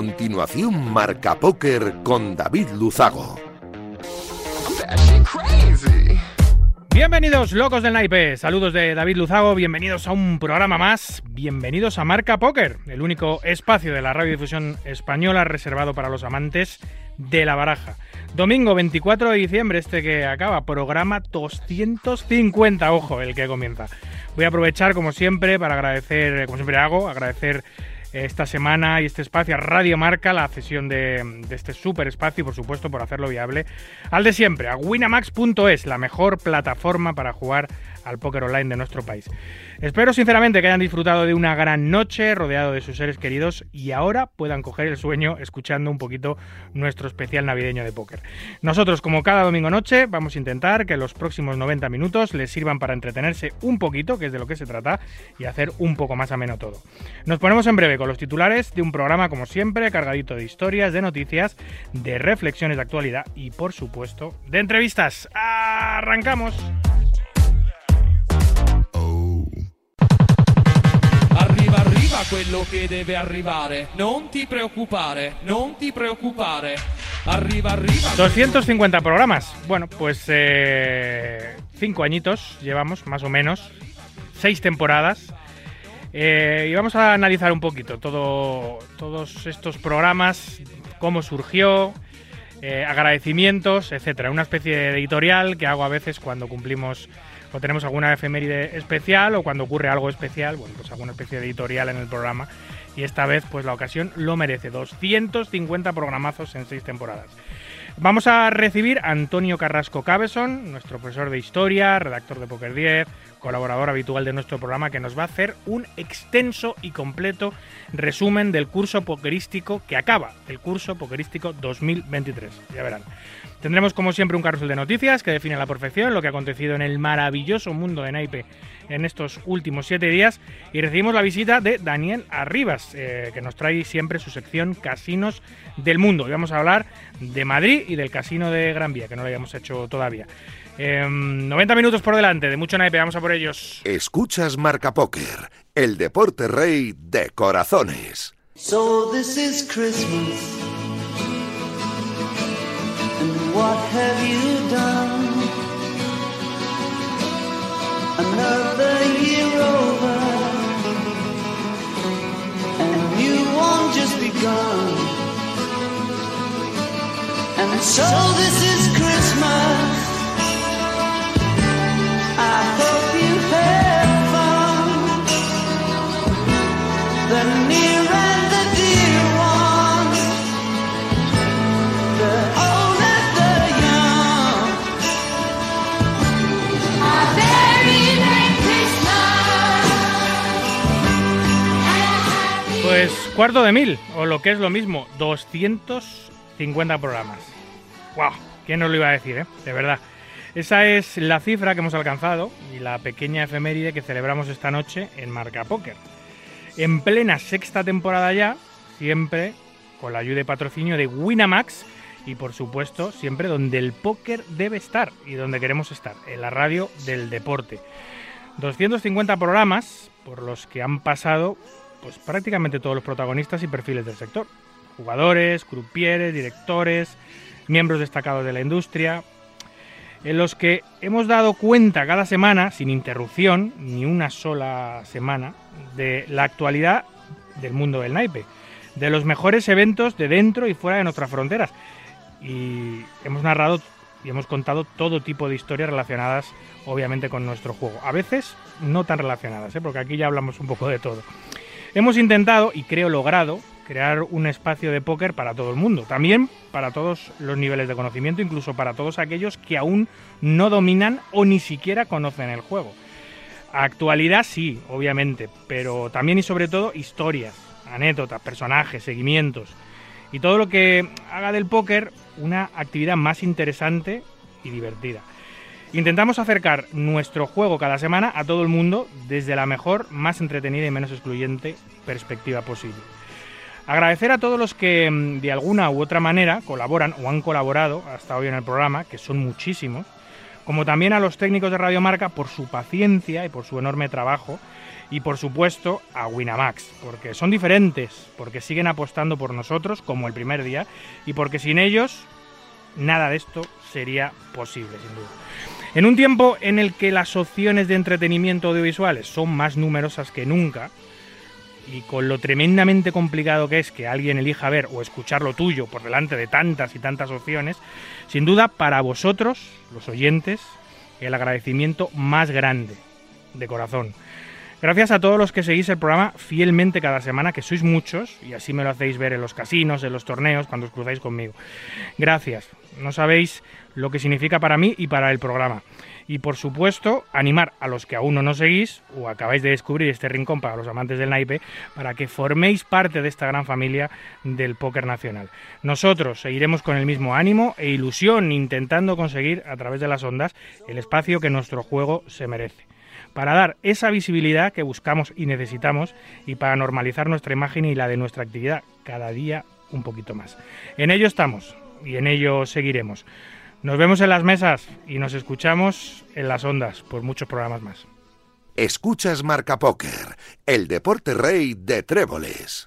continuación Marca Póker con David Luzago. Bienvenidos, locos del naipe. Saludos de David Luzago. Bienvenidos a un programa más. Bienvenidos a Marca Póker, el único espacio de la radiodifusión española reservado para los amantes de la baraja. Domingo 24 de diciembre, este que acaba, programa 250, ojo, el que comienza. Voy a aprovechar, como siempre, para agradecer, como siempre hago, agradecer esta semana y este espacio a Radio Marca, la cesión de, de este super espacio y por supuesto por hacerlo viable al de siempre, a winamax.es, la mejor plataforma para jugar al póker online de nuestro país. Espero sinceramente que hayan disfrutado de una gran noche rodeado de sus seres queridos y ahora puedan coger el sueño escuchando un poquito nuestro especial navideño de póker. Nosotros, como cada domingo noche, vamos a intentar que los próximos 90 minutos les sirvan para entretenerse un poquito, que es de lo que se trata, y hacer un poco más ameno todo. Nos ponemos en breve con los titulares de un programa, como siempre, cargadito de historias, de noticias, de reflexiones de actualidad y, por supuesto, de entrevistas. ¡Arrancamos! Arriva, arriva quello che deve arrivare. Non ti preoccupare, non ti preoccupare. Arriva, arriva. 250 programas. Bueno, pues eh, cinco añitos llevamos, más o menos. Seis temporadas. Eh, y vamos a analizar un poquito todo, todos estos programas, cómo surgió, eh, agradecimientos, etcétera. Una especie de editorial que hago a veces cuando cumplimos o tenemos alguna efeméride especial o cuando ocurre algo especial, bueno, pues alguna especie de editorial en el programa. Y esta vez, pues la ocasión lo merece. 250 programazos en seis temporadas. Vamos a recibir a Antonio Carrasco Cabeson, nuestro profesor de historia, redactor de Poker 10, colaborador habitual de nuestro programa, que nos va a hacer un extenso y completo resumen del curso pokerístico que acaba, el curso pokerístico 2023. Ya verán. Tendremos como siempre un carrusel de noticias que define a la perfección lo que ha acontecido en el maravilloso mundo de naipe en estos últimos siete días y recibimos la visita de Daniel Arribas, eh, que nos trae siempre su sección Casinos del Mundo. Y vamos a hablar de Madrid y del Casino de Gran Vía, que no lo habíamos hecho todavía. Eh, 90 minutos por delante, de mucho naipe, vamos a por ellos. Escuchas Marca Póker, el deporte rey de corazones. So this is Christmas. What have you done? Another year over. And new one just begun. And so this is cuarto de mil, o lo que es lo mismo, 250 programas. ¡Wow! ¿Quién nos lo iba a decir, eh? De verdad. Esa es la cifra que hemos alcanzado y la pequeña efeméride que celebramos esta noche en Marca Póker. En plena sexta temporada ya, siempre con la ayuda y patrocinio de Winamax y por supuesto siempre donde el póker debe estar y donde queremos estar, en la radio del deporte. 250 programas por los que han pasado pues prácticamente todos los protagonistas y perfiles del sector. Jugadores, crupieres, directores, miembros destacados de la industria, en los que hemos dado cuenta cada semana, sin interrupción, ni una sola semana, de la actualidad del mundo del naipe, de los mejores eventos de dentro y fuera de nuestras fronteras. Y hemos narrado y hemos contado todo tipo de historias relacionadas, obviamente, con nuestro juego. A veces no tan relacionadas, ¿eh? porque aquí ya hablamos un poco de todo. Hemos intentado, y creo logrado, crear un espacio de póker para todo el mundo, también para todos los niveles de conocimiento, incluso para todos aquellos que aún no dominan o ni siquiera conocen el juego. Actualidad sí, obviamente, pero también y sobre todo historias, anécdotas, personajes, seguimientos y todo lo que haga del póker una actividad más interesante y divertida. Intentamos acercar nuestro juego cada semana a todo el mundo desde la mejor, más entretenida y menos excluyente perspectiva posible. Agradecer a todos los que mm, de alguna u otra manera colaboran o han colaborado hasta hoy en el programa, que son muchísimos, como también a los técnicos de Radio Marca por su paciencia y por su enorme trabajo, y por supuesto a Winamax, porque son diferentes, porque siguen apostando por nosotros como el primer día, y porque sin ellos nada de esto sería posible, sin duda. En un tiempo en el que las opciones de entretenimiento audiovisuales son más numerosas que nunca, y con lo tremendamente complicado que es que alguien elija ver o escuchar lo tuyo por delante de tantas y tantas opciones, sin duda para vosotros, los oyentes, el agradecimiento más grande, de corazón. Gracias a todos los que seguís el programa fielmente cada semana, que sois muchos, y así me lo hacéis ver en los casinos, en los torneos, cuando os cruzáis conmigo. Gracias. No sabéis lo que significa para mí y para el programa. Y por supuesto, animar a los que aún no nos seguís o acabáis de descubrir este rincón para los amantes del naipe, para que forméis parte de esta gran familia del póker nacional. Nosotros seguiremos con el mismo ánimo e ilusión intentando conseguir a través de las ondas el espacio que nuestro juego se merece para dar esa visibilidad que buscamos y necesitamos y para normalizar nuestra imagen y la de nuestra actividad cada día un poquito más. En ello estamos y en ello seguiremos. Nos vemos en las mesas y nos escuchamos en las ondas por muchos programas más. Escuchas Marca Póker, el deporte rey de tréboles.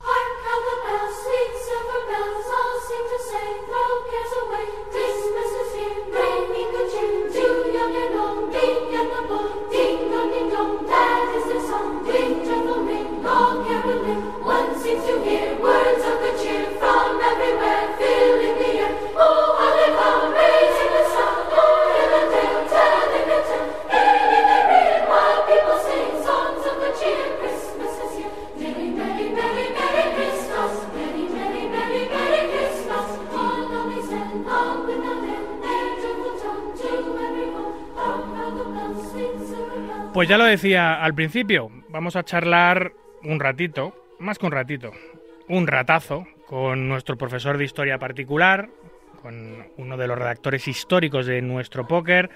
Pues ya lo decía al principio, vamos a charlar un ratito, más que un ratito, un ratazo con nuestro profesor de historia particular, con uno de los redactores históricos de nuestro póker,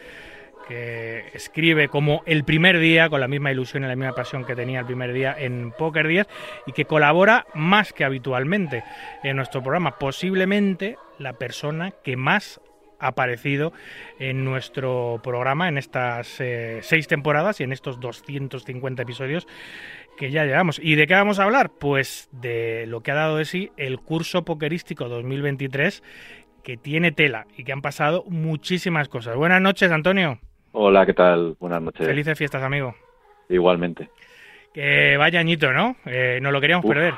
que escribe como el primer día, con la misma ilusión y la misma pasión que tenía el primer día en Poker 10, y que colabora más que habitualmente en nuestro programa, posiblemente la persona que más aparecido en nuestro programa en estas eh, seis temporadas y en estos 250 episodios que ya llevamos. ¿Y de qué vamos a hablar? Pues de lo que ha dado de sí el curso pokerístico 2023 que tiene tela y que han pasado muchísimas cosas. Buenas noches, Antonio. Hola, ¿qué tal? Buenas noches. Felices fiestas, amigo. Igualmente. Que vaya añito, ¿no? Eh, no lo queríamos Uf. perder.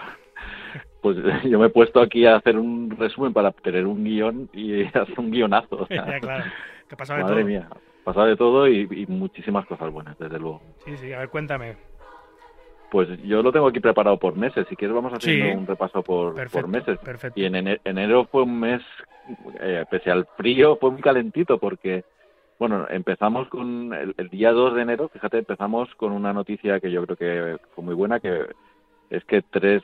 Pues yo me he puesto aquí a hacer un resumen para tener un guion y hacer un guionazo. o sea, Ya, claro. Que ha pasado de madre todo. mía, ha pasado de todo y, y muchísimas cosas buenas, desde luego. Sí, sí, a ver, cuéntame. Pues yo lo tengo aquí preparado por meses. Si quieres vamos haciendo Sí. un repaso por, Perfecto, por meses. perfecto. Y en ene- enero fue un mes, eh, pese al frío, fue muy calentito porque, bueno, empezamos con el, el día 2 de enero, fíjate, empezamos con una noticia que yo creo que fue muy buena, que es que tres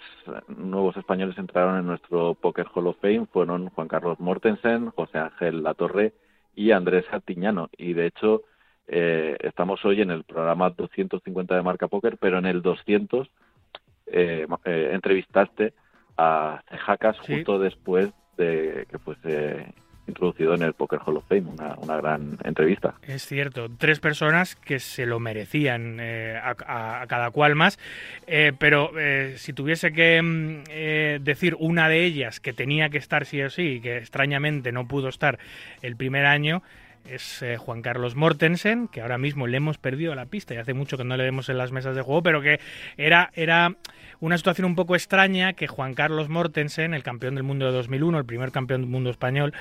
nuevos españoles entraron en nuestro Poker Hall of Fame, fueron Juan Carlos Mortensen, José Ángel Latorre y Andrés Artiñano. Y de hecho, eh, estamos hoy en el programa 250 de Marca Póker, pero en el 200 eh, eh, entrevistaste a Cejakas Sí. justo después de que fuese introducido en el Poker Hall of Fame, una, una gran entrevista. Es cierto, tres personas que se lo merecían, eh, a, cada cual más, Eh, pero eh, si tuviese que mm, eh, decir una de ellas que tenía que estar sí o sí, que extrañamente no pudo estar el primer año, es eh, Juan Carlos Mortensen, que ahora mismo le hemos perdido la pista y hace mucho que no le vemos en las mesas de juego, pero que era, era una situación un poco extraña que Juan Carlos Mortensen, el campeón del mundo de 2001, el primer campeón del mundo español,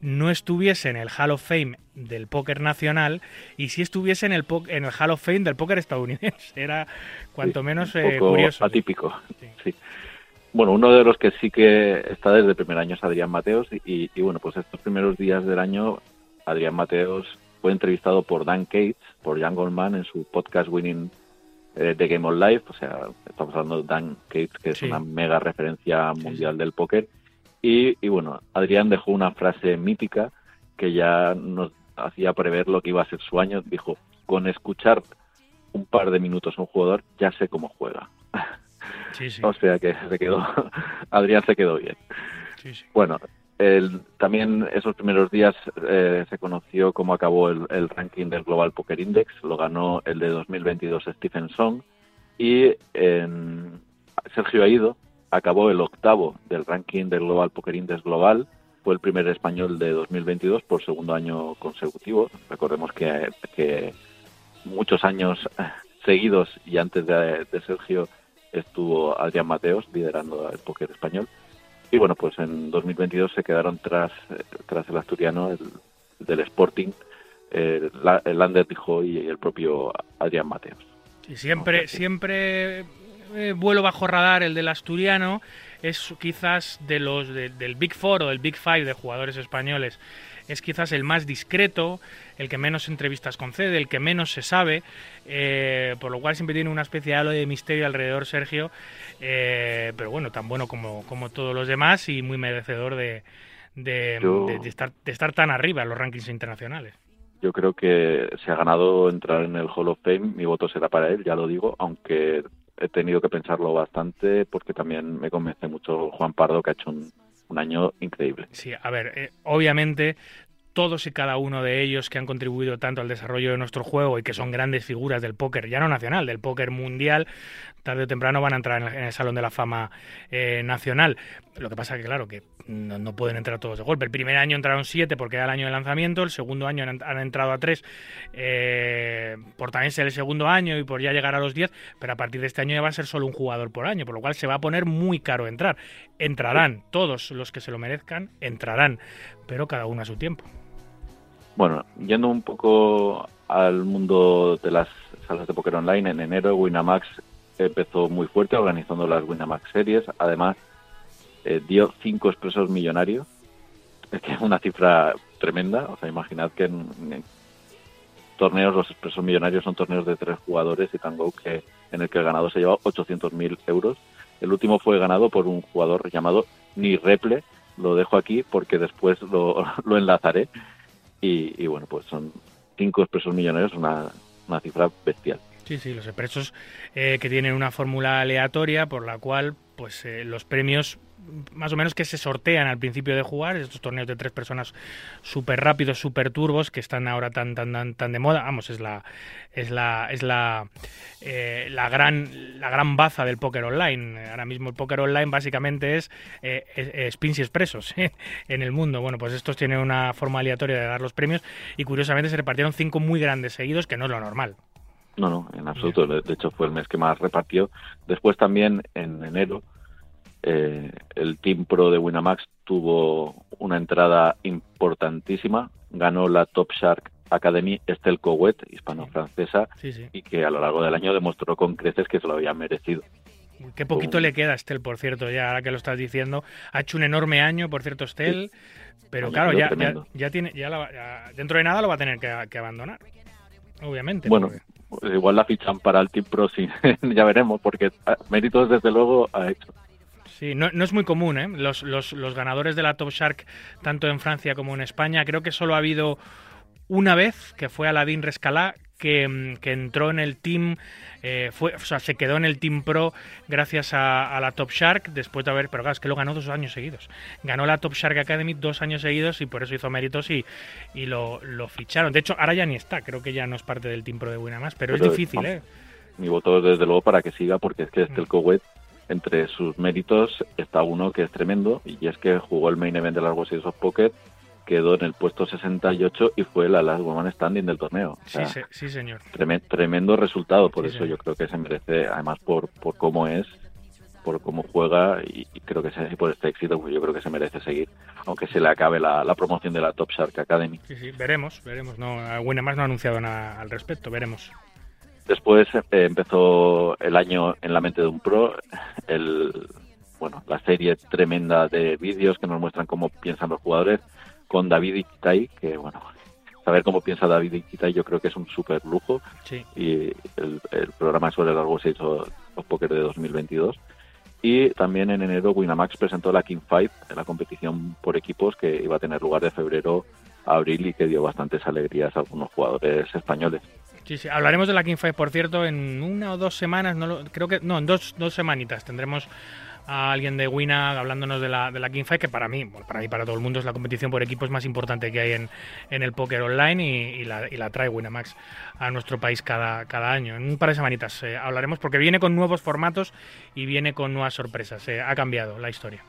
no estuviese en el Hall of Fame del póker nacional y sí estuviese en el, en el Hall of Fame del póker estadounidense. Era cuanto Sí, menos un eh, curioso. atípico. Sí. Bueno, uno de los que sí que está desde el primer año es Adrián Mateos y, y, bueno, pues estos primeros días del año Adrián Mateos fue entrevistado por Dan Cates, por Jan Goldman en su podcast Winning eh, The Game of Life, o sea, estamos hablando de Dan Cates, que es Sí. una mega referencia Sí, mundial del póker. Y, y bueno, Adrián dejó una frase mítica que ya nos hacía prever lo que iba a ser su año. Dijo, con escuchar un par de minutos a un jugador, ya sé cómo juega. Sí, sí, O sea que se quedó, Adrián se quedó bien. sí, sí. Bueno, el- también esos primeros días eh, se conoció cómo acabó el, ranking del Global Poker Index. Lo ganó el de 2022 Stephen Song. Y en- Sergio Aido acabó el octavo del ranking del Global Poker Index Global. Fue el primer español de 2022 por segundo año consecutivo. Recordemos que, que muchos años eh, seguidos y antes de, de Sergio estuvo Adrián Mateos liderando el póker español. Y bueno, pues en 2022 se quedaron tras, tras el asturiano, el, del Sporting, el, la- el Ander Dijo y el propio Adrián Mateos. Y siempre, siempre eh, vuelo bajo radar el del asturiano. Es quizás de los de- del Big Four o del Big Five de jugadores españoles es quizás el más discreto, el que menos entrevistas concede, el que menos se sabe, eh, por lo cual siempre tiene una especie de halo de misterio alrededor Sergio, eh, pero bueno, tan bueno como, como todos los demás y muy merecedor de, de, Yo- de- de estar, de estar tan arriba en los rankings internacionales. Yo creo que se ha ganado entrar en el Hall of Fame. Mi voto será para él, ya lo digo, aunque he tenido que pensarlo bastante porque también me convence mucho Juan Pardo, que ha hecho un, un año increíble. Sí, a ver, eh, obviamente todos y cada uno de ellos que han contribuido tanto al desarrollo de nuestro juego y que son grandes figuras del póker, ya no nacional, del póker mundial, tarde o temprano van a entrar en el, Salón de la Fama eh, nacional. Lo que pasa que, claro, que no, no pueden entrar todos de golpe. El primer año entraron siete porque era el año de lanzamiento, el segundo año han, entrado a tres eh, por también ser el segundo año y por ya llegar a los diez, pero a partir de este año ya va a ser solo un jugador por año, por lo cual se va a poner muy caro entrar. Entrarán, todos los que se lo merezcan, entrarán, pero cada uno a su tiempo. Bueno, yendo un poco al mundo de las salas de póker online, en enero Winamax empezó muy fuerte organizando las Winamax series. Además, eh, dio cinco expresos millonarios, que es una cifra tremenda. O sea, imaginad que en, torneos los expresos millonarios son torneos de tres jugadores y Tango que en el que el ganador se lleva 800.000 euros. El último fue ganado por un jugador llamado Ni Reple. Lo dejo aquí porque después lo, enlazaré. Y, y bueno, pues son cinco expresos millonarios, una, una cifra bestial. Sí, sí, los expresos eh, que tienen una fórmula aleatoria por la cual pues eh, los premios más o menos que se sortean al principio de jugar, estos torneos de tres personas súper rápidos, súper turbos, que están ahora tan tan tan tan de moda, vamos, es la es la es la eh, la gran la gran baza del póker online. Ahora mismo el póker online básicamente es eh, es- es spins y expresos ¿eh? en el mundo. Bueno, pues estos tienen una forma aleatoria de dar los premios y curiosamente se repartieron cinco muy grandes seguidos, que no es lo normal. No, no, en absoluto. De hecho, fue el mes que más repartió. Después también, en enero, eh, el Team Pro de Winamax tuvo una entrada importantísima. Ganó la Top Shark Academy Estelle Cowet, hispano-francesa, Sí, sí. y que a lo largo del año demostró con creces que se lo había merecido. Qué poquito le queda a Estel, por cierto, ya ahora que lo estás diciendo. Ha hecho un enorme año, por cierto, Estel. Pero claro, ya, ya, tremendo. ya tiene, ya, la- ya dentro de nada lo va a tener que, que abandonar. Obviamente. Bueno, porque- pues igual la fichan para el Team Pro, sí, ya veremos, porque ah, méritos desde luego ha hecho. Sí, no, no es muy común, ¿eh? Los, los, los ganadores de la Top Shark, tanto en Francia como en España, creo que solo ha habido una vez, que fue Aladín Rescalá, que, mm, que entró en el team, eh, fue, o sea, se quedó en el Team Pro gracias a, a la Top Shark, después de haber, pero claro, es que lo ganó dos años seguidos. Ganó la Top Shark Academy dos años seguidos y por eso hizo méritos y, y lo, lo ficharon. De hecho, ahora ya ni está, creo que ya no es parte del Team Pro de Winamax, pero, Pero, es difícil, vamos, ¿eh? mi voto desde luego para que siga porque es que Estel Mm. Cowet entre sus méritos está uno que es tremendo y es que jugó el main event de las World Series of Poker quedó en el puesto 68 y fue la last woman standing del torneo O Sí, sea, se- sí, señor. tremen- tremendo resultado por Sí, eso señor. yo creo que se merece además por por cómo es por cómo juega y, y creo que se, por este éxito pues yo creo que se merece seguir aunque se le acabe la, la promoción de la Top Shark Academy Sí, sí, veremos, veremos. No, Winamax no ha anunciado nada al respecto, veremos. Después eh, empezó el año en la mente de un pro, el, bueno, la serie tremenda de vídeos que nos muestran cómo piensan los jugadores con David Iquitai, que bueno, saber cómo piensa David Iquitai yo creo que es un súper lujo Sí. y el, el programa sobre largo se hizo los Poker de 2022. Y también en enero Winamax presentó la King Five, la competición por equipos que iba a tener lugar de febrero a abril y que dio bastantes alegrías a algunos jugadores españoles. Sí, sí. Hablaremos de la King Five, por cierto, en una o dos semanas, no creo que, no, en dos, dos semanitas tendremos a alguien de Winag hablándonos de la, de la King Fight, que para mí, bueno, para mí, para todo el mundo es la competición por equipos más importante que hay en, en el póker online y, y la, y la trae Winamax a nuestro país cada, cada año. En un par de semanitas eh, hablaremos porque viene con nuevos formatos y viene con nuevas sorpresas. eh, ha cambiado la historia.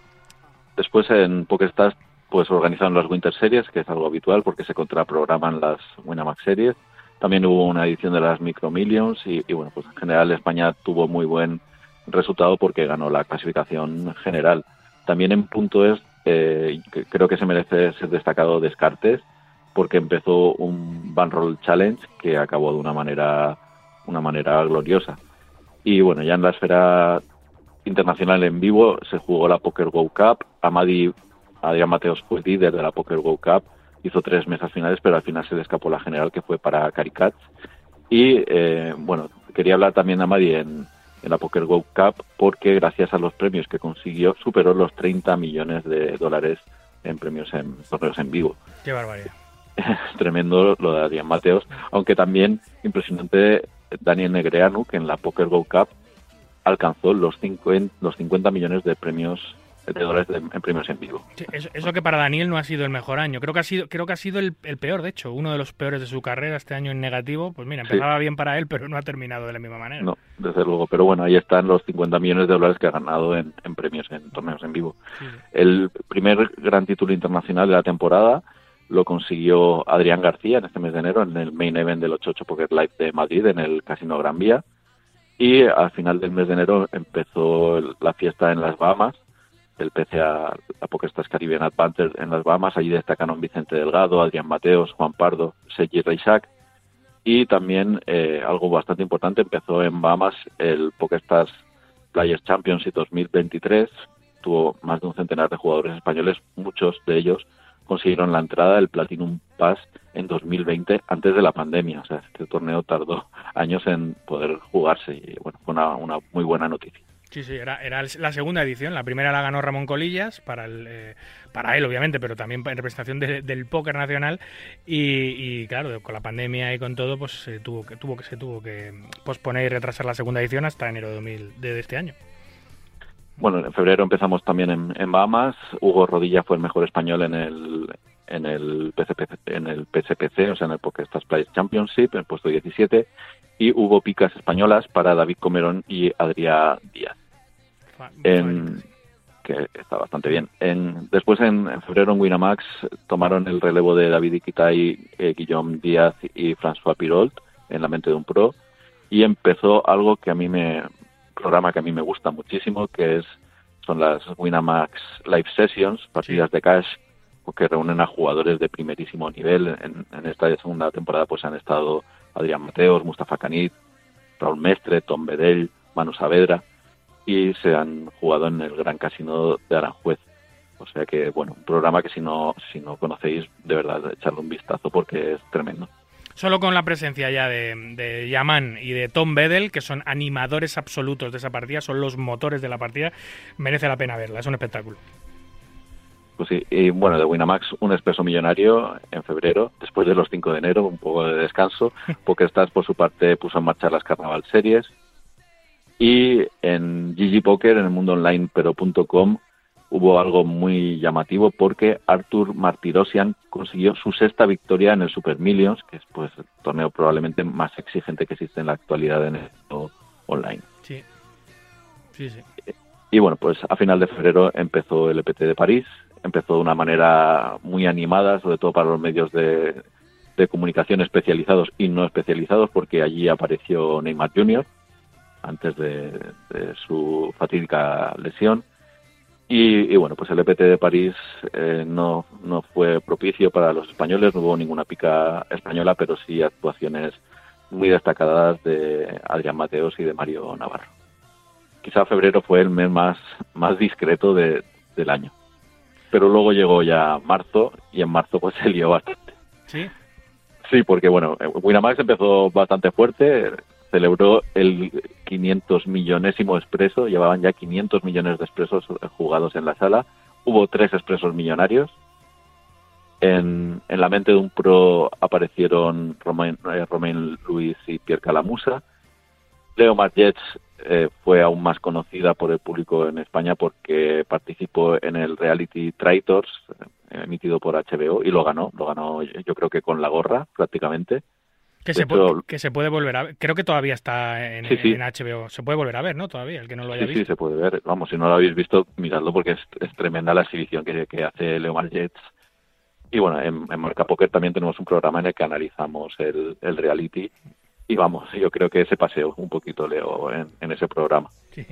Después en PokerStars pues organizaron las Winter Series, que es algo habitual porque se contraprograman las Winamax Series. También hubo una edición de las Micro Millions y, y, bueno, pues en general España tuvo muy buen resultado porque ganó la clasificación general. También en punto es, eh, creo que se merece ser destacado Descartes porque empezó un Banroll Challenge que acabó de una manera, una manera gloriosa. Y bueno, ya en la esfera internacional en vivo se jugó la Poker Go Cup. Amadi Adrián Mateos fue líder de la Poker Go Cup, hizo tres mesas finales, pero al final se le escapó la general que fue para Caricats. Y eh, bueno, quería hablar también de Amadi en, en la Poker Go Cup porque gracias a los premios que consiguió superó los 30 millones de dólares en premios en torneos en vivo. Qué barbaridad. Tremendo lo de Adrián Mateos, aunque también impresionante Daniel Negreanu que en la Poker Go Cup alcanzó los 50, los 50 millones de premios de dólares de- en premios en vivo. Sí, eso, eso que para Daniel no ha sido el mejor año. Creo que ha sido, creo que ha sido el, el peor, de hecho, uno de los peores de su carrera este año en negativo. Pues mira, Sí. empezaba bien para él, pero no ha terminado de la misma manera. No, desde luego, pero bueno, ahí están los 50 millones de dólares que ha ganado en, en premios en torneos en vivo. Sí. El primer gran título internacional de la temporada lo consiguió Adrián García en este mes de enero en el main event del 88 Poker Live de Madrid en el Casino Gran Vía. Y al final del mes de enero empezó la fiesta en las Bahamas, el PCA, la PokerStars Caribbean Advantage en las Bahamas. Allí destacaron Vicente Delgado, Adrián Mateos, Juan Pardo, Sergi Reisac. Y también eh, algo bastante importante, empezó en Bahamas el PokerStars Players Championship 2023. Tuvo más de un centenar de jugadores españoles, muchos de ellos consiguieron la entrada del Platinum Pass en 2020 antes de la pandemia. O sea, este torneo tardó años en poder jugarse y bueno, fue una, una muy buena noticia. Sí, sí, era, la segunda edición. La primera la ganó Ramón Colillas, para, el, eh, para él, obviamente, pero también en representación de- del póker nacional. Y, claro, con la pandemia y con todo, pues se tuvo que, tuvo que, se tuvo que posponer y retrasar la segunda edición hasta enero de, 2000 de este año. Bueno, en febrero empezamos también en, Bahamas. Hugo Rodilla fue el mejor español en el en el PCPC, en el PSPC, o sea, en el PokerStars Players Championship, en el puesto 17, y hubo picas españolas para David Comerón y Adrián Díaz. En, que está bastante bien. En, después, en, en febrero, en Winamax tomaron el relevo de David Iquitay, eh, Guillaume Díaz y François Pirolt en la mente de un pro. Y empezó algo que a mí me programa que a mí me gusta muchísimo que es son las Winamax Live Sessions partidas de cash que reúnen a jugadores de primerísimo nivel en, en esta segunda temporada pues han estado Adrián Mateos Mustafa Canit Raúl Mestre Tom Bedell Manu Saavedra y se han jugado en el Gran Casino de Aranjuez. O sea que, bueno, un programa que si no, si no conocéis, de verdad, echarle un vistazo porque es tremendo. Solo con la presencia ya de, de Yaman y de Tom Bedell, que son animadores absolutos de esa partida, son los motores de la partida, merece la pena verla, es un espectáculo. Pues sí, y bueno, de Winamax, un expreso millonario en febrero, después de los 5 de enero, un poco de descanso. PokerStars, por su parte, puso en marcha las Carnaval Series. Y en GG Poker, en el mundo online, pero.com, hubo algo muy llamativo porque Arthur Martirosian consiguió su sexta victoria en el Super Millions, que es pues el torneo probablemente más exigente que existe en la actualidad en el mundo online. Sí, sí, sí. Y bueno, pues a final de febrero empezó el EPT de París, empezó de una manera muy animada, sobre todo para los medios de, de comunicación especializados y no especializados, porque allí apareció Neymar Jr. antes de, de su fatídica lesión. Y, y, bueno, pues el EPT de París eh, no, no fue propicio para los españoles, no hubo ninguna pica española, pero sí actuaciones muy destacadas de Adrián Mateos y de Mario Navarro quizá febrero fue el mes más, más discreto de, del año. Pero luego llegó ya marzo y en marzo pues se lió bastante. ¿Sí? Sí, porque bueno, Winamax empezó bastante fuerte, celebró el 500 millonésimo expreso, llevaban ya 500 millones de expresos jugados en la sala, hubo tres expresos millonarios. En, en la mente de un pro aparecieron Romain, eh, Romain Luis y Pierre Calamusa. Leo Margets eh, fue aún más conocida por el público en España porque participó en el reality Traitors, eh, emitido por HBO, y lo ganó. Lo ganó, yo creo que con la gorra, prácticamente. Que se, puede, que se puede volver a ver. Creo que todavía está en, Sí, sí. en HBO. Se puede volver a ver, ¿no? Todavía, el que no lo haya Sí, sí, visto. se puede ver. Vamos, si no lo habéis visto, miradlo porque es, es tremenda la exhibición que, que hace Leomar Jets. Y bueno, en, en Marca Poker también tenemos un programa en el que analizamos el, el reality. Y vamos, yo creo que se paseó un poquito Leo en, en ese programa. Sí.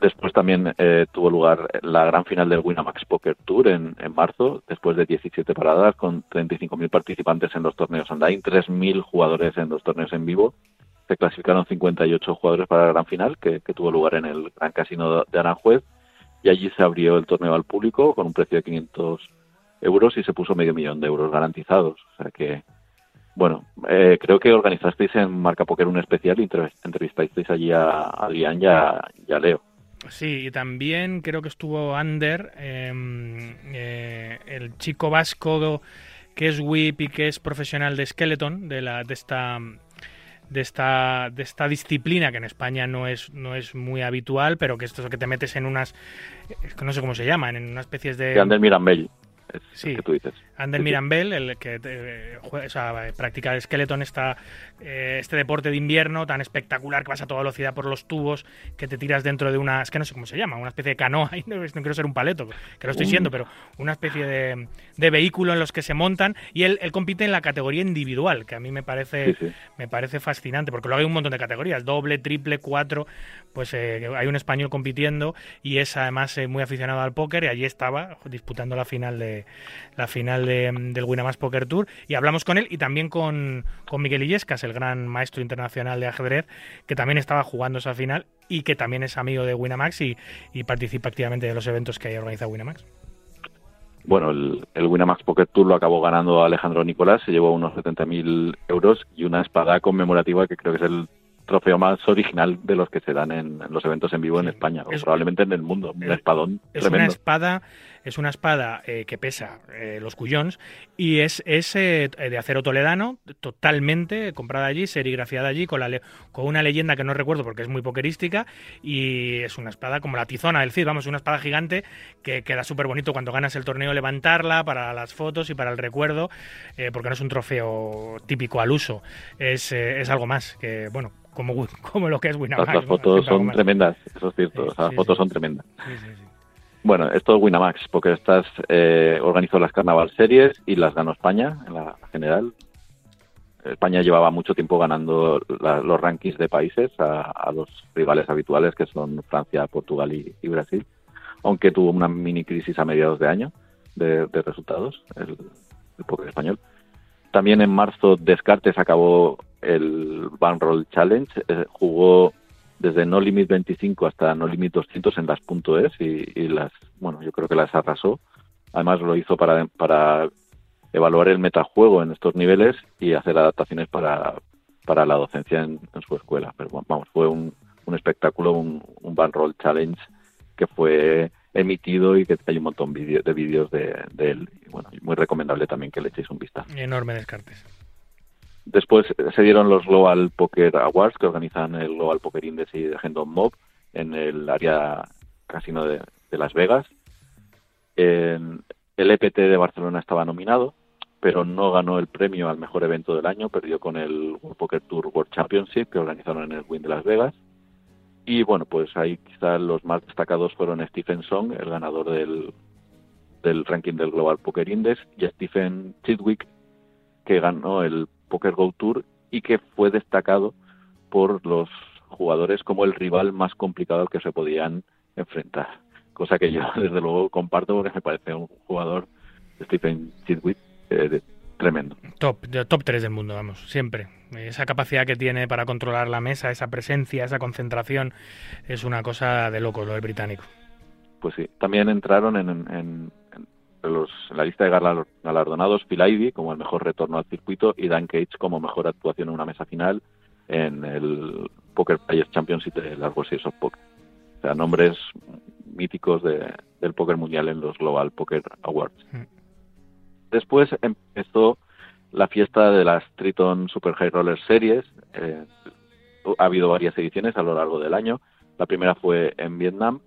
Después también eh, tuvo lugar la gran final del Winamax Poker Tour en, en marzo, después de 17 paradas con 35.000 participantes en los torneos online, 3.000 jugadores en los torneos en vivo. Se clasificaron 58 jugadores para la gran final, que, tuvo lugar en el Gran Casino de Aranjuez, y allí se abrió el torneo al público con un precio de 500 euros y se puso medio millón de euros garantizados. O sea que, bueno, eh, creo que organizasteis en Marca Poker un especial y entrev- entrevistasteis allí a Adrián y y a Leo. Sí, y también creo que estuvo Ander, eh, eh, el chico vasco que es whip y que es profesional de Skeleton, de, la, de esta de esta de esta disciplina que en España no es no es muy habitual, pero que esto es lo que te metes en unas es que no sé cómo se llaman, en una especie de de Ander Mirambell, es Sí. que tú dices. Ander. Mirambel, el que eh, jue- o sea, practica el Skeleton, esta, eh, este deporte de invierno tan espectacular que vas a toda velocidad por los tubos, que te tiras dentro de una, es que no sé cómo se llama, una especie de canoa, no, no quiero ser un paleto, que lo estoy Un- siendo, pero una especie de, de vehículo en los que se montan y él, él compite en la categoría individual, que a mí me parece, Sí, sí. me parece fascinante, porque luego hay un montón de categorías, doble, triple, cuatro, pues eh, hay un español compitiendo y es además eh, muy aficionado al póker y allí estaba disputando la final de la final de- del Winamax Poker Tour y hablamos con él y también con, con Miguel Illescas, el gran maestro internacional de ajedrez, que también estaba jugando esa final y que también es amigo de Winamax y, y participa activamente de los eventos que organiza Winamax. Bueno, el, el Winamax Poker Tour lo acabó ganando Alejandro Nicolás, se llevó unos 70.000 euros y una espada conmemorativa que creo que es el trofeo más original de los que se dan en, en los eventos en vivo en. España, o probablemente en el mundo. Un es- espadón Es una espada, es una espada eh, que pesa eh, los cuyons y es, es eh, de acero toledano, totalmente comprada allí, serigrafiada allí, con, la le- con una leyenda que no recuerdo porque es muy pokerística y es una espada como la tizona del Cid, vamos, una espada gigante que queda súper bonito cuando ganas el torneo levantarla para las fotos y para el recuerdo, eh, porque no es un trofeo típico al uso, es, eh, es algo más que, bueno, como, como lo que es Winamax. Las, fotos son tremendas, eso es cierto. Sí, las sí, fotos sí. son tremendas. Sí, sí, sí. Bueno, esto es Winamax, porque estas eh, organizó las Carnaval Series y las ganó España en la general. España llevaba mucho tiempo ganando la- los rankings de países a, los rivales habituales que son Francia, Portugal y, Brasil, aunque tuvo una mini crisis a mediados de año de, resultados, el, el póker español. También en marzo Descartes acabó el Banroll Challenge, eh, jugó desde No Limit 25 hasta No Limit 200 en las .es y, las, bueno, yo creo que las arrasó. Además lo hizo para, para evaluar el metajuego en estos niveles y hacer adaptaciones para, para la docencia en, su escuela. Pero bueno, vamos, fue un, un espectáculo, un, un Banroll Challenge que fue emitido y que hay un montón de vídeos de, de él. Y bueno, muy recomendable también que le echéis un vistazo. Enorme Descartes. Después eh, se dieron los Global Poker Awards que organizan el Global Poker Index y The Hendon Mob en el área casino de, de Las Vegas. El EPT de Barcelona estaba nominado, pero no ganó el premio al mejor evento del año, perdió con el World Poker Tour World Championship que organizaron en el Win de Las Vegas. Y bueno, pues ahí quizás los más destacados fueron Stephen Song, el ganador del, del ranking del Global Poker Index, y Stephen Chidwick, que ganó el Poker Go Tour y que fue destacado por los jugadores como el rival más complicado al que se podían enfrentar. Cosa que yo desde luego comparto porque me parece un jugador, Stephen Chidwick, eh, de- tremendo. Top, top 3 del mundo, vamos, siempre. Esa capacidad que tiene para controlar la mesa, esa presencia, esa concentración, es una cosa de loco lo del británico. Pues sí, también entraron en, en- en los, en la lista de galar- galardonados Phil Ivey como el mejor retorno al circuito y Dan Cage como mejor actuación en una mesa final en el Poker Players Championship de las World Series of Poker. O sea, nombres míticos de- del póker mundial en los Global Poker Awards. Mm. Después empezó la fiesta de las Triton Super High Roller Series. eh, ha habido varias ediciones a lo largo del año. La primera fue en Vietnam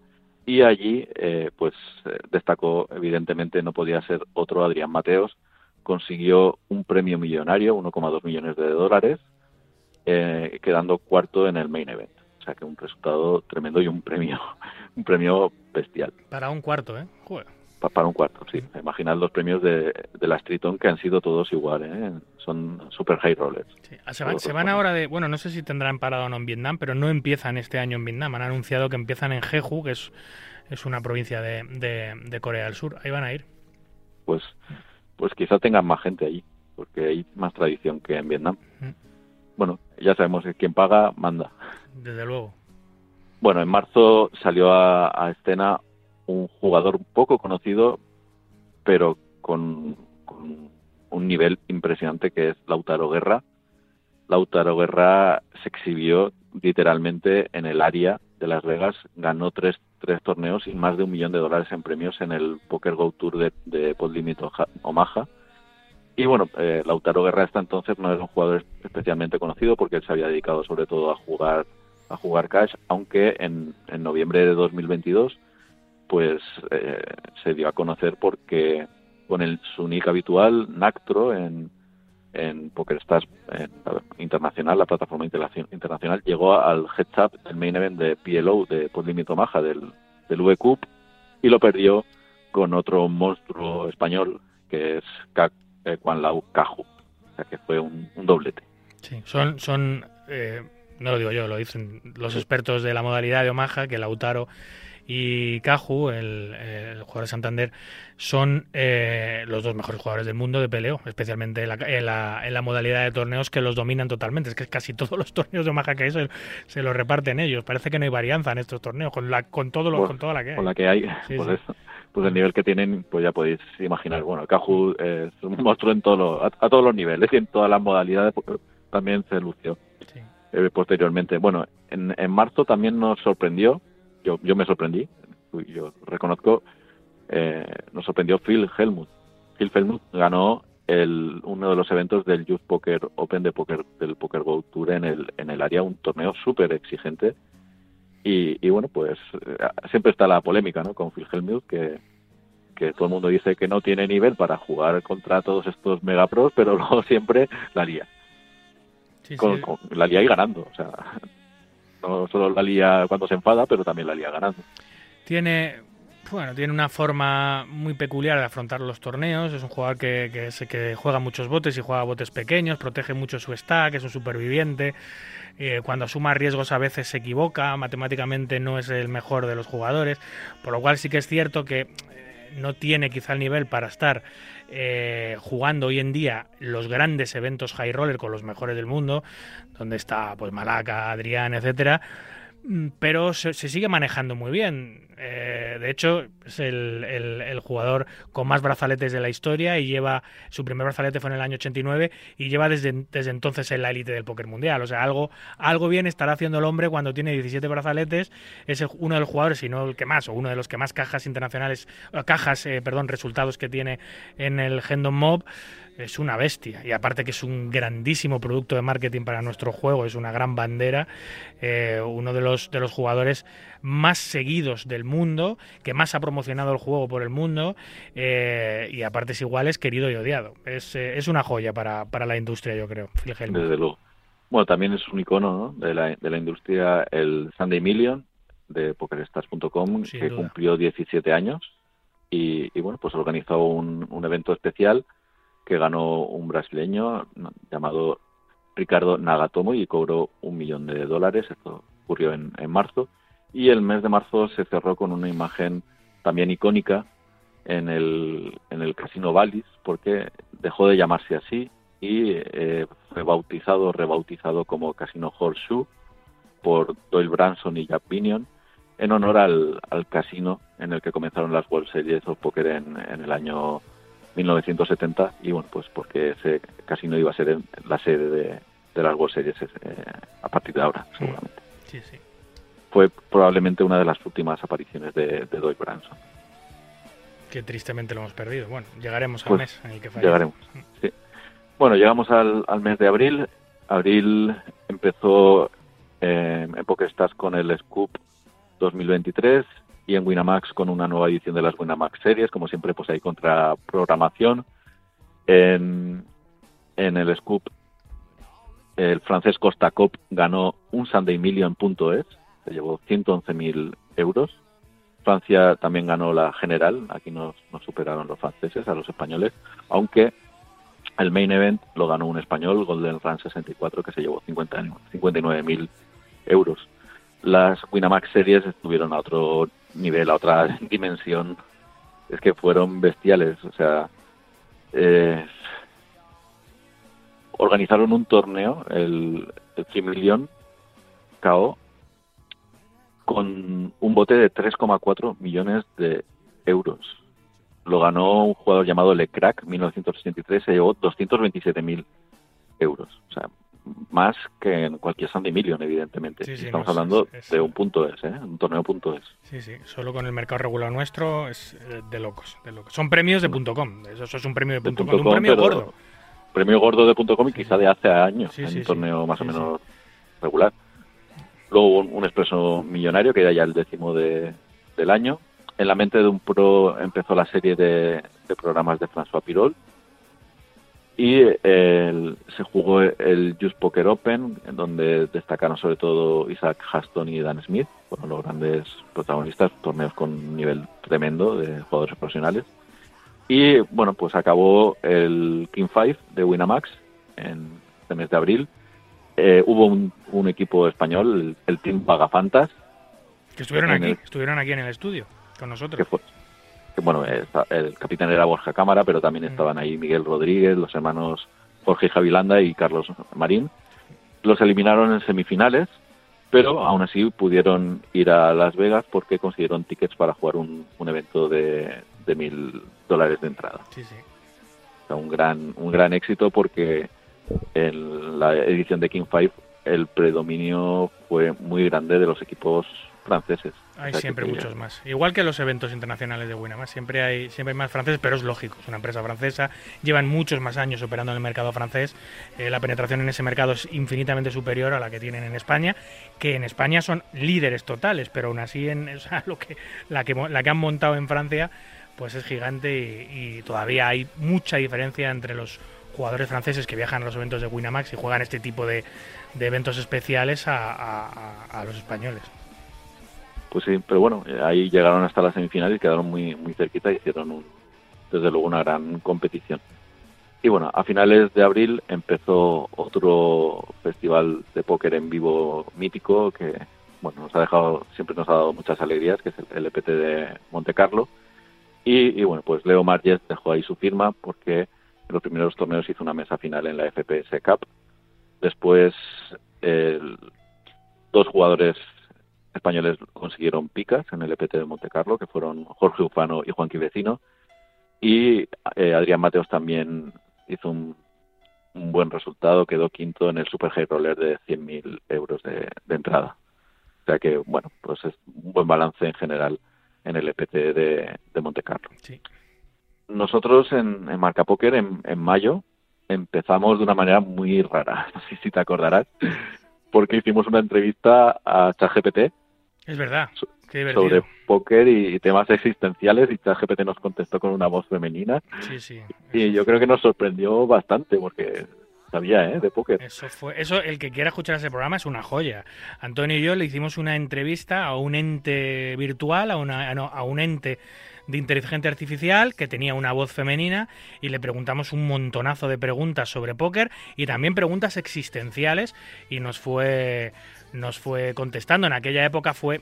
y allí eh, pues eh, destacó evidentemente no podía ser otro Adrián Mateos consiguió un premio millonario 1,2 millones de dólares eh, quedando cuarto en el main event o sea que un resultado tremendo y un premio un premio bestial Para un cuarto, ¿eh? Joder. Pa- para un cuarto sí imaginad los premios de, de la Streeton que han sido todos igual ¿eh? son super high rollers Sí. Ah, Se van, se van ahora de. Bueno, no sé si tendrán parado o no en Vietnam, pero no empiezan este año en Vietnam. Han anunciado que empiezan en Jeju, que es, es una provincia de, de- de Corea del Sur. Ahí van a ir. pues pues quizá tengan más gente allí porque hay más tradición que en Vietnam Mm. bueno ya sabemos que quien paga manda Desde luego. Bueno, en marzo salió a, a escena un jugador poco conocido, pero con, un nivel impresionante que es Lautaro Guerra. Lautaro Guerra se exhibió literalmente en el área de Las Vegas, ganó tres, tres torneos y más de un millón de dólares en premios en el Poker Go Tour de, de Podlimit Oja- Omaha. Y bueno, eh, Lautaro Guerra hasta entonces no era un jugador especialmente conocido porque él se había dedicado sobre todo a jugar a jugar cash, aunque en, en noviembre de 2022 pues eh, se dio a conocer porque con el su nick habitual Nactro en, en PokerStars en la internacional, la plataforma interna- internacional, llegó al heads up del main event de PLO de Podlimit Omaha del, del V Cup y lo perdió con otro monstruo español que es Ka- eh, Juan Lau Caju. O sea que fue un, un doblete. Sí, son, son eh, no lo digo yo, lo dicen los expertos de la modalidad de Omaha, que Lautaro y Caju, el, el jugador de Santander, son eh, los dos mejores jugadores del mundo de peleo, especialmente en la, en, la, en la modalidad de torneos que los dominan totalmente. Es que casi todos los torneos de Omaha que hay se, se los reparten ellos. Parece que no hay varianza en estos torneos, con, la, con, todo lo, con toda la que hay. Con la que hay, Sí, pues sí. eso. Pues el nivel que tienen, pues ya podéis imaginar. Bueno, Caju es un monstruo en todo lo- a, a todos los niveles y en todas las modalidades pues, también se lució. Sí. eh, posteriormente. Bueno, en, en marzo también nos sorprendió, yo, yo me sorprendí, yo reconozco, eh, nos sorprendió Phil Helmut. Phil Helmut ganó el, uno de los eventos del Youth Poker Open de Poker, del Poker Go Tour en el, en el área, un torneo súper exigente. Y, y bueno, pues eh, siempre está la polémica ¿no? con Phil Helmut, que, que todo el mundo dice que no tiene nivel para jugar contra todos estos megapros, pero luego siempre la lía Sí, con, sí. con- la lía y ganando. O sea, no solo la lía cuando se enfada, pero también la lía ganando. Tiene, bueno, tiene una forma muy peculiar de afrontar los torneos. Es un jugador que, que, juega muchos botes y juega botes pequeños, protege mucho su stack, es un superviviente. Eh, cuando asuma riesgos a veces se equivoca, matemáticamente no es el mejor de los jugadores, por lo cual sí que es cierto que no tiene quizá el nivel para estar eh, jugando hoy en día los grandes eventos high roller con los mejores del mundo, donde está pues Malaca, Adrián, etcétera, pero se, se sigue manejando muy bien. Eh, de hecho, es el, jugador con más brazaletes de la historia y lleva su primer brazalete fue en el año 89 y lleva desde, desde entonces en la élite del póker mundial. O sea, algo, algo bien estará haciendo el hombre cuando tiene 17 brazaletes. Es uno de los jugadores, si no el que más, o uno de los que más cajas internacionales, cajas, eh, perdón, resultados que tiene en el Hendon Mob. Es una bestia. Y aparte que es un grandísimo producto de marketing para nuestro juego, es una gran bandera. eh, uno de los, de los jugadores más seguidos del mundo, que más ha promocionado el juego por el mundo, eh, y a partes iguales querido y odiado. Es, eh, es una joya para, para la industria, yo creo, Phil. Desde luego. Bueno, también es un icono ¿no? de, la, de la industria el Sunday Million de PokerStars.com, que duda. cumplió 17 años y, y, bueno, pues organizó un, un evento especial que ganó un brasileño llamado Ricardo Nagatomo y cobró un millón de dólares. Esto ocurrió en, en marzo. Y el mes de marzo se cerró con una imagen también icónica en el, en el Casino Valis, porque dejó de llamarse así y eh, fue bautizado, rebautizado como Casino Horseshoe por Doyle Branson y Jack Binion en honor al, al casino en el que comenzaron las World Series of Poker en, en el año 1970 y bueno, pues porque ese casino iba a ser en- la sede de, de las World Series eh, a partir de ahora, seguramente. Sí, sí. Fue probablemente una de las últimas apariciones de, de Doyle Branson. Que tristemente lo hemos perdido. Bueno, llegaremos al Pues, mes en el que. Llegaremos. sí. Bueno, llegamos al, al mes de abril. Abril empezó eh, en PokerStars con el Scoop 2023 y en Winamax con una nueva edición de las Winamax series, como siempre pues hay contraprogramación. En, en el Scoop el francés Costa Cop ganó un Sunday Million.es, se llevó 111.000 euros. Francia también ganó la general, aquí nos, nos superaron los franceses a los españoles, aunque el main event lo ganó un español, Golden Run 64, que se llevó 50 59.000 euros. Las Winamax series estuvieron a otro nivel, a otra dimensión. Es que fueron bestiales, o sea, eh, organizaron un torneo, el, el 3 Million KO, con un bote de 3,4 millones de euros. Lo ganó un jugador llamado Lecrack, 1963, se llevó 227.000 euros. O sea, más que en cualquier Sunday Million, evidentemente. Sí, sí, Estamos no, hablando es- de un punto es, ¿eh? un torneo punto es. Sí, sí, solo con el mercado regular nuestro es eh, de locos, de locos. Son premios de .com, eso, eso es un premio de, De punto punto .com, un premio gordo. Premio gordo de punto com y quizá de hace años, Sí, en sí, un torneo más o menos regular. Luego un, un expreso millonario, que era ya el décimo de, del año. En la mente de un pro empezó la serie de, de programas de François Pirol. Y el- se jugó el Just Poker Open, en donde destacaron sobre todo Isaac Haston y Dan Smith, fueron los grandes protagonistas, torneos con un nivel tremendo de jugadores profesionales. Y bueno, pues acabó el King 5 de Winamax en este mes de abril. Eh, hubo un, un equipo español, el, el Team Pagafantas, Que estuvieron aquí, el- estuvieron aquí en el estudio con que nosotros. fue que, bueno, el capitán era Borja Cámara, pero también Mm. estaban ahí Miguel Rodríguez, los hermanos Jorge Javilanda y Carlos Marín. Los eliminaron en semifinales, pero aún así pudieron ir a Las Vegas porque consiguieron tickets para jugar un, un evento de, de mil dólares de entrada. Sí, sí. O sea, un gran, un gran éxito porque en la edición de King 5 el predominio fue muy grande de los equipos franceses. Hay O sea, siempre muchos más. Igual que los eventos internacionales de Winamax, siempre hay, siempre hay más franceses, pero es lógico, es una empresa francesa, llevan muchos más años operando en el mercado francés, eh, la penetración en ese mercado es infinitamente superior a la que tienen en España, que en España son líderes totales, pero aún así en o sea, lo que, la, que, la que han montado en Francia pues es gigante y, y todavía hay mucha diferencia entre los jugadores franceses que viajan a los eventos de Winamax y juegan este tipo de, de eventos especiales a- a- a- a los españoles. Pues sí, pero bueno, eh, ahí llegaron hasta la semifinal y quedaron muy muy cerquita, hicieron un, desde luego una gran competición. Y bueno, a finales de abril empezó otro festival de póker en vivo mítico que bueno nos ha dejado siempre nos ha dado muchas alegrías, que es el LPT de Monte Carlo. Y, y bueno, pues Leo Marges dejó ahí su firma porque en los primeros torneos hizo una mesa final en la FPS Cup. Después el- dos jugadores españoles consiguieron picas en el EPT de Monte Carlo, que fueron Jorge Ufano y Juan Vecino. Y eh, Adrián Mateos también hizo un, un buen resultado, quedó quinto en el Super High Roller de 100.000 euros de, de entrada. O sea que, bueno, pues es un buen balance en general en el EPT de, de Monte Carlo. Sí. Nosotros en, en Marca Póker, en, en mayo, empezamos de una manera muy rara, no sé si te acordarás, porque hicimos una entrevista a ChatGPT Es verdad, qué sobre póker y temas existenciales y ChatGPT nos contestó con una voz femenina Sí, sí. y yo creo que nos sorprendió bastante porque sabía ¿eh? de póker. Eso fue, eso, el que quiera escuchar ese programa es una joya. Antonio y yo le hicimos una entrevista a un ente virtual, a, una, no, a un ente de inteligencia artificial que tenía una voz femenina y le preguntamos un montonazo de preguntas sobre póker y también preguntas existenciales y nos fue nos fue contestando. En aquella época fue,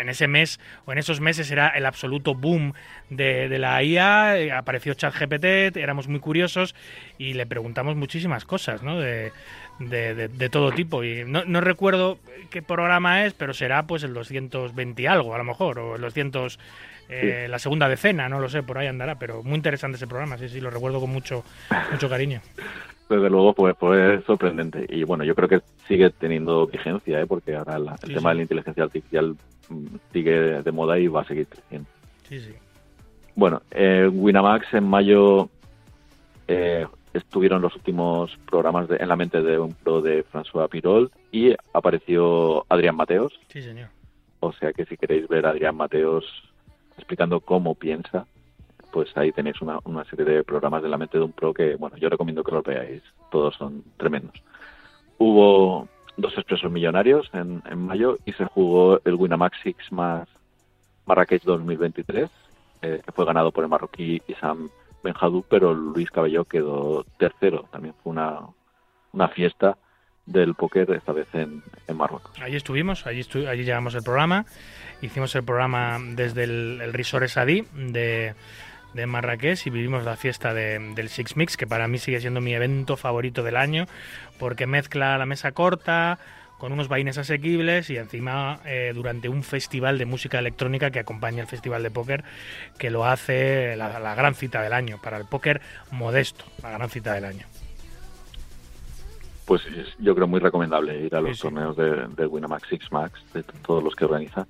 en ese mes o en esos meses era el absoluto boom de, de la IA, eh, apareció ChatGPT, éramos muy curiosos y le preguntamos muchísimas cosas, ¿no? De, de, de- de todo tipo. Y no, no recuerdo qué programa es, pero será pues el 220 y algo, a lo mejor, o el 200, eh, la segunda decena, no lo sé, por ahí andará, pero muy interesante ese programa, sí, sí, lo recuerdo con mucho, mucho cariño. Desde luego pues fue sorprendente y bueno, yo creo que sigue teniendo vigencia ¿eh? porque ahora la- el Sí, tema sí. de la inteligencia artificial mm, sigue de moda y va a seguir creciendo. Sí, sí. Bueno, eh, Winamax en mayo eh, estuvieron los últimos programas de, en la mente de un pro de François Pirol y apareció Adrián Mateos. Sí, señor. O sea que si queréis ver a Adrián Mateos explicando cómo piensa, pues ahí tenéis una, una serie de programas de la mente de un pro que, bueno, yo recomiendo que los veáis. Todos son tremendos. Hubo dos expresos millonarios en, en mayo y se jugó el Winamax Six más Marrakech 2023, eh, que fue ganado por el marroquí Isam Benjadou, pero Luis Cabello quedó tercero. También fue una, una fiesta del póker, esta vez en, en Marruecos. Allí estuvimos, allí, estu allí llevamos el programa. Hicimos el programa desde el, el Resort de, de Marrakech y vivimos la fiesta de, del Six Mix, que para mí sigue siendo mi evento favorito del año, porque mezcla la mesa corta con unos vaines asequibles y encima eh, durante un festival de música electrónica que acompaña el festival de póker, que lo hace la, la gran cita del año, para el póker modesto, la gran cita del año. Pues es- yo creo muy recomendable ir a los Sí, sí. torneos de, de Winamax Six Max, de todos los que organiza.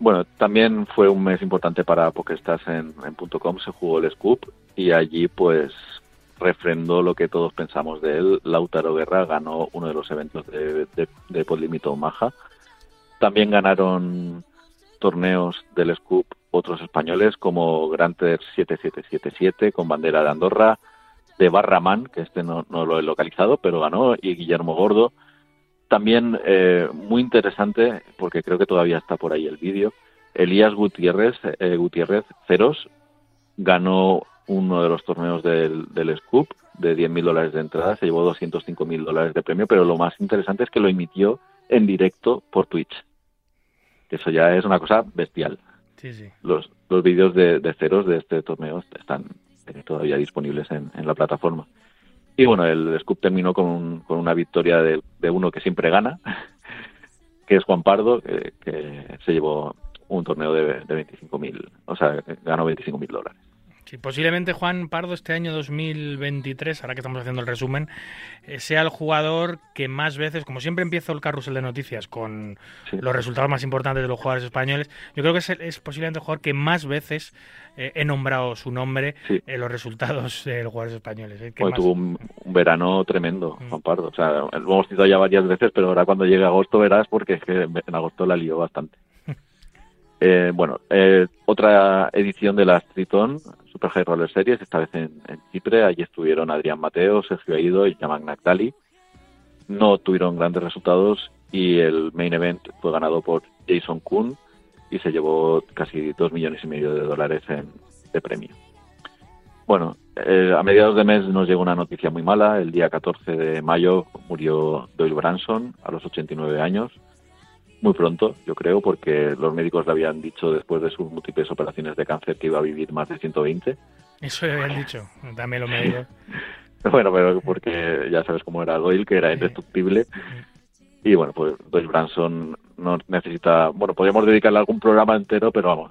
Bueno, también fue un mes importante para PokerStars en, en .com, se jugó el Scoop y allí pues refrendó lo que todos pensamos de él. Lautaro Guerra ganó uno de los eventos de, de, de Podlimito Omaha. También ganaron torneos del Scoop otros españoles como Granter 7777 con bandera de Andorra, de Barraman, que este no, no lo he localizado, pero ganó, y Guillermo Gordo. También eh, muy interesante, porque creo que todavía está por ahí el vídeo, Elías Gutiérrez, eh, Gutiérrez Ceros, ganó uno de los torneos del, del Scoop de 10.000 dólares de entrada, se llevó 205.000 dólares de premio, pero lo más interesante es que lo emitió en directo por Twitch. Eso ya es una cosa bestial. Sí, sí. Los, los vídeos de, de ceros de este torneo están eh, todavía disponibles en, en la plataforma. Y bueno, el Scoop terminó con, un- con una victoria de, de uno que siempre gana, que es Juan Pardo, que, se llevó un torneo de, de 25.000, o sea, ganó 25.000 dólares. Sí, posiblemente Juan Pardo este año 2023, ahora que estamos haciendo el resumen, eh, sea el jugador que más veces, como siempre empiezo el carrusel de noticias con Sí. los resultados más importantes de los jugadores españoles, yo creo que es, posiblemente el jugador que más veces eh, he nombrado su nombre Sí. en los resultados de los jugadores españoles. eh, Bueno, tuvo un, un verano tremendo, Mm. Juan Pardo. O sea, lo hemos citado ya varias veces, pero ahora cuando llegue agosto verás, porque es que en agosto la lió bastante. Eh, bueno, eh, otra edición de la Triton Super High Roller Series, esta vez en, Chipre. Allí estuvieron Adrián Mateo, Sergio Aido y Yaman Naktali. No tuvieron grandes resultados y el main event fue ganado por Jason Kuhn y se llevó casi dos millones y medio de dólares en, de premio. Bueno, eh, a mediados de mes nos llegó una noticia muy mala. El día 14 de mayo murió Doyle Branson a los 89 años. Muy pronto, yo creo, porque los médicos le habían dicho después de sus múltiples operaciones de cáncer que iba a vivir más de 120. Eso le habían dicho, también lo me digo. Bueno, pero porque ya sabes cómo era Doyle, que era indestructible. Y bueno, pues Doyle Branson no necesita, bueno, podríamos dedicarle algún programa entero, pero vamos,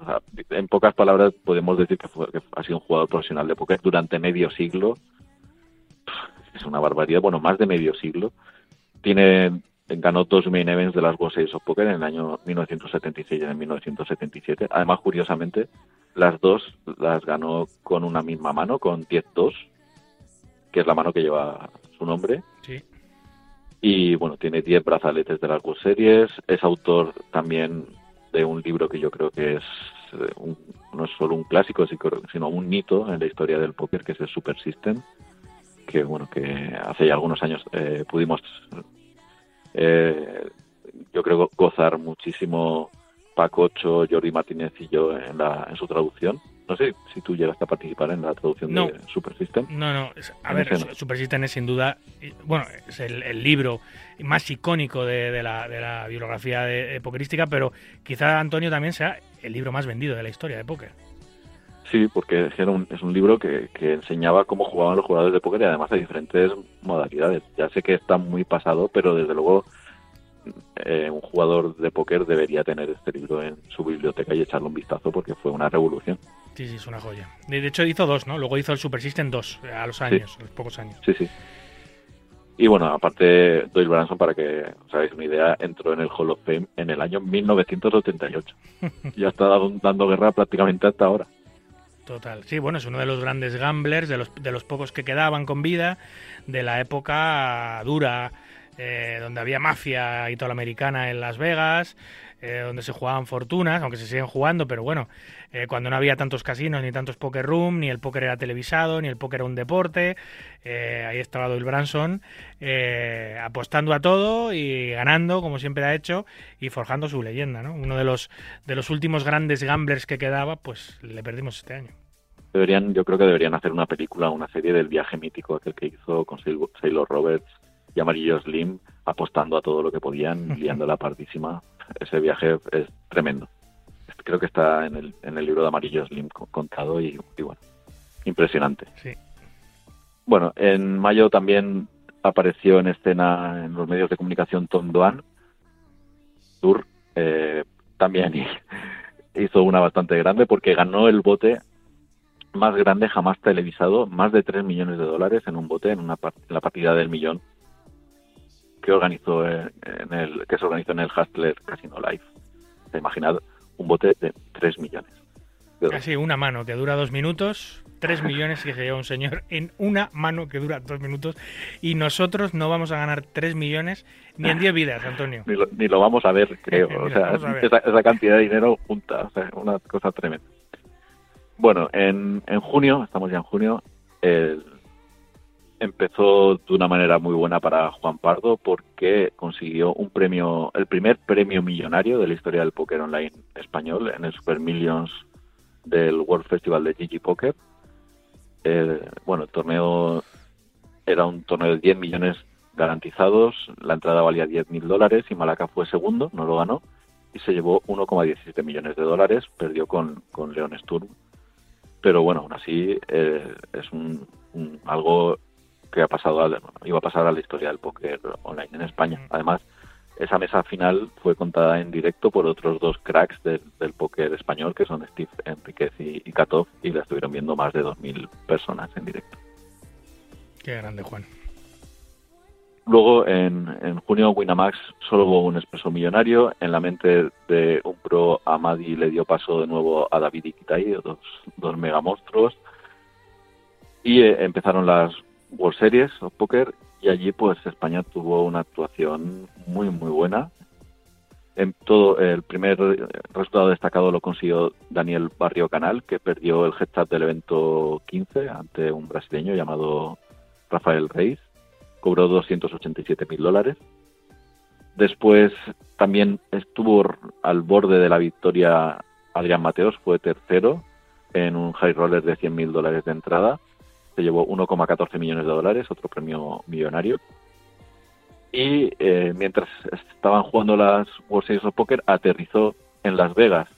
en pocas palabras podemos decir que, fue- que ha sido un jugador profesional de póker durante medio siglo. Es una barbaridad, bueno, más de medio siglo. Tiene ganó dos main events de las World Series of Poker en el año 1976 y en el 1977. Además, curiosamente, las dos las ganó con una misma mano, con 10-2, que es la mano que lleva su nombre. Sí. Y bueno, tiene 10 brazaletes de las World Series. Es autor también de un libro que yo creo que es eh, un- no es solo un clásico, sino un hito en la historia del póker, que es el Super System, que bueno, que hace ya algunos años eh, pudimos, eh, yo creo, gozar muchísimo Paco Ocho, Jordi Martínez y yo en, la, en su traducción. No sé si tú llegaste a participar en la traducción No. de Super System. No, no, a ver. Super System es sin duda, bueno, es el, el libro más icónico de, de la, de la bibliografía de, de pokerística, pero quizá Antonio también sea el libro más vendido de la historia de póker. Sí, porque era un- es un libro que, que enseñaba cómo jugaban los jugadores de póker y además de diferentes modalidades. Ya sé que está muy pasado, pero desde luego eh, un jugador de póker debería tener este libro en su biblioteca y echarle un vistazo porque fue una revolución. Sí, sí, es una joya. De de hecho hizo dos, ¿no? Luego hizo el Super System 2, a los años, a los pocos años. Sí, sí. Y bueno, aparte, Doyle Branson, para que os hagáis una idea, entró en el Hall of Fame en el año 1988. ya está dando, dando guerra prácticamente hasta ahora. Total. Sí, bueno, es uno de los grandes gamblers, de los, de los pocos que quedaban con vida, de la época dura, eh, donde había mafia italoamericana en Las Vegas, eh, donde se jugaban fortunas, aunque se siguen jugando, pero bueno, eh, cuando no había tantos casinos, ni tantos poker room, ni el póker era televisado, ni el póker era un deporte, eh, ahí estaba Doyle Branson eh, apostando a todo y ganando, como siempre ha hecho, y forjando su leyenda, ¿no? Uno de los, de los últimos grandes gamblers que quedaba, pues le perdimos este año. Deberían, yo creo que deberían hacer una película, una serie del viaje mítico aquel que hizo con Sail- Sailor Roberts y Amarillo Slim, apostando a todo lo que podían, liando la partísima. Ese viaje es tremendo. Creo que está en el, en el libro de Amarillo Slim co- contado y, y bueno, impresionante. Sí. Bueno, en mayo también apareció en escena en los medios de comunicación Tom Doan. Tour eh, también hizo una bastante grande porque ganó el bote más grande jamás televisado, más de 3 millones de dólares en un bote, en, una en la partida del millón que organizó en el que se organizó en el Hustler Casino Live. ¿Te imaginas un bote de 3 millones? de? Casi una mano que dura dos minutos, tres millones que se lleva un señor en una mano que dura dos minutos, y nosotros no vamos a ganar tres millones ni en diez vidas, Antonio. ni lo, ni lo vamos a ver, creo. O sea, ver. esa, esa cantidad de dinero junta, o sea, una cosa tremenda. Bueno, en, en junio, estamos ya en junio, el- empezó de una manera muy buena para Juan Pardo porque consiguió un premio, el primer premio millonario de la historia del póker online español en el Super Millions del World Festival de GG Poker. Eh, bueno, el torneo era un torneo de 10 millones garantizados, la entrada valía 10 mil dólares y Malaca fue segundo, no lo ganó, y se llevó 1,17 millones de dólares, perdió con, con Leon Sturm. Pero bueno, aún así eh, es un, un- algo que ha pasado a- iba a pasar a la historia del póker online en España. Además, esa mesa final fue contada en directo por otros dos cracks del, del póker español, que son Steve Enriquez y, y Katov, y la estuvieron viendo más de 2.000 personas en directo. Qué grande, Juan. Luego, en, en junio, Winamax solo hubo un expreso millonario. En la mente de un pro, Amadi le dio paso de nuevo a David y Kitai, dos, dos mega monstruos. Y eh, empezaron las World Series of Poker y allí pues España tuvo una actuación muy muy buena. En todo el primer resultado destacado lo consiguió Daniel Barrio Canal, que perdió el heads up del evento 15 ante un brasileño llamado Rafael Reis cobró 287 mil dólares. Después también estuvo al borde de la victoria Adrián Mateos, fue tercero en un high roller de 100 mil dólares de entrada. Se llevó 1,14 millones de dólares, otro premio millonario. Y eh, mientras estaban jugando las World Series of Poker, aterrizó en Las Vegas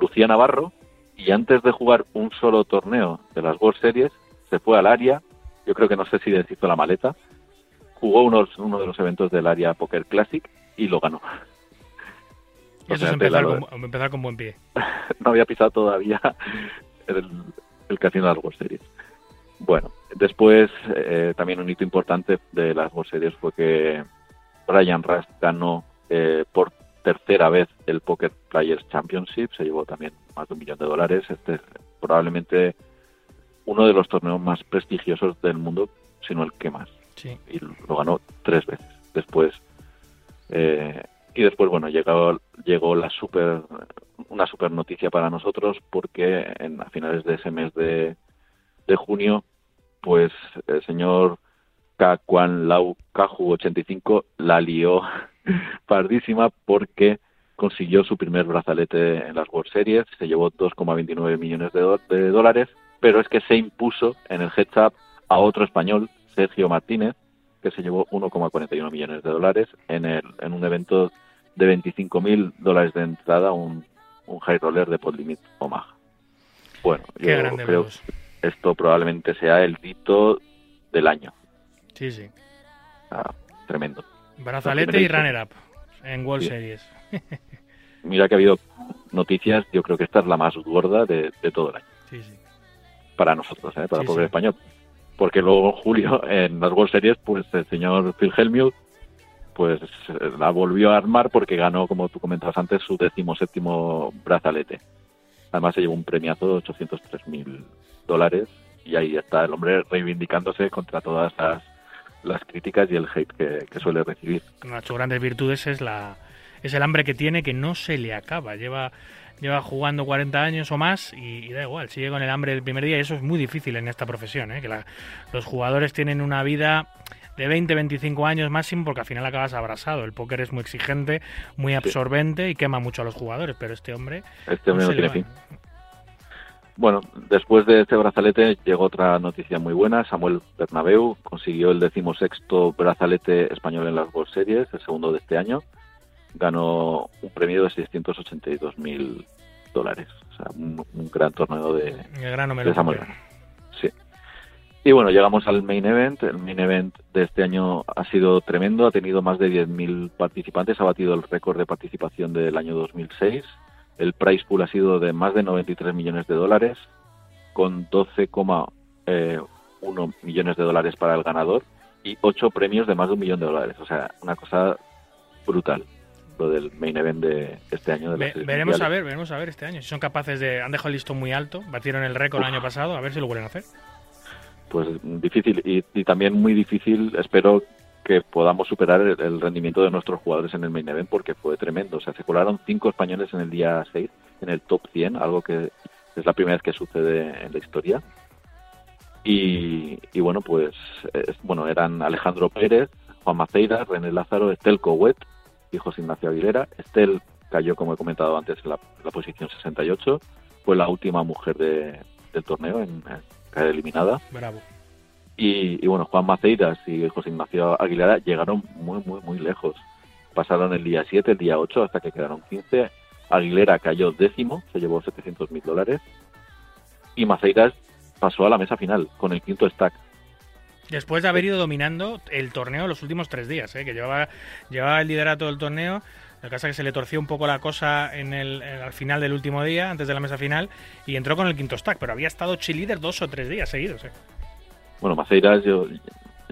Lucía Navarro y antes de jugar un solo torneo de las World Series, se fue al área yo creo que no sé si deshizo la maleta, jugó unos, uno de los eventos del área Poker Classic y lo ganó. Y O eso sea, es empezar tela, con, empezar con buen pie. no había pisado todavía el, el casino de las World Series. Bueno, después eh, también un hito importante de las World Series fue que Brian Rust ganó eh, por tercera vez el Poker Players Championship, se llevó también más de un millón de dólares. Este es probablemente uno de los torneos más prestigiosos del mundo, si no el que más Sí. y lo ganó tres veces. Después eh, y después bueno llegó llegó la super una super noticia para nosotros porque en, a finales de ese mes de, de junio pues el señor Kakuan Lau Kaju 85 la lió pardísima porque consiguió su primer brazalete en las World Series, se llevó 2,29 millones de, dólares, pero es que se impuso en el heads up a otro español, Sergio Martínez, que se llevó 1,41 millones de dólares en, el, en un evento de 25 mil dólares de entrada, un, un high roller de Podlimit Omaha. Bueno, Qué yo creo esto probablemente sea el hito del año. Sí, sí. Ah, tremendo. Brazalete y runner-up en World Sí. Series. Mira que ha habido noticias, yo creo que esta es la más gorda de, de todo el año. Sí, sí. para nosotros, ¿eh? para el sí. español. Porque luego en julio, en las World Series, pues el señor Phil Hellmuth pues la volvió a armar porque ganó, como tú comentabas antes, su decimoséptimo brazalete. Además se llevó un premiazo de 803 mil dólares y ahí está el hombre reivindicándose contra todas las, las críticas y el hate que, que suele recibir. Una de sus grandes virtudes es la es el hambre que tiene que no se le acaba. Lleva lleva jugando 40 años o más y, y da igual, sigue con el hambre del primer día y eso es muy difícil en esta profesión, ¿eh? que la- los jugadores tienen una vida de 20, 25 años máximo porque al final acabas abrasado. El póker es muy exigente, muy absorbente y quema mucho a los jugadores, pero este hombre Este hombre no tiene fin. Bueno, después de este brazalete llegó otra noticia muy buena. Samuel Bernabeu consiguió el decimosexto brazalete español en las World Series, el segundo de este año. Ganó un premio de 682 mil dólares. O sea, un, un gran torneo de, me de Samuel. Sí. Y bueno, llegamos al main event. El main event de este año ha sido tremendo. Ha tenido más de 10.000 participantes. Ha batido el récord de participación del año 2006. El prize pool ha sido de más de 93 millones de dólares, con 12,1 millones de dólares para el ganador y 8 premios de más de un millón de dólares. O sea, una cosa brutal lo del main event de este año. De Ve- veremos a ver, veremos a ver este año. Si son capaces de. Han dejado el listón muy alto, batieron el récord el año pasado, a ver si lo vuelven a hacer. pues difícil y, y también muy difícil espero que podamos superar el, el rendimiento de nuestros jugadores en el main event porque fue tremendo. O sea se colaron cinco españoles en el día 6 en el top 100 algo que es la primera vez que sucede en la historia. Y, bueno pues es- bueno eran Alejandro Pérez Juan Maceira René Lázaro Estel Couet y José Ignacio Aguilera. Estel cayó como he comentado antes en la, la posición 68 fue la última mujer de- del torneo en, en caer eliminada. Bravo. Y, y bueno, Juan Maceiras y José Ignacio Aguilera llegaron muy, muy, muy lejos. Pasaron el día 7, el día 8, hasta que quedaron 15. Aguilera cayó décimo, se llevó 700 mil dólares. Y Maceiras pasó a la mesa final con el quinto stack. Después de haber ido dominando el torneo los últimos tres días, ¿eh? que llevaba, llevaba el liderato del torneo. Lo que pasa es que se le torció un poco la cosa en el, en- al final del último día, antes de la mesa final, y entró con el quinto stack, pero había estado cheerleader dos o tres días seguidos. ¿eh? Bueno, Maceiras, yo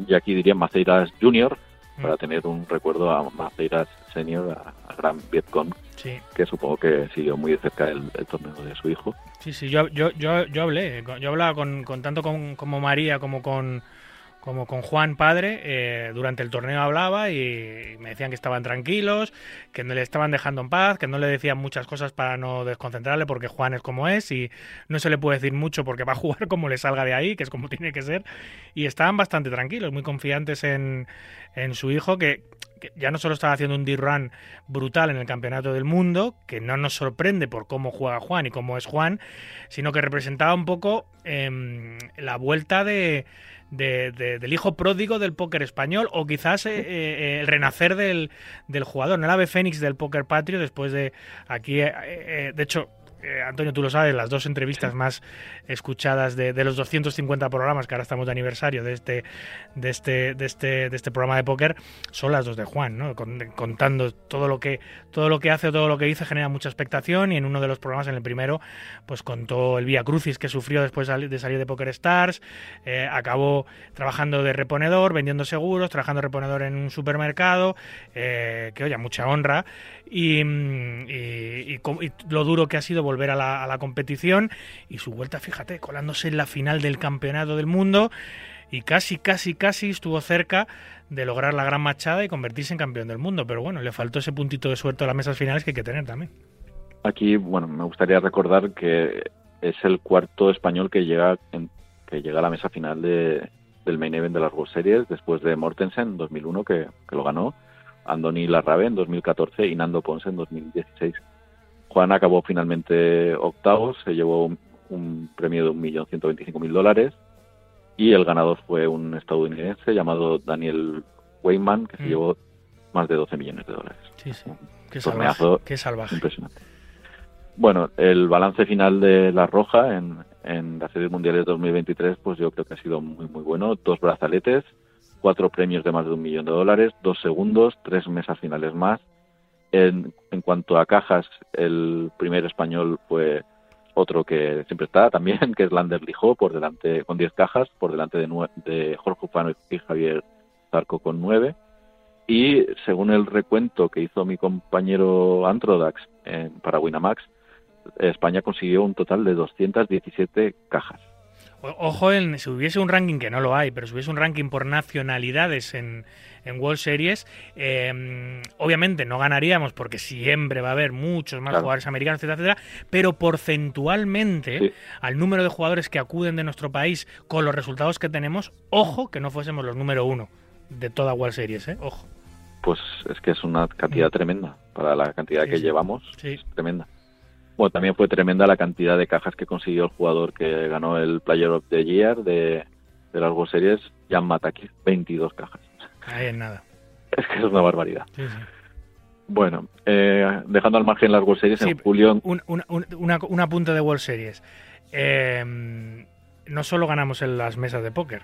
ya aquí diría Maceiras Junior, Mm. para tener un recuerdo a Maceiras Senior, a, a Gran Vietcong, Sí, que supongo que siguió muy de cerca el, el torneo de su hijo. sí, sí. Yo, yo, yo, yo hablé, yo hablaba con, con tanto con, como María como con como con Juan padre, eh, durante el torneo hablaba y me decían que estaban tranquilos, que no le estaban dejando en paz, que no le decían muchas cosas para no desconcentrarle porque Juan es como es y no se le puede decir mucho porque va a jugar como le salga de ahí, que es como tiene que ser. Y estaban bastante tranquilos, muy confiantes en, en su hijo, que, ya no solo estaba haciendo un D-Run brutal en el Campeonato del Mundo, que no nos sorprende por cómo juega Juan y cómo es Juan, sino que representaba un poco em, la vuelta de, de- de- del hijo pródigo del póker español o quizás eh, eh, el renacer del, del jugador, el ave fénix del póker patrio después de aquí, eh, eh, de hecho, eh, Antonio, tú lo sabes, las dos entrevistas más escuchadas de, de los 250 programas que ahora estamos de aniversario de este, de este, de este, de este programa de póker son las dos de Juan, ¿no? Con- contando todo lo que todo lo que hace o todo lo que dice genera mucha expectación y en uno de los programas, en el primero, pues contó el Vía Crucis que sufrió después de salir de Poker Stars, eh, acabó trabajando de reponedor, vendiendo seguros, trabajando de reponedor en un supermercado, eh, que oye, mucha honra y, mm, y- y y lo duro que ha sido volver a la, competición y su vuelta, fíjate, colándose en la final del campeonato del mundo y casi, casi, casi estuvo cerca de lograr la gran machada y convertirse en campeón del mundo, pero bueno, le faltó ese puntito de suerte a las mesas finales que hay que tener también. Aquí, bueno, me gustaría recordar que es el cuarto español que llega en- que llega a la mesa final de, del main event de las World Series después de Mortensen en 2001 que, que lo ganó, Andoni Larrabe en 2014 y Nando Ponce en 2016. Juan acabó finalmente octavo, se llevó un, un premio de 1.125.000 dólares y el ganador fue un estadounidense llamado Daniel Weyman que se Mm. llevó más de 12 millones de dólares. Sí, sí. Qué salvaje. Qué salvaje. Impresionante. Bueno, el balance final de La Roja en, en las series mundiales 2023, pues yo creo que ha sido muy, muy bueno. Dos brazaletes, cuatro premios de más de un millón de dólares, dos segundos, tres mesas finales más. En, en cuanto a cajas, el primer español fue otro que siempre está también, que es Lander Lijó, por delante, con 10 cajas, por delante de, Jorge Ufano y Javier Zarco con 9. Y según el recuento que hizo mi compañero Antrodax en, para Winamax, España consiguió un total de 217 cajas. Ojo, en, si hubiese un ranking, que no lo hay, pero si hubiese un ranking por nacionalidades en, en World Series, eh, obviamente no ganaríamos porque siempre va a haber muchos más Claro. jugadores americanos, etcétera, etcétera, pero porcentualmente, Sí. al número de jugadores que acuden de nuestro país con los resultados que tenemos, ojo que no fuésemos los número uno de toda World Series, ¿eh? Ojo. Pues es que es una cantidad Mm. tremenda para la cantidad Sí, que sí. llevamos. Es tremenda. Bueno, también fue tremenda la cantidad de cajas que consiguió el jugador que ganó el Player of the Year de, de las World Series, Jan Matakis, 22 cajas. Ahí en nada. Es que es una barbaridad. Sí, sí. Bueno, eh, dejando al margen las World Series, Sí, en julio un, un, un, una- un apunte de World Series. Eh, no solo ganamos en las mesas de póker,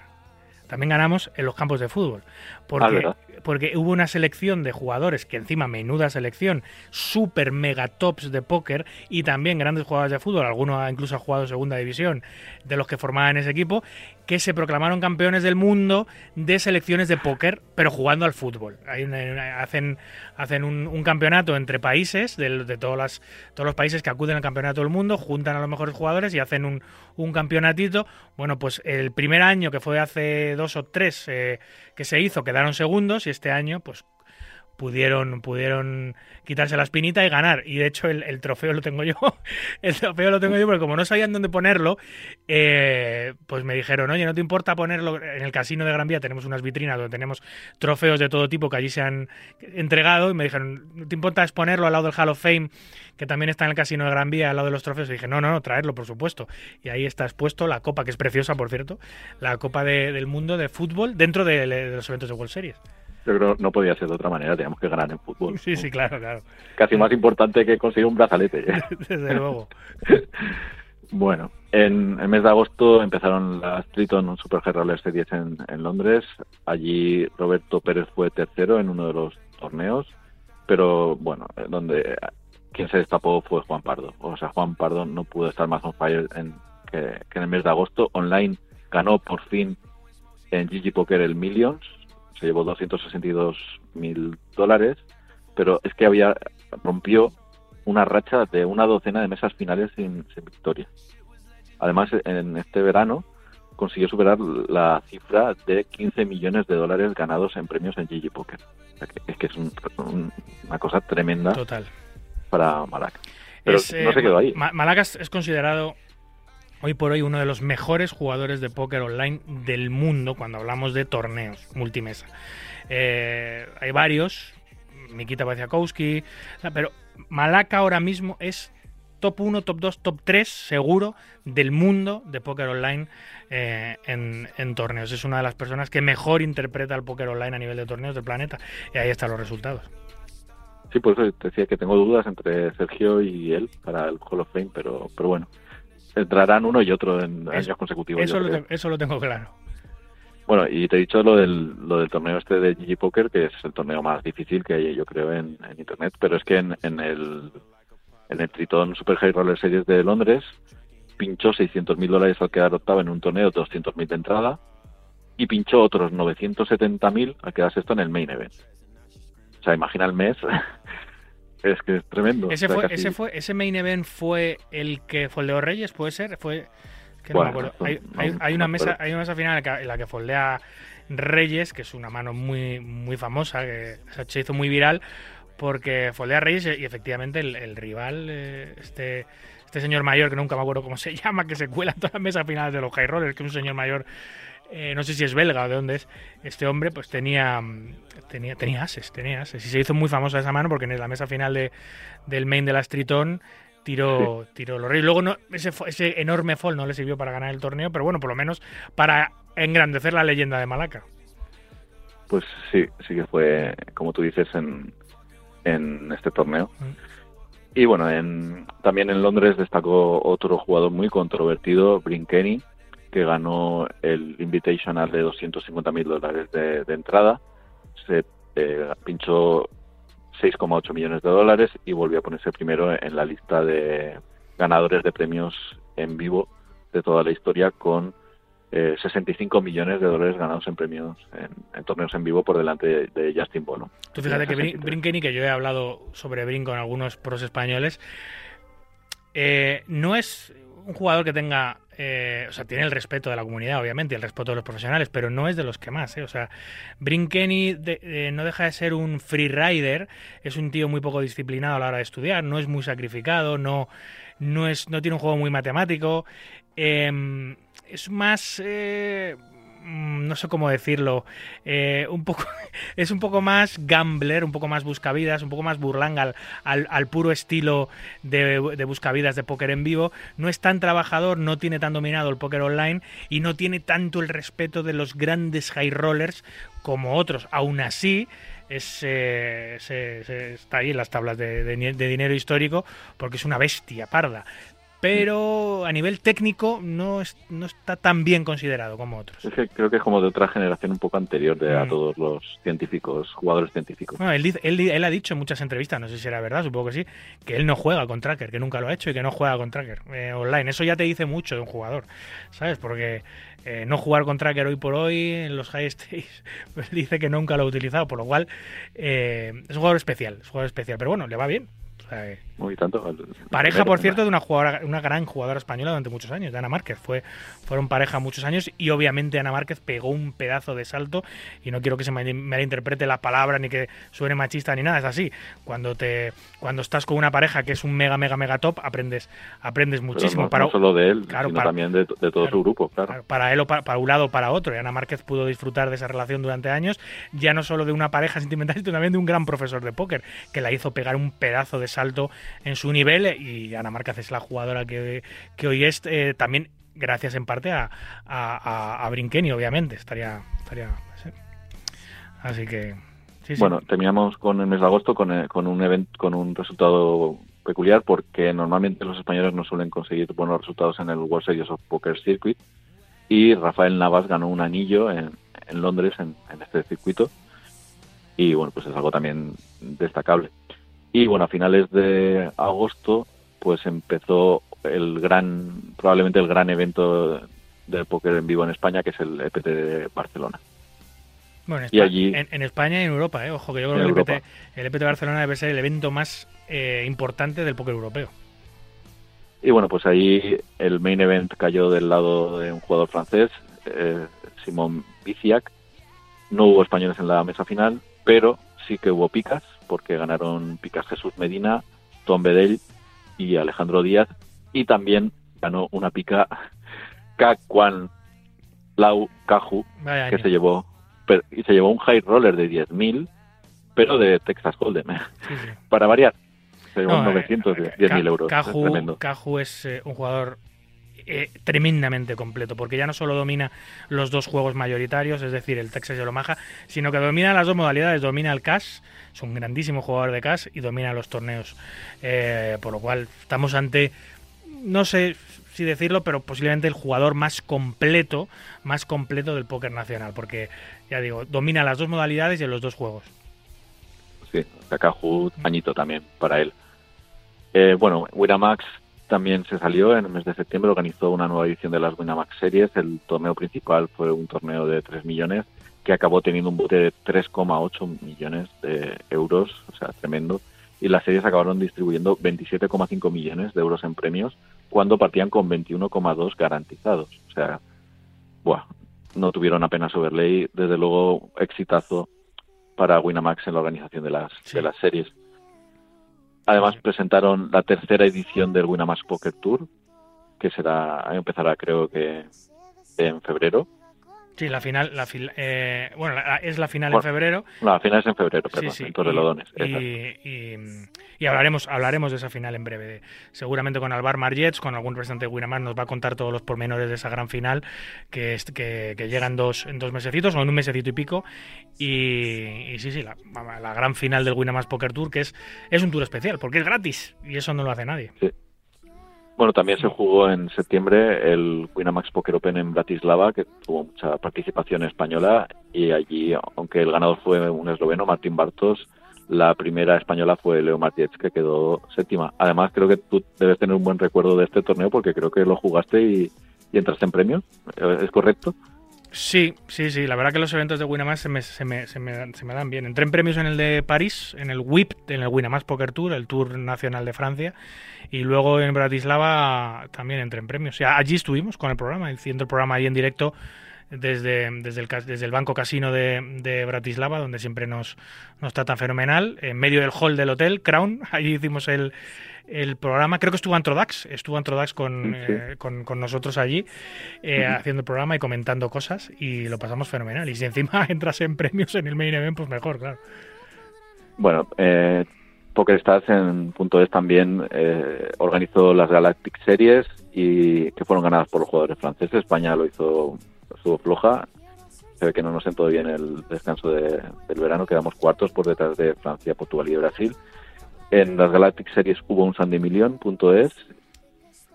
también ganamos en los campos de fútbol. Ah, Porque, ¿verdad? Porque hubo una selección de jugadores, que encima menuda selección, super mega tops de póker y también grandes jugadores de fútbol, algunos incluso han jugado segunda división, de los que formaban ese equipo, que se proclamaron campeones del mundo de selecciones de póker, pero jugando al fútbol. Hay una- hacen hacen un, campeonato entre países, de, de todas todos los países que acuden al campeonato del mundo, juntan a los mejores jugadores y hacen un, un campeonatito. Bueno, pues el primer año, que fue hace dos o tres eh, que se hizo, quedaron segundos y este año, pues pudieron, pudieron quitarse la espinita y ganar. Y de hecho el, trofeo lo tengo yo. el trofeo lo tengo yo porque como no sabían dónde ponerlo, eh, pues me dijeron, oye, ¿no te importa ponerlo? En el casino de Gran Vía tenemos unas vitrinas donde tenemos trofeos de todo tipo que allí se han entregado y me dijeron, ¿no te importa exponerlo al lado del Hall of Fame que también está en el casino de Gran Vía al lado de los trofeos? Y dije, no, no, no, traerlo, por supuesto. Y ahí está expuesto la copa, que es preciosa, por cierto, la copa de- del mundo de fútbol dentro de, de los eventos de World Series. Yo creo no podía ser de otra manera, teníamos que ganar en fútbol. Sí, sí, claro, claro. Casi más importante que conseguir un brazalete. Desde luego. Bueno, en el mes de agosto empezaron las Triton Super High Roller Series en, en Londres. Allí Roberto Pérez fue tercero en uno de los torneos, pero bueno, eh, donde quien se destapó fue Juan Pardo. O sea, Juan Pardo no pudo estar más on fire en, que, que en el mes de agosto. Online ganó por fin en GG Poker el Millions, se llevó 262 mil dólares, pero es que había rompió una racha de una docena de mesas finales sin, sin victoria. Además, en este verano consiguió superar la cifra de 15 millones de dólares ganados en premios en GG Poker. O sea que- es que es un- un- una cosa tremenda Total. para Malaca. Pero Es, no eh, se quedó ahí. Ma- Malaga es es considerado hoy por hoy uno de los mejores jugadores de póker online del mundo cuando hablamos de torneos multimesa. Eh, hay varios, Mikita Vaciakowski, pero Malaca ahora mismo es top 1, top 2, top 3 seguro del mundo de póker online eh, en, torneos. Es una de las personas que mejor interpreta el póker online a nivel de torneos del planeta y ahí están los resultados. Sí, por eso decía que tengo dudas entre Sergio y él para el Hall of Fame, pero, pero bueno, entrarán uno y otro en años consecutivos. Eso lo, eso tengo claro. Bueno, y te he dicho lo del, lo del torneo este de GG Poker, que es el torneo más difícil que hay, yo creo, en, en Internet, pero es que en, en el, en el Triton Super High Roller Series de Londres pinchó 600.000 dólares al quedar octavo en un torneo, 200.000 de entrada, y pinchó otros 970.000 al quedar sexto en el Main Event. O sea, imagina el mes. es que es tremendo. Ese fue, casi- ese fue, ese main event fue el que foldeó Reyes, puede ser, fue que no me Bueno, acuerdo. Hay, no- hay- no hay me una mesa, hay una mesa final en la que, en la que foldea Reyes, que es una mano muy, muy famosa, que se hizo muy viral, porque foldea Reyes y efectivamente el, el rival, eh, este, este señor mayor, que nunca me acuerdo cómo se llama, que se cuela en todas las mesas finales de los high rollers, que es un señor mayor, eh, no sé si es belga o de dónde es, este hombre pues tenía, tenía, tenía ases, tenía ases, y se hizo muy famosa esa mano porque en la mesa final de, del main de la Stritón tiró, tiró los reyes. Luego no, ese, ese enorme fall no le sirvió para ganar el torneo, pero bueno, por lo menos para engrandecer la leyenda de Malaca. Pues sí, sí que fue, como tú dices, en, en este torneo. Mm. Y bueno, en, también en Londres destacó otro jugador muy controvertido, Brinkeny, que ganó el Invitational de 250 mil dólares de, de entrada. Se eh, pinchó 6,8 millones de dólares y volvió a ponerse primero en la lista de ganadores de premios en vivo de toda la historia con eh, 65 millones de dólares ganados en premios en, en torneos en vivo por delante de, de Justin Bono. Tú fíjate que Brin- 63. Brinkeny, que yo he hablado sobre Brin con algunos pros españoles, Eh, no es un jugador que tenga eh, o sea, tiene el respeto de la comunidad, obviamente, el respeto de los profesionales, pero no es de los que más, ¿eh? O sea, eh, no deja de ser un freerider, es un tío muy poco disciplinado a la hora de estudiar, no es muy sacrificado, no, no, es, no tiene un juego muy matemático, eh, es más... mm, no sé cómo decirlo, eh, un poco, es un poco más gambler, un poco más buscavidas, un poco más burlanga al, al- puro estilo de, de buscavidas de póker en vivo. No es tan trabajador, no tiene tan dominado el póker online y no tiene tanto el respeto de los grandes high rollers como otros. Aún así, es, eh, está ahí en las tablas de, de dinero histórico porque es una bestia parda. Pero a nivel técnico no, es- no está tan bien considerado como otros. Es que creo que es como de otra generación un poco anterior de a Mm. todos los científicos, jugadores científicos. Bueno, él, él, él ha dicho en muchas entrevistas, no sé si era verdad, supongo que sí, que él no juega con tracker, que nunca lo ha hecho y que no juega con tracker eh, online. Eso ya te dice mucho de un jugador, ¿sabes? Porque eh, no jugar con tracker hoy por hoy en los high stakes, pues dice que nunca lo ha utilizado, por lo cual eh, es un jugador especial, es un jugador especial, pero bueno, le va bien. O sea, eh, Muy tanto. Pareja, por cierto, de una jugadora, una gran jugadora española durante muchos años, de Ana Márquez. Fue, fueron pareja muchos años y obviamente Ana Márquez pegó un pedazo de salto y no quiero que se me malinterprete la palabra ni que suene machista ni nada, es así. Cuando te cuando estás con una pareja que es un mega mega mega top, aprendes aprendes muchísimo. no, para, no solo de él, claro, sino para- también de, de todo claro, su grupo, claro. Claro, para él o para, para un lado o para otro. Y Ana Márquez pudo disfrutar de esa relación durante años, ya no solo de una pareja sentimental, sino también de un gran profesor de póker, que la hizo pegar un pedazo de salto en su nivel. Y Ana Márquez es la jugadora que, que hoy es, eh, también gracias en parte a, a, a, Brinkeny, obviamente. Estaría. estaría sí. Así que. sí. Bueno, terminamos con el mes de agosto con, eh, con un event, con un resultado peculiar porque normalmente los españoles no suelen conseguir buenos resultados en el World Series of Poker Circuit y Rafael Navas ganó un anillo en, en Londres en este circuito y bueno, pues es algo también destacable. Y bueno, a finales de agosto pues empezó el gran, probablemente el gran evento del póker en vivo en España que es el EPT de Barcelona. Bueno, en, y Espa- allí- en, en España y en Europa, ¿eh? Ojo, que yo creo que el EPT, el EPT Barcelona debe ser el evento más eh, importante del póker europeo. Y bueno, pues ahí el main event cayó del lado de un jugador francés, eh, Simón Biciac. No hubo españoles en la mesa final, pero sí que hubo picas, porque ganaron picas Jesús Medina, Tom Bedell y Alejandro Díaz. Y también ganó una pica Kakwan Lau Vaya que año. se llevó pero- y se llevó un high roller de 10.000, pero de Texas Hold'em, Sí, sí. para variar. Se llevó No, eh, 900, eh, 10.000 Ca- euros. Caju es eh, un jugador eh, tremendamente completo, porque ya no solo domina los dos juegos mayoritarios, es decir, el Texas y el Omaha, sino que domina las dos modalidades, domina el cash, es un grandísimo jugador de cash y domina los torneos. Eh, por lo cual estamos ante, no sé si decirlo, pero posiblemente el jugador más completo, más completo del póker nacional, porque ya digo, domina las dos modalidades y en los dos juegos. Sí, Kakaju, añito también para él. Eh, bueno, Winamax también se salió en el mes de septiembre, organizó una nueva edición de las Winamax Series. El torneo principal fue un torneo de 3 millones que acabó teniendo un bote de 3,8 millones de euros, o sea, tremendo. Y las series acabaron distribuyendo 27,5 millones de euros en premios cuando partían con 21,2 garantizados. O sea, buah, no tuvieron apenas overlay. Desde luego, exitazo para Winamax en la organización de las, Sí. de las series. Además, presentaron la tercera edición del Winamax Poker Tour, que será empezará creo que en febrero. Sí, la final, la eh, bueno, la- es la final en febrero. La final es en febrero, Sí, perdón, sí, en Torrelodones. y, y, y- hablaremos, hablaremos de esa final en breve. de- seguramente con Alvar Margets, con algún representante de Winamar, nos va a contar todos los pormenores de esa gran final que, es, que, que llega en dos, en dos mesecitos o en un mesecito y pico. Y, y sí, sí, la, la gran final del Winamax Poker Tour, que es, es un tour especial, porque es gratis y eso no lo hace nadie. Bueno, también se jugó en septiembre el Winamax Poker Open en Bratislava, que tuvo mucha participación española y allí, aunque el ganador fue un esloveno, Martín Bartos, la primera española fue Leo Martínez, que quedó séptima. Además, creo que tú debes tener un buen recuerdo de este torneo porque creo que lo jugaste y, y entraste en premios. ¿Es correcto? Sí, sí, sí. La verdad que los eventos de Winamax se me, se me, se me, se me dan bien. Entré en premios en el de París, en el WIP, en el Winamax Poker Tour, el Tour Nacional de Francia. Y luego en Bratislava también entré en premios. O sea, allí estuvimos con el programa, haciendo el programa ahí en directo desde, desde, el, el Banco Casino de, de Bratislava, donde siempre nos, nos tratan fenomenal. En medio del hall del hotel, Crown, allí hicimos el, el programa. Creo que estuvo Antrodax, estuvo Antrodax con, Sí. eh, con, con nosotros allí, eh, haciendo el programa y comentando cosas, y lo pasamos fenomenal. Y si encima entras en premios en el main event, pues mejor, claro. Bueno, eh, PokerStars en punto es también eh, organizó las Galactic Series y que fueron ganadas por los jugadores franceses. España lo hizo, estuvo floja. Se ve que no nos sentó bien el descanso de- del verano. Quedamos cuartos por detrás de Francia, Portugal y Brasil. En las Galactic Series hubo un Sandy Million, punto es,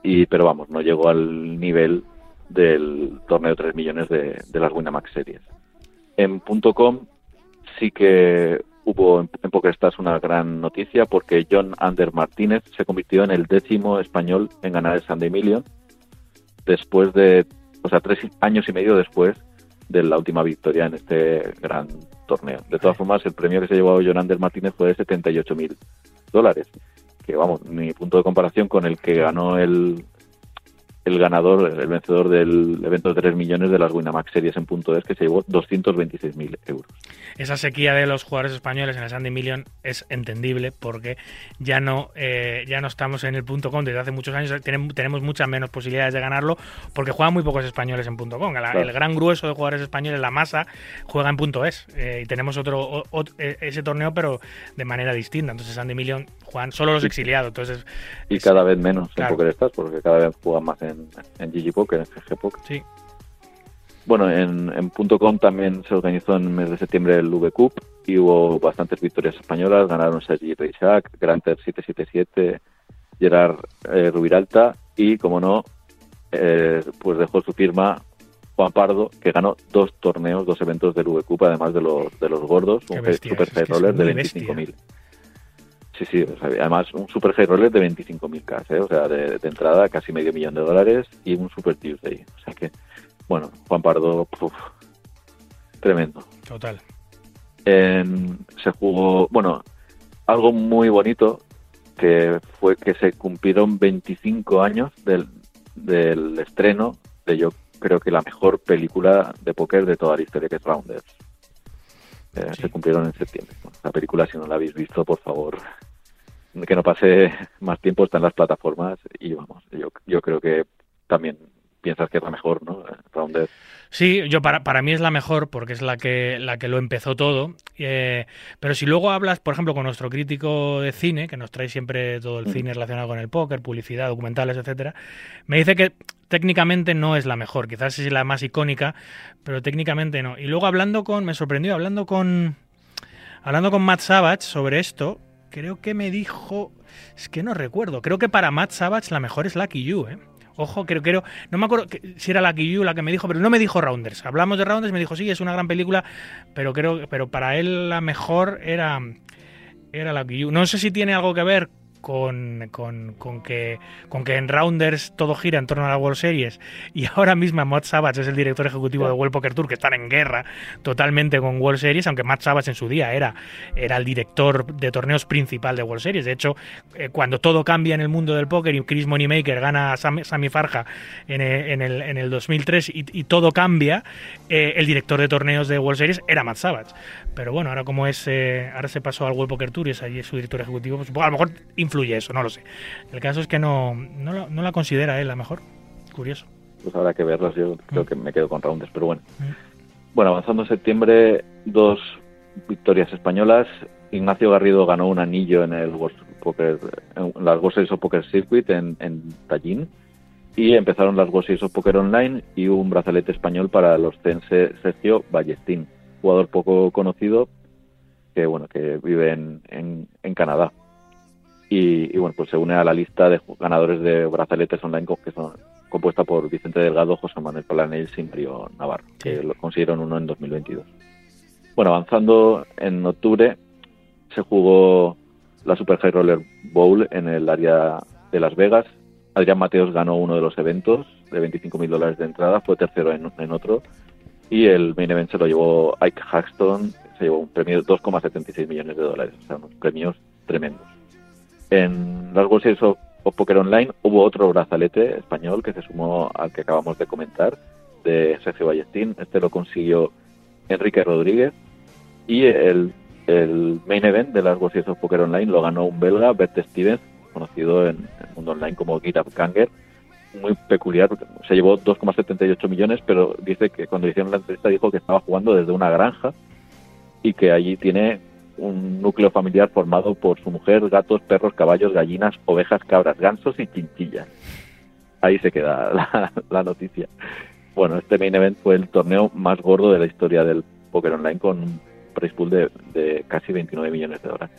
y, pero vamos, no llegó al nivel del torneo 3 millones de, de las Winamax Series. En punto .com sí que hubo en, en PokerStars una gran noticia porque John Ander Martínez se convirtió en el décimo español en ganar el Sunday Million después de, o sea, tres años y medio después de la última victoria en este gran torneo. De todas formas, el premio que se llevó John Ander Martínez fue de 78 mil dólares, que vamos, ni punto de comparación con el que ganó el, el ganador, el vencedor del evento de 3 millones de las Winamax Series en punto es que se llevó 226 mil euros. esa sequía de los jugadores españoles en el Sandy Million es entendible porque ya no eh, ya no estamos en el punto com desde hace muchos años tenemos, tenemos muchas menos posibilidades de ganarlo porque juegan muy pocos españoles en punto com La- Claro. el gran grueso de jugadores españoles la masa juega en punto es eh, y tenemos otro o- eh, ese torneo pero de manera distinta entonces Sandy Million juegan solo los exiliados entonces Y es- cada vez menos claro. en PokerStars, porque cada vez juegan más en, en GG Poker, en GG Poker. sí Bueno, en, en punto .com también se organizó en el mes de septiembre el V Cup y hubo bastantes victorias españolas. Ganaron Sergi Reisac, Granter 777, Gerard eh, Rubiralta y, como no, eh, pues dejó su firma Juan Pardo, que ganó dos torneos, dos eventos del V Cup, además de los, de los gordos, Qué un bestia, Super es que Roller de muy bestia. 25.000. Sí, sí, o sea, además un Super High Roller de 25.000 K, ¿eh? o sea, de, de entrada casi medio millón de dólares y un Super Tuesday. O sea que, bueno, Juan Pardo, tremendo. total En- se jugó, bueno, algo muy bonito que fue que se cumplieron 25 años del, del estreno de yo creo que la mejor película de póker de toda la historia que es Rounders. Eh, Sí. Se cumplieron en septiembre. Bueno, la película si no la habéis visto, por favor, que no pase más tiempo, está en las plataformas y vamos, yo, yo creo que también piensas que es la mejor, ¿no? Rounders. Sí, yo para, para mí es la mejor porque es la que, la que lo empezó todo. Eh, pero si luego hablas, por ejemplo, con nuestro crítico de cine, que nos trae siempre todo el cine relacionado con el póker, publicidad, documentales, etcétera, me dice que técnicamente no es la mejor, quizás es la más icónica, pero técnicamente no. Y luego hablando con, me sorprendió, hablando con, hablando con Matt Savage sobre esto, creo que me dijo, es que no recuerdo, creo que para Matt Savage la mejor es Lucky You, ¿eh? Ojo, creo, creo, no me acuerdo si era Lucky You la que me dijo, pero no me dijo Rounders. Hablamos de Rounders me dijo, sí, es una gran película, pero creo, pero para él la mejor era, era Lucky You. No sé si tiene algo que ver con, con, con que, con que en Rounders todo gira en torno a la World Series y ahora mismo Matt Savage es el director ejecutivo de World Poker Tour, que están en guerra totalmente con World Series, aunque Matt Savage en su día era, era el director de torneos principal de World Series. De hecho, eh, cuando todo cambia en el mundo del póker y Chris Moneymaker gana a Sam- Sammy Farja en, eh, en el, en el 2003 y, y todo cambia, eh, el director de torneos de World Series era Matt Savage. Pero bueno, ahora como es, eh, ahora se pasó al World Poker Tour y es allí su director ejecutivo, pues, a lo mejor influye eso, no lo sé. El caso es que no, no, la- no la considera él la mejor. Curioso. pues habrá que verlos. Yo creo Mm. que me quedo con Rounders, pero bueno. Mm. Bueno, avanzando en septiembre, dos victorias españolas. Ignacio Garrido ganó un anillo en el World Poker, en las World Series of Poker Circuit en, en Tallinn. Y empezaron las World Series of Poker Online y un brazalete español para los cense Sergio Ballestín, jugador poco conocido que bueno que vive en, en, en Canadá. Y, y, bueno, pues se une a la lista de ganadores de brazaletes online que son compuesta por Vicente Delgado, José Manuel Palanels y Mario Navarro, que lo consiguieron uno en 2022. Bueno, avanzando en octubre se jugó la Super High Roller Bowl en el área de Las Vegas. Adrián Mateos ganó uno de los eventos de 25.000 dólares de entrada, fue tercero en, en otro. Y el main event se lo llevó Ike Haxton, se llevó un premio de 2,76 millones de dólares, o sea, unos premios tremendos. En las World Series of, Poker Online hubo otro brazalete español que se sumó al que acabamos de comentar, de Sergio Ballestín. Este lo consiguió Enrique Rodríguez. Y el, main event de las World of Poker Online lo ganó un belga, Bert Stevens, conocido en el mundo online como GitHub Ganger. Muy peculiar, se llevó 2,78 millones, pero dice que cuando hicieron la entrevista dijo que estaba jugando desde una granja y que allí tiene un núcleo familiar formado por su mujer, gatos, perros, caballos, gallinas, ovejas, cabras, gansos y chinchillas. Ahí se queda la, la noticia. Bueno, este main event fue el torneo más gordo de la historia del póker online con un price pool de, de casi 29 millones de dólares.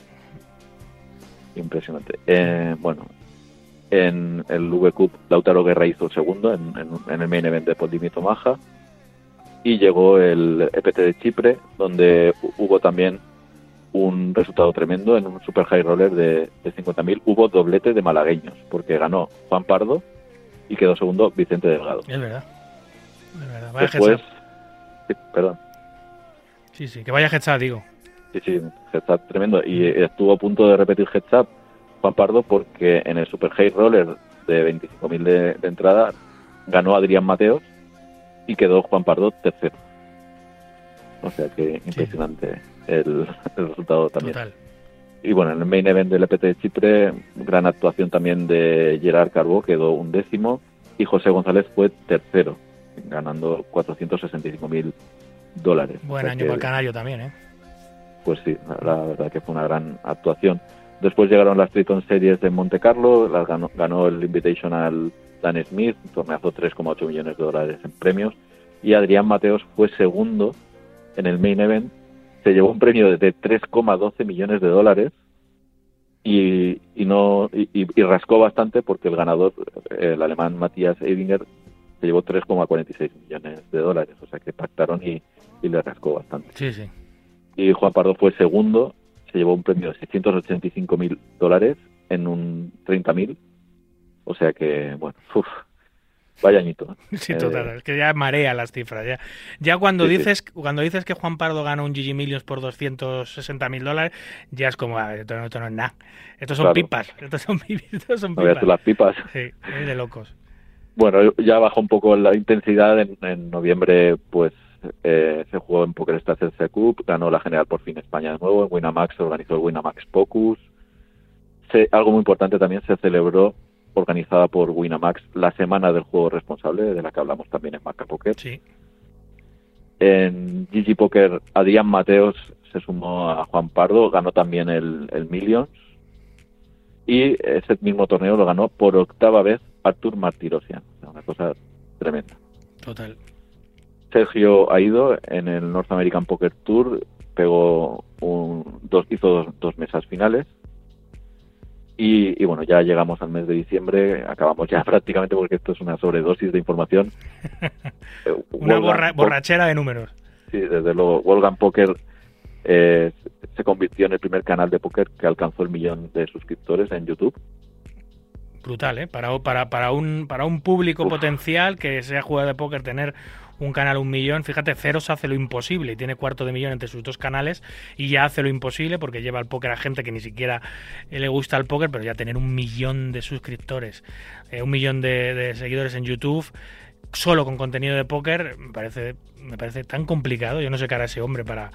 Impresionante. Eh, bueno, en el V Cup Lautaro Guerra hizo el segundo en, en- en el main event de Poldimito Maja y llegó el EPT de Chipre donde hu- hubo también un resultado tremendo en un super high roller de, de 50.000 hubo doblete de malagueños porque ganó Juan Pardo y quedó segundo Vicente Delgado Es verdad. Es verdad. Vaya después headshot. sí, perdón Sí, sí, que vaya headshot, digo. Sí, sí, heads up tremendo. Y estuvo a punto de repetir heads up Juan Pardo porque en el Super High Roller de 25.000 de, de entrada ganó Adrián Mateos y quedó Juan Pardo tercero. O sea que impresionante el, el resultado también. Total. Y bueno, en el main event del EPT de Chipre, gran actuación también de Gerard Carbó, quedó un décimo, y José González fue tercero, ganando 465.000 dólares. O Buen sea año que- para el canario también, ¿eh? pues sí, la verdad que fue una gran actuación. Después llegaron las Triton Series de Monte Carlo, las ganó, ganó el Invitational Dan Smith, torneazo 3,8 millones de dólares en premios, y Adrián Mateos fue segundo en el main event, se llevó un premio de 3,12 millones de dólares y, y no y, y- rascó bastante porque el ganador, el alemán Matthias Ebinger, se llevó 3,46 millones de dólares, o sea que pactaron y, y le rascó bastante Sí, sí. y Juan Pardo fue segundo, se llevó un premio de 685 mil dólares en un 30 mil, o sea que, bueno, uf, vaya añito. Sí, Eh, total. Es que ya marea las cifras. Ya, ya cuando Sí, sí. dices cuando dices que Juan Pardo gana un GG Millions por 260 mil dólares, ya es como, "Ah, esto, no- esto no es nada. Estos son Claro. pipas. Estos son, estos son pipas. las pipas. Sí, es de locos. Bueno, ya bajó un poco la intensidad. En, en noviembre, pues eh, se jugó en Poker Stars CC Cup, ganó la General por fin España de nuevo. En Winamax se organizó el Winamax Pocus. Se- algo muy importante también se celebró, organizada por Winamax, la Semana del Juego Responsable, de la que hablamos también en Maca Poker. Sí. En GG Poker, Adrián Mateos se sumó a Juan Pardo, ganó también el, el Millions. Y ese mismo torneo lo ganó por octava vez Artur Martirosian. O sea, una cosa tremenda. Total. Sergio Aido en el North American Poker Tour pegó un, dos, hizo dos, dos mesas finales. Y, y bueno, ya llegamos al mes de diciembre, acabamos ya prácticamente porque esto es una sobredosis de información. Eh, Una borra- borrachera de números. Sí, desde luego. Wolfgang Poker eh, se convirtió en el primer canal de póker que alcanzó el millón de suscriptores en YouTube. Brutal, ¿eh? Para, para, para, un, para un público Uf. potencial que sea jugador de póker, tener un canal un millón, fíjate, Ceros hace lo imposible y tiene cuarto de millón entre sus dos canales y ya hace lo imposible porque lleva el póker a gente que ni siquiera eh, le gusta el póker, pero ya tener un millón de suscriptores, eh, un millón de, de seguidores en YouTube, solo con contenido de póker, me parece, me parece tan complicado. Yo no sé qué hará ese hombre para,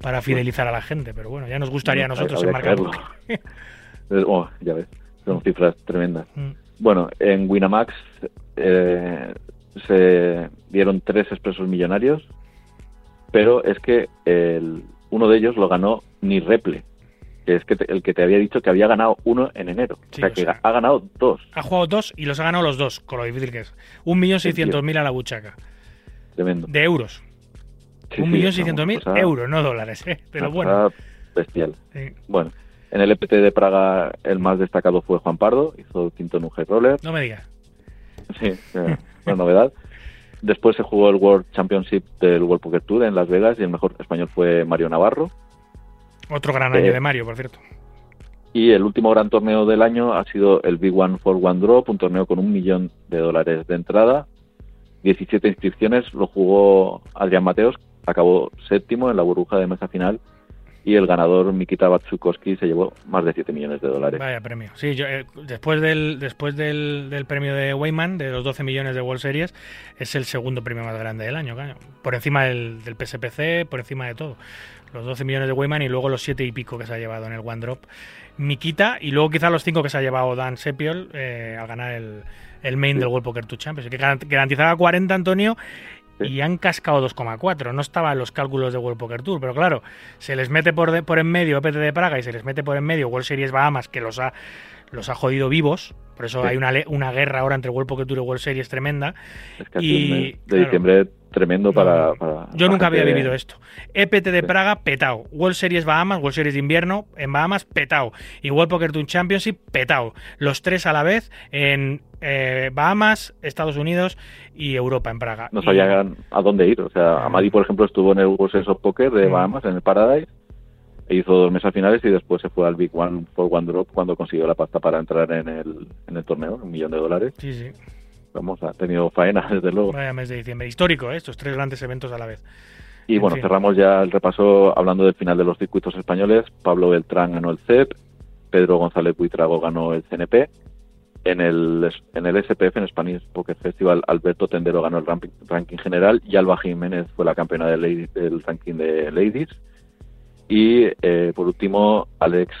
para fidelizar a la gente, pero bueno, ya nos gustaría a No, nosotros Oh, ya ves, son cifras tremendas. Mm. Bueno, en Winamax eh, se dieron tres expresos millonarios, pero es que el- uno de ellos lo ganó Ni Reple, que es que te- el que te había dicho que había ganado uno en enero. Sí, o sea, o que sea. ha ganado dos. Ha jugado dos y los ha ganado los dos, con lo difícil que es. Un millón seiscientos mil a la buchaca. Tremendo. De euros. Sí, un sí, millón seiscientos mil euros, no dólares, ¿eh? Pero bueno. Bestial. Bueno, en el EPT de Praga el más destacado fue Juan Pardo, hizo quinto en un roller. No me digas. Sí, eh, una novedad. Después se jugó el World Championship del World Poker Tour en Las Vegas y el mejor español fue Mario Navarro. Otro gran Eh, año de Mario, por cierto. Y el último gran torneo del año ha sido el Big One for One Drop, un torneo con un millón de dólares de entrada. 17 inscripciones, lo jugó Adrián Mateos, acabó séptimo en la burbuja de mesa final y el ganador Mikita Batsukowski se llevó más de 7 millones de dólares. Vaya premio. Sí, yo, eh, después del después del, del premio de Weyman, de los 12 millones de World Series, es el segundo premio más grande del año, claro. Por encima del, del PSPC, por encima de todo. Los 12 millones de Weyman y luego los 7 y pico que se ha llevado en el One Drop Mikita y luego quizás los 5 que se ha llevado Dan Sepiol eh, al ganar el, el main del World Poker Tour Champions. Que garan- garantizaba 40 Antonio y han cascado 2,4. No estaba en los cálculos de World Poker Tour, pero claro, se les mete por, de- por en medio EPT de Praga y se les mete por en medio World Series Bahamas, que los ha, los ha jodido vivos. Por eso Sí. hay una, una guerra ahora entre World Poker Tour y World Series tremenda. Es que Y, sido un mes de claro. diciembre tremendo para, para Yo nunca había vivido esto. EPT de Sí. Praga, petao. World Series Bahamas, World Series de invierno en Bahamas, petao. Y World Poker Tour Championship, petao. Los tres a la vez en eh, Bahamas, Estados Unidos y Europa, en Praga. No Y- sabían a dónde ir. O sea, Amadi, por ejemplo, estuvo en el World Series of Poker de. Bahamas, en el Paradise, e hizo dos mesas finales y después se fue al Big One for One Drop cuando consiguió la pasta para entrar en el, en el torneo, un millón de dólares. Sí, sí. Vamos, ha tenido faena, desde luego. Vaya mes de diciembre. Histórico, ¿eh? estos tres grandes eventos a la vez. Y En bueno, fin. cerramos ya el repaso hablando del final de los circuitos españoles. Pablo Beltrán ganó el CEP, Pedro González Buitrago ganó el CNP. En el, en el SPF, en Spanish Poker Festival, Alberto Tendero ganó el ranking, ranking general y Alba Jiménez fue la campeona del, lady- del ranking de Ladies. Y eh, por último, Alex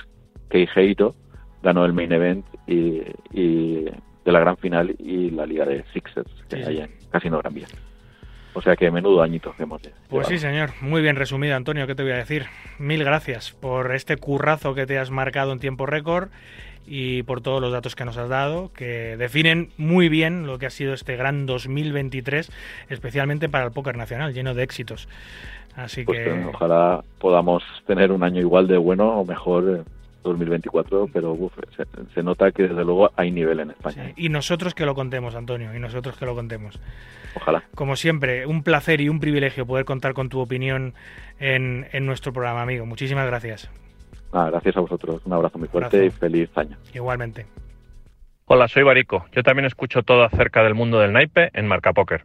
Queijeiro ganó el main event y, y de la gran final y la liga de Sixers, que Sí, hay en Casino Gran Vía. O sea que menudo añito que hemos Pues llevado. sí, señor. Muy bien resumido, Antonio. ¿Qué te voy a decir? Mil gracias por este currazo que te has marcado en tiempo récord y por todos los datos que nos has dado, que definen muy bien lo que ha sido este gran 2023, especialmente para el póker nacional, lleno de éxitos. Así Pues que... eh, ojalá podamos tener un año igual de bueno o mejor eh, 2024, pero uf, se, se nota que desde luego hay nivel en España. sí. Y nosotros que lo contemos, Antonio, y nosotros que lo contemos. Ojalá. Como siempre, un placer y un privilegio poder contar con tu opinión en, en nuestro programa, amigo. Muchísimas gracias. Nada, gracias a vosotros. Un abrazo muy fuerte Abrazo. y feliz año. Igualmente. Hola, soy Barico. Yo también escucho todo acerca del mundo del naipe en Marca Póker.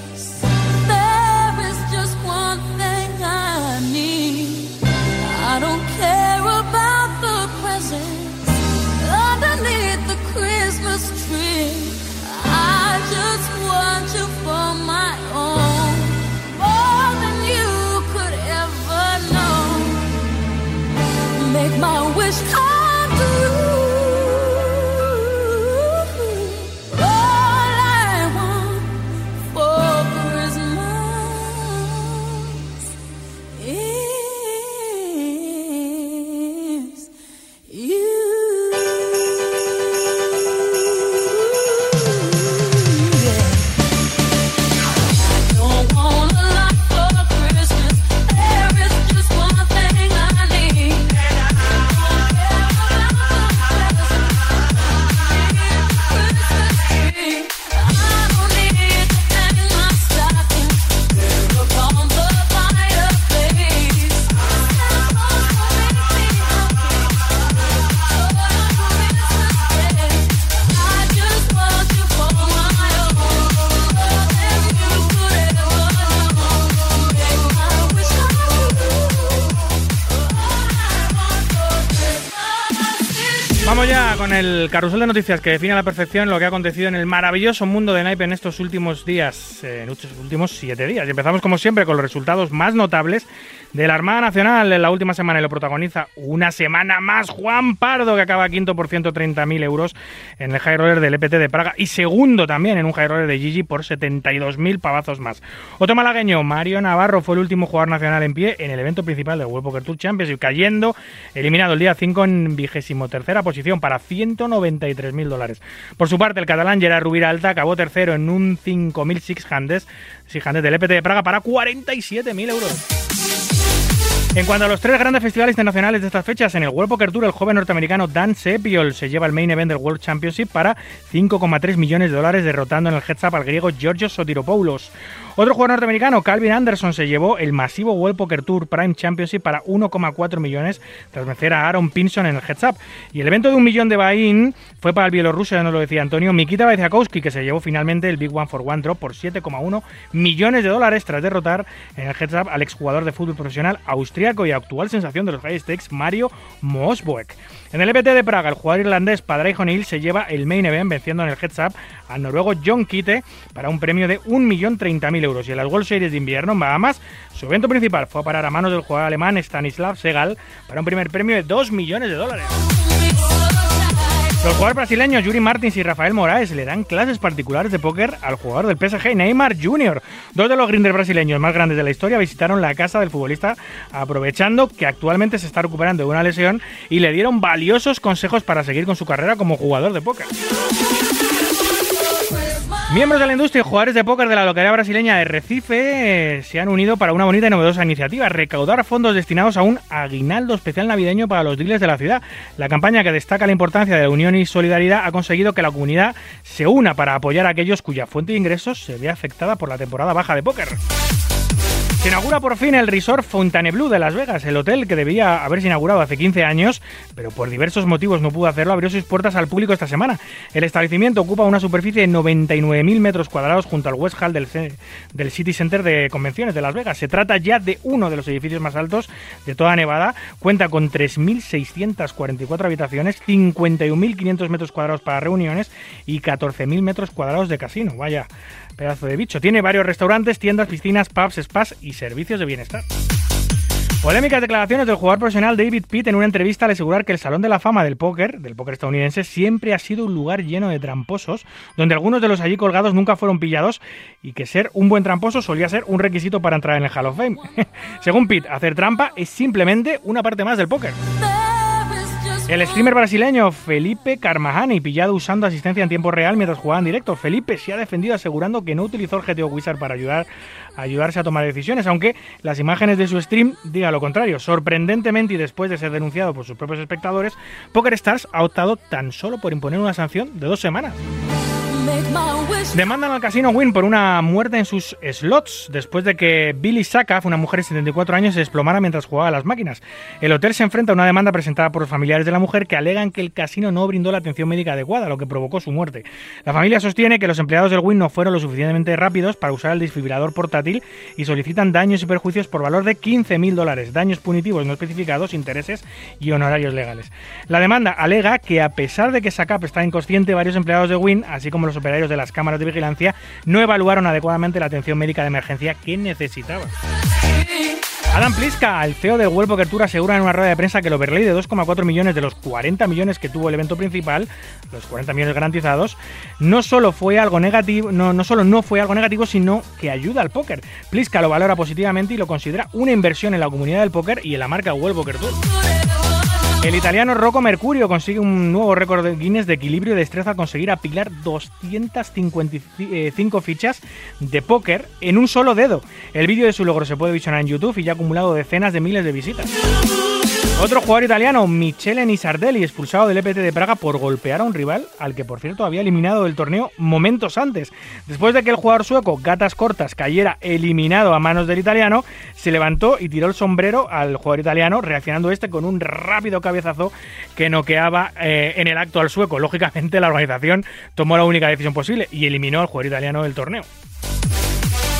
Con el carrusel de noticias que define a la perfección lo que ha acontecido en el maravilloso mundo de Naipe en estos últimos días, en estos últimos siete días. Y empezamos como siempre con los resultados más notables de la Armada Nacional en la última semana y lo protagoniza una semana más Juan Pardo que acaba quinto por 130.000 euros en el High Roller del EPT de Praga y segundo también en un High Roller de Gigi por 72.000 pavazos más. Otro malagueño, Mario Navarro, fue el último jugador nacional en pie en el evento principal del World Poker Tour Championship, cayendo eliminado el día 5 en vigésimo tercera posición para 193.000 dólares. Por su parte, el catalán Gerard Rubira Alta acabó tercero en un 5.000 six six handes del EPT de Praga para 47.000 euros. En cuanto a los tres grandes festivales internacionales de estas fechas, en el World Poker Tour el joven norteamericano Dan Sepiol se lleva el main event del World Championship para 5,3 millones de dólares derrotando en el heads up al griego Georgios Sotiropoulos. Otro jugador norteamericano, Calvin Anderson, se llevó el masivo World Poker Tour Prime Championship para 1,4 millones tras vencer a Aaron Pinson en el Heads Up. Y el evento de un millón de buy-in fue para el bielorruso, ya nos lo decía Antonio, Mikita Vaciakowski, que se llevó finalmente el Big One for One Drop por 7,1 millones de dólares tras derrotar en el Heads Up al exjugador de fútbol profesional austríaco y actual sensación de los high stakes, Mario Mosboek. En el EPT de Praga, el jugador irlandés Padre O'Neill se lleva el main event venciendo en el heads up al noruego John Kite para un premio de 1.030.000 euros. Y en las World Series de invierno en Bahamas, su evento principal fue a parar a manos del jugador alemán Stanislav Segal para un primer premio de 2 millones de dólares. Los jugadores brasileños Yuri Martins y Rafael Moraes le dan clases particulares de póker al jugador del PSG Neymar Jr. Dos de los grinders brasileños más grandes de la historia visitaron la casa del futbolista aprovechando que actualmente se está recuperando de una lesión y le dieron valiosos consejos para seguir con su carrera como jugador de póker. Miembros de la industria y jugadores de póker de la localidad brasileña de Recife eh, se han unido para una bonita y novedosa iniciativa, recaudar fondos destinados a un aguinaldo especial navideño para los dealers de la ciudad. La campaña que destaca la importancia de la unión y solidaridad ha conseguido que la comunidad se una para apoyar a aquellos cuya fuente de ingresos se ve afectada por la temporada baja de póker. Se inaugura por fin el Resort Fontainebleau de Las Vegas, el hotel que debía haberse inaugurado hace 15 años, pero por diversos motivos no pudo hacerlo, abrió sus puertas al público esta semana. El establecimiento ocupa una superficie de 99.000 metros cuadrados junto al West Hall del, del City Center de Convenciones de Las Vegas. Se trata ya de uno de los edificios más altos de toda Nevada, cuenta con 3.644 habitaciones, 51.500 metros cuadrados para reuniones y 14.000 metros cuadrados de casino. Vaya pedazo de bicho. Tiene varios restaurantes, tiendas, piscinas, pubs, spas y servicios de bienestar. Polémicas declaraciones del jugador profesional David Pitt en una entrevista al asegurar que el Salón de la Fama del póker, del póker estadounidense, siempre ha sido un lugar lleno de tramposos, donde algunos de los allí colgados nunca fueron pillados y que ser un buen tramposo solía ser un requisito para entrar en el Hall of Fame. Según Pitt, hacer trampa es simplemente una parte más del póker. El streamer brasileño Felipe Carmajani, pillado usando asistencia en tiempo real mientras jugaba en directo. Felipe se ha defendido asegurando que no utilizó el GTO Wizard para ayudar ayudarse a tomar decisiones, aunque las imágenes de su stream digan lo contrario. Sorprendentemente y después de ser denunciado por sus propios espectadores, PokerStars ha optado tan solo por imponer una sanción de dos semanas. Demandan al casino Win por una muerte en sus slots después de que Billy Sakaf, una mujer de 74 años, se desplomara mientras jugaba a las máquinas. El hotel se enfrenta a una demanda presentada por los familiares de la mujer que alegan que el casino no brindó la atención médica adecuada, lo que provocó su muerte. La familia sostiene que los empleados del Win no fueron lo suficientemente rápidos para usar el desfibrilador portátil y solicitan daños y perjuicios por valor de 15.000 dólares, daños punitivos no especificados, intereses y honorarios legales. La demanda alega que a pesar de que Sakaf está inconsciente, varios empleados de Win, así como los operarios de las cámaras de vigilancia, no evaluaron adecuadamente la atención médica de emergencia que necesitaba. Adam Pliska, el CEO del World Poker Tour, asegura en una rueda de prensa que el overlay de 2,4 millones de los 40 millones que tuvo el evento principal, los 40 millones garantizados, no solo fue algo negativo, no, no solo no fue algo negativo, sino que ayuda al póker. Pliska lo valora positivamente y lo considera una inversión en la comunidad del póker y en la marca World Poker Tour. El italiano Rocco Mercurio consigue un nuevo récord de Guinness de equilibrio y destreza al conseguir apilar 255 fichas de póker en un solo dedo. El vídeo de su logro se puede visionar en YouTube y ya ha acumulado decenas de miles de visitas. Otro jugador italiano, Michele Nisardelli, expulsado del EPT de Praga por golpear a un rival al que por cierto había eliminado del torneo momentos antes. Después de que el jugador sueco Gatas Cortas cayera eliminado a manos del italiano, se levantó y tiró el sombrero al jugador italiano, reaccionando este con un rápido cabezazo que noqueaba eh, en el acto al sueco. Lógicamente la organización tomó la única decisión posible y eliminó al jugador italiano del torneo.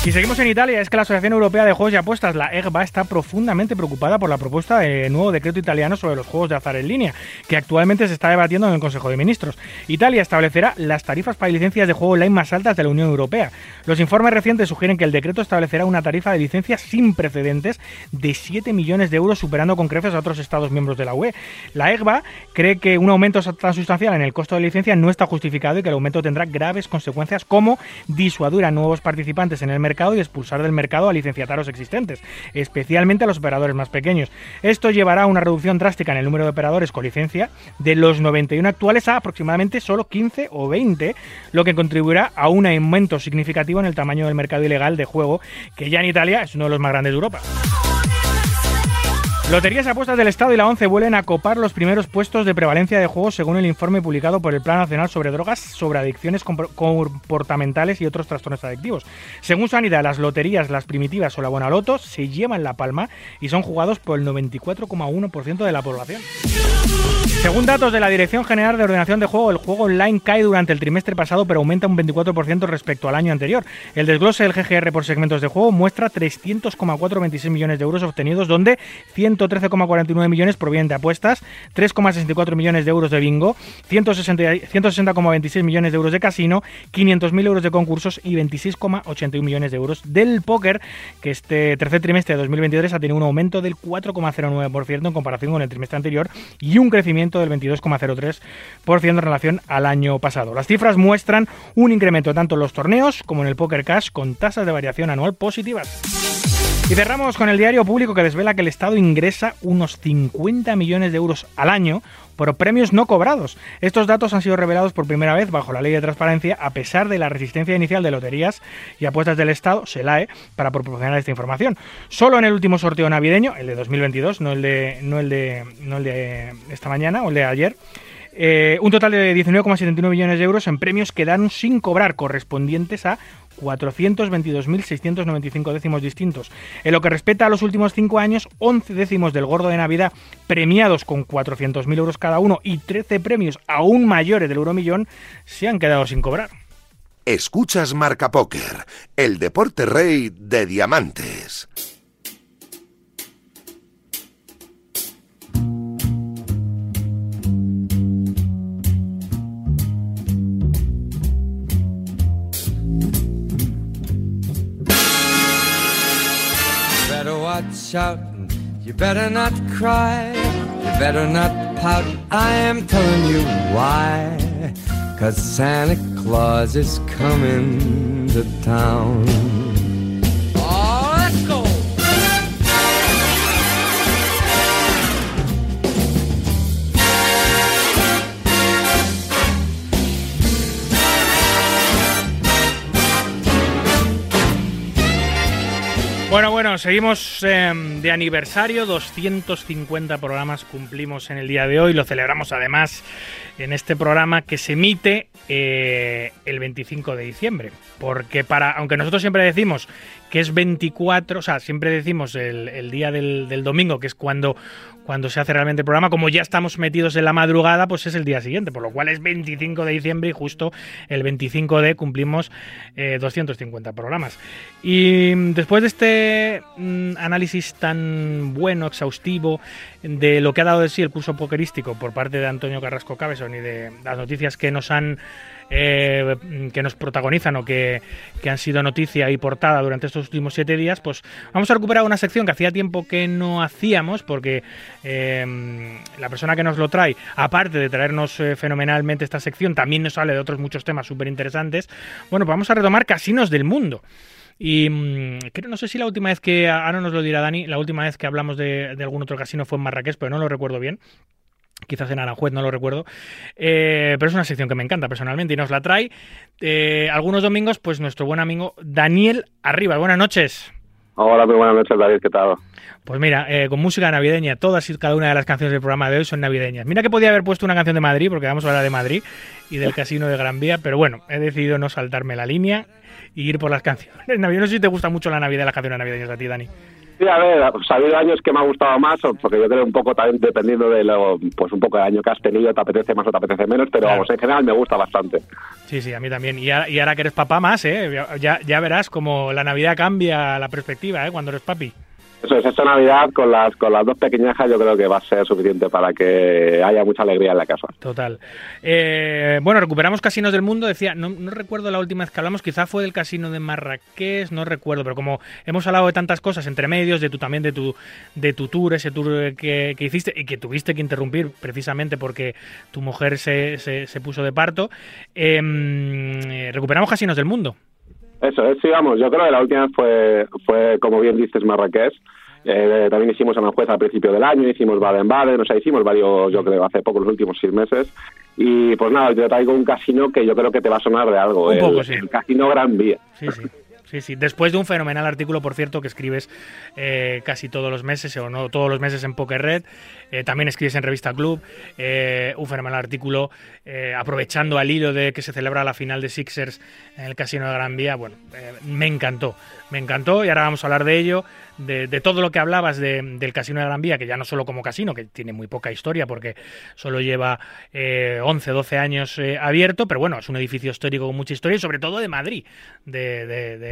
Y seguimos en Italia, es que la Asociación Europea de Juegos y Apuestas, la EGBA, está profundamente preocupada por la propuesta de nuevo decreto italiano sobre los juegos de azar en línea, que actualmente se está debatiendo en el Consejo de Ministros. Italia establecerá las tarifas para licencias de juego online más altas de la Unión Europea. Los informes recientes sugieren que el decreto establecerá una tarifa de licencias sin precedentes de 7 millones de euros, superando con creces a otros Estados miembros de la UE. La EGBA cree que un aumento tan sustancial en el costo de licencia no está justificado y que el aumento tendrá graves consecuencias como disuadir a nuevos participantes en el mercado y expulsar del mercado a licenciatarios existentes, especialmente a los operadores más pequeños. Esto llevará a una reducción drástica en el número de operadores con licencia de los 91 actuales a aproximadamente solo 15 o 20, lo que contribuirá a un aumento significativo en el tamaño del mercado ilegal de juego, que ya en Italia es uno de los más grandes de Europa. Loterías y apuestas del Estado y la ONCE vuelven a copar los primeros puestos de prevalencia de juegos según el informe publicado por el Plan Nacional sobre Drogas, sobre Adicciones compor- Comportamentales y otros trastornos adictivos. Según Sanidad, las loterías, las primitivas o la Bonaloto se llevan la palma y son jugados por el 94,1% de la población. Según datos de la Dirección General de Ordenación de Juego, el juego online cae durante el trimestre pasado, pero aumenta un 24% respecto al año anterior. El desglose del GGR por segmentos de juego muestra 300,426 millones de euros obtenidos, donde 113,49 millones provienen de apuestas, 3,64 millones de euros de bingo, 160 160,26 millones de euros de casino, 500.000 euros de concursos y 26,81 millones de euros del póker, que este tercer trimestre de 2023 ha tenido un aumento del 4,09% en comparación con el trimestre anterior y un crecimiento del 22,03% en relación al año pasado. Las cifras muestran un incremento tanto en los torneos como en el Poker Cash con tasas de variación anual positivas. Y cerramos con el diario público que desvela que el Estado ingresa unos 50 millones de euros al año por premios no cobrados. Estos datos han sido revelados por primera vez bajo la ley de transparencia a pesar de la resistencia inicial de loterías y apuestas del Estado, SELAE, para proporcionar esta información. Solo en el último sorteo navideño, el de 2022, no el de, no el de, no el de esta mañana o el de ayer, eh, un total de 19,79 millones de euros en premios quedaron sin cobrar, correspondientes a 422.695 décimos distintos. En lo que respecta a los últimos cinco años, 11 décimos del gordo de Navidad premiados con 400.000 euros cada uno y 13 premios aún mayores del euromillón se han quedado sin cobrar. Escuchas Marca Póker, el deporte rey de diamantes. Watch. You better not cry. You better not pout. I am telling you why. Cause Santa Claus is coming to town. Bueno, bueno, seguimos eh, de aniversario, 250 programas cumplimos en el día de hoy, lo celebramos además en este programa que se emite eh, el 25 de diciembre, porque para, aunque nosotros siempre decimos que es 24, o sea, siempre decimos el, día del, domingo, que es cuando, cuando se hace realmente el programa, como ya estamos metidos en la madrugada, pues es el día siguiente, por lo cual es 25 de diciembre y justo el 25 de cumplimos eh, 250 programas. Y después de este mm, análisis tan bueno, exhaustivo, de lo que ha dado de sí el curso pokerístico por parte de Antonio Carrasco Cabezón y de las noticias que nos han eh, que nos protagonizan o que, que han sido noticia y portada durante estos últimos siete días, pues vamos a recuperar una sección que hacía tiempo que no hacíamos, porque eh, la persona que nos lo trae, aparte de traernos eh, fenomenalmente esta sección, también nos sale de otros muchos temas súper interesantes. Bueno, pues vamos a retomar casinos del mundo. Y mm, creo, no sé si la última vez que, ahora nos lo dirá Dani, la última vez que hablamos de, de algún otro casino fue en Marrakech, pero no lo recuerdo bien quizás en Aranjuez, no lo recuerdo, eh, pero es una sección que me encanta personalmente y nos la trae eh, algunos domingos, pues nuestro buen amigo Daniel Arriba. Buenas noches. Hola, muy buenas noches, David, ¿qué tal? Pues mira, eh, con música navideña, todas y cada una de las canciones del programa de hoy son navideñas. Mira que podía haber puesto una canción de Madrid, porque vamos a hablar de Madrid y del casino de Gran Vía, pero bueno, he decidido no saltarme la línea y ir por las canciones. navideñas. No sé si te gusta mucho la Navidad, las canciones navideñas a ti, Dani. Sí, a ver, ha habido años que me ha gustado más, porque yo creo un poco también dependiendo de lo, pues un poco el año que has tenido, te apetece más o te apetece menos, pero Claro. vamos, en general me gusta bastante. Sí, sí, a mí también. Y ahora, y ahora que eres papá más, ¿eh? Ya, ya verás como la Navidad cambia la perspectiva, ¿eh? Cuando eres papi. Eso es, esta Navidad con las con las dos pequeñajas yo creo que va a ser suficiente para que haya mucha alegría en la casa. Total. Eh, bueno, recuperamos casinos del mundo. Decía, no, recuerdo la última vez que hablamos, quizá fue del casino de Marrakech, no recuerdo, pero como hemos hablado de tantas cosas entre medios, de tu también de tu de tu tour, ese tour eh, que, que hiciste y que tuviste que interrumpir precisamente porque tu mujer se, se, se puso de parto, eh, recuperamos casinos del mundo. Eso es, sí, vamos, yo creo que la última fue, fue como bien dices, Marrakech. Eh, también hicimos Aranjuez al principio del año, hicimos Baden-Baden, o sea, hicimos varios, yo creo, hace poco, los últimos seis meses. Y pues nada, yo traigo un casino que yo creo que te va a sonar de algo, Un el, poco, sí. el Casino Gran Vía. Sí, sí. Sí, sí. Después de un fenomenal artículo, por cierto, que escribes eh, casi todos los meses, o no todos los meses en Poker Red, eh, también escribes en Revista Club, eh, un fenomenal artículo aprovechando al hilo de que se celebra la final de Sixers en el Casino de Gran Vía. Bueno, me encantó, me encantó y ahora vamos a hablar de ello, de, todo lo que hablabas de- del Casino de Gran Vía, que ya no solo como casino, que tiene muy poca historia porque solo lleva eh, 11, 12 años eh, abierto, pero bueno, es un edificio histórico con mucha historia y sobre todo de Madrid, de-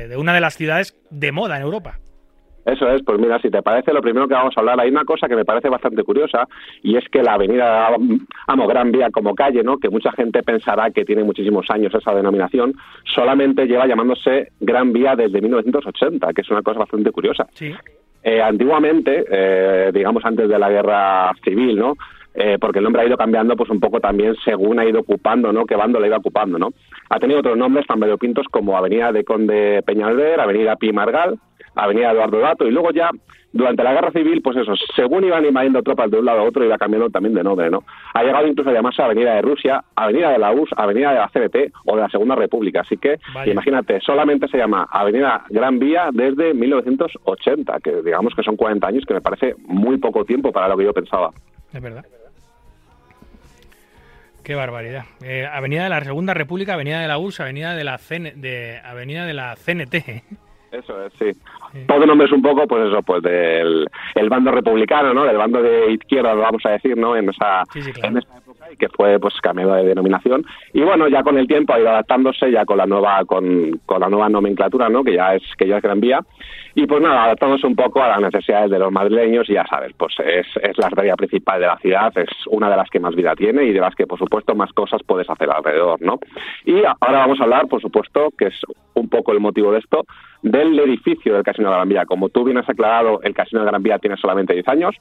de una de las ciudades de moda en Europa. Eso es, pues mira, si te parece, lo primero que vamos a hablar, hay una cosa que me parece bastante curiosa, y es que la avenida Amo Gran Vía como calle, ¿no? que mucha gente pensará que tiene muchísimos años esa denominación, solamente lleva llamándose Gran Vía desde 1980, que es una cosa bastante curiosa. Sí. Eh, antiguamente, eh, digamos antes de la guerra civil, ¿no? Eh, porque el nombre ha ido cambiando pues un poco también según ha ido ocupando, ¿no? Qué bando la iba ocupando, ¿no? Ha tenido otros nombres tan variopintos como Avenida de Conde Peñalver, Avenida Pi Margal, Avenida Eduardo Dato y luego ya durante la guerra civil, pues eso, según iban invadiendo tropas de un lado a otro, iba cambiando también de nombre, ¿no? Ha llegado incluso a llamarse Avenida de Rusia, Avenida de la URSS, Avenida de la CNT o de la Segunda República. Así que, Vaya. imagínate, solamente se llama Avenida Gran Vía desde 1980, que digamos que son 40 años, que me parece muy poco tiempo para lo que yo pensaba. Es verdad. Qué barbaridad. Eh, Avenida de la Segunda República, Avenida de la URSS, Avenida de la CN de Avenida de la CNT. Eso es, sí. Todo nombre es un poco, pues eso, pues del el bando republicano, ¿no? Del bando de izquierda, vamos a decir, ¿no? En esa, Sí, sí, claro. en esa época y que fue, pues, cambiado de denominación. Y bueno, ya con el tiempo ha ido adaptándose, ya con la nueva, con, con la nueva nomenclatura, ¿no? Que ya es, que ya es Gran Vía. Y pues nada, adaptándose un poco a las necesidades de los madrileños y ya sabes, pues es, es la arteria principal de la ciudad, es una de las que más vida tiene y de las que, por supuesto, más cosas puedes hacer alrededor, ¿no? Y ahora vamos a hablar, por supuesto, que es un poco el motivo de esto, del edificio del Casino de Gran Vía. Como tú bien has aclarado, el Casino de Gran Vía tiene solamente 10 años.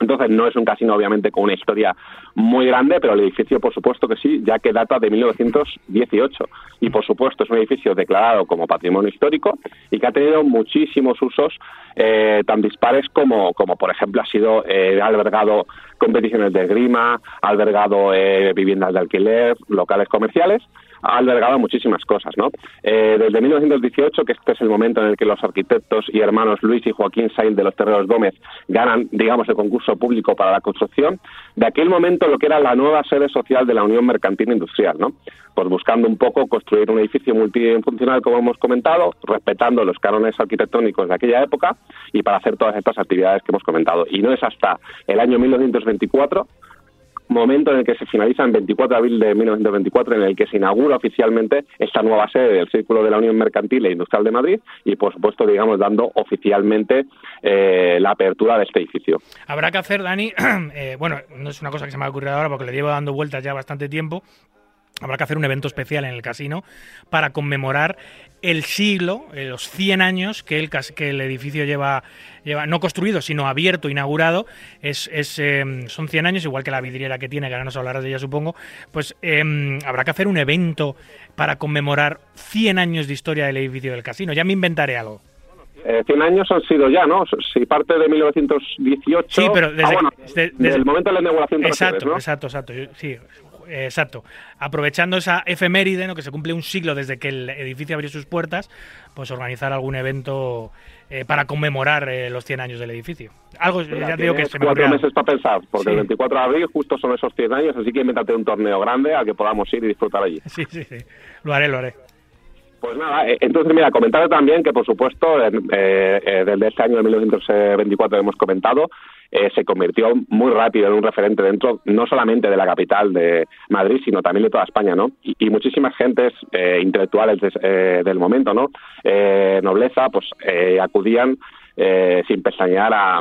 Entonces no es un casino obviamente con una historia muy grande, pero el edificio por supuesto que sí, ya que data de 1918 y por supuesto es un edificio declarado como patrimonio histórico y que ha tenido muchísimos usos eh, tan dispares como, como por ejemplo ha sido eh, albergado competiciones de esgrima, ha albergado eh, viviendas de alquiler, locales comerciales ha albergado muchísimas cosas, ¿no? Eh, desde 1918, que este es el momento en el que los arquitectos y hermanos Luis y Joaquín Sainz de los Terreros Gómez ganan, digamos, el concurso público para la construcción, de aquel momento lo que era la nueva sede social de la Unión Mercantil Industrial, ¿no? Pues buscando un poco construir un edificio multifuncional, como hemos comentado, respetando los cánones arquitectónicos de aquella época y para hacer todas estas actividades que hemos comentado. Y no es hasta el año 1924 momento en el que se finaliza en 24 de abril de 1924, en el que se inaugura oficialmente esta nueva sede del Círculo de la Unión Mercantil e Industrial de Madrid y, por supuesto, digamos, dando oficialmente eh, la apertura de este edificio. Habrá que hacer, Dani, eh, bueno, no es una cosa que se me ha ocurrido ahora porque le llevo dando vueltas ya bastante tiempo. Habrá que hacer un evento especial en el casino para conmemorar el siglo, eh, los 100 años que el, que el edificio lleva, lleva, no construido, sino abierto, inaugurado. Es, es, eh, son 100 años, igual que la vidriera que tiene, que ahora nos hablarás de ella, supongo. Pues eh, habrá que hacer un evento para conmemorar 100 años de historia del edificio del casino. Ya me inventaré algo. Eh, 100 años han sido ya, ¿no? Si parte de 1918... Sí, pero desde, Ah, bueno, desde- desde el momento de la inauguración Exacto, ¿no? exacto, exacto. Yo- Sí, exacto. Aprovechando esa efeméride, ¿no? que se cumple un siglo desde que el edificio abrió sus puertas, pues organizar algún evento eh, para conmemorar eh, los 100 años del edificio. Algo, Mira, ya te digo que se me cuatro meses para pensar, porque Sí. el 24 de abril justo son esos 100 años, así que invéntate un torneo grande al que podamos ir y disfrutar allí. Sí, sí, sí. Lo haré, lo haré. Pues nada, eh, entonces mira, comentar también que por supuesto eh, eh, desde este año de 1924 hemos comentado, eh, se convirtió muy rápido en un referente dentro no solamente de la capital de Madrid, sino también de toda España, ¿no? Y, muchísimas gentes eh, intelectuales des- eh, del momento, ¿no? Nobleza, pues acudían sin pestañear a,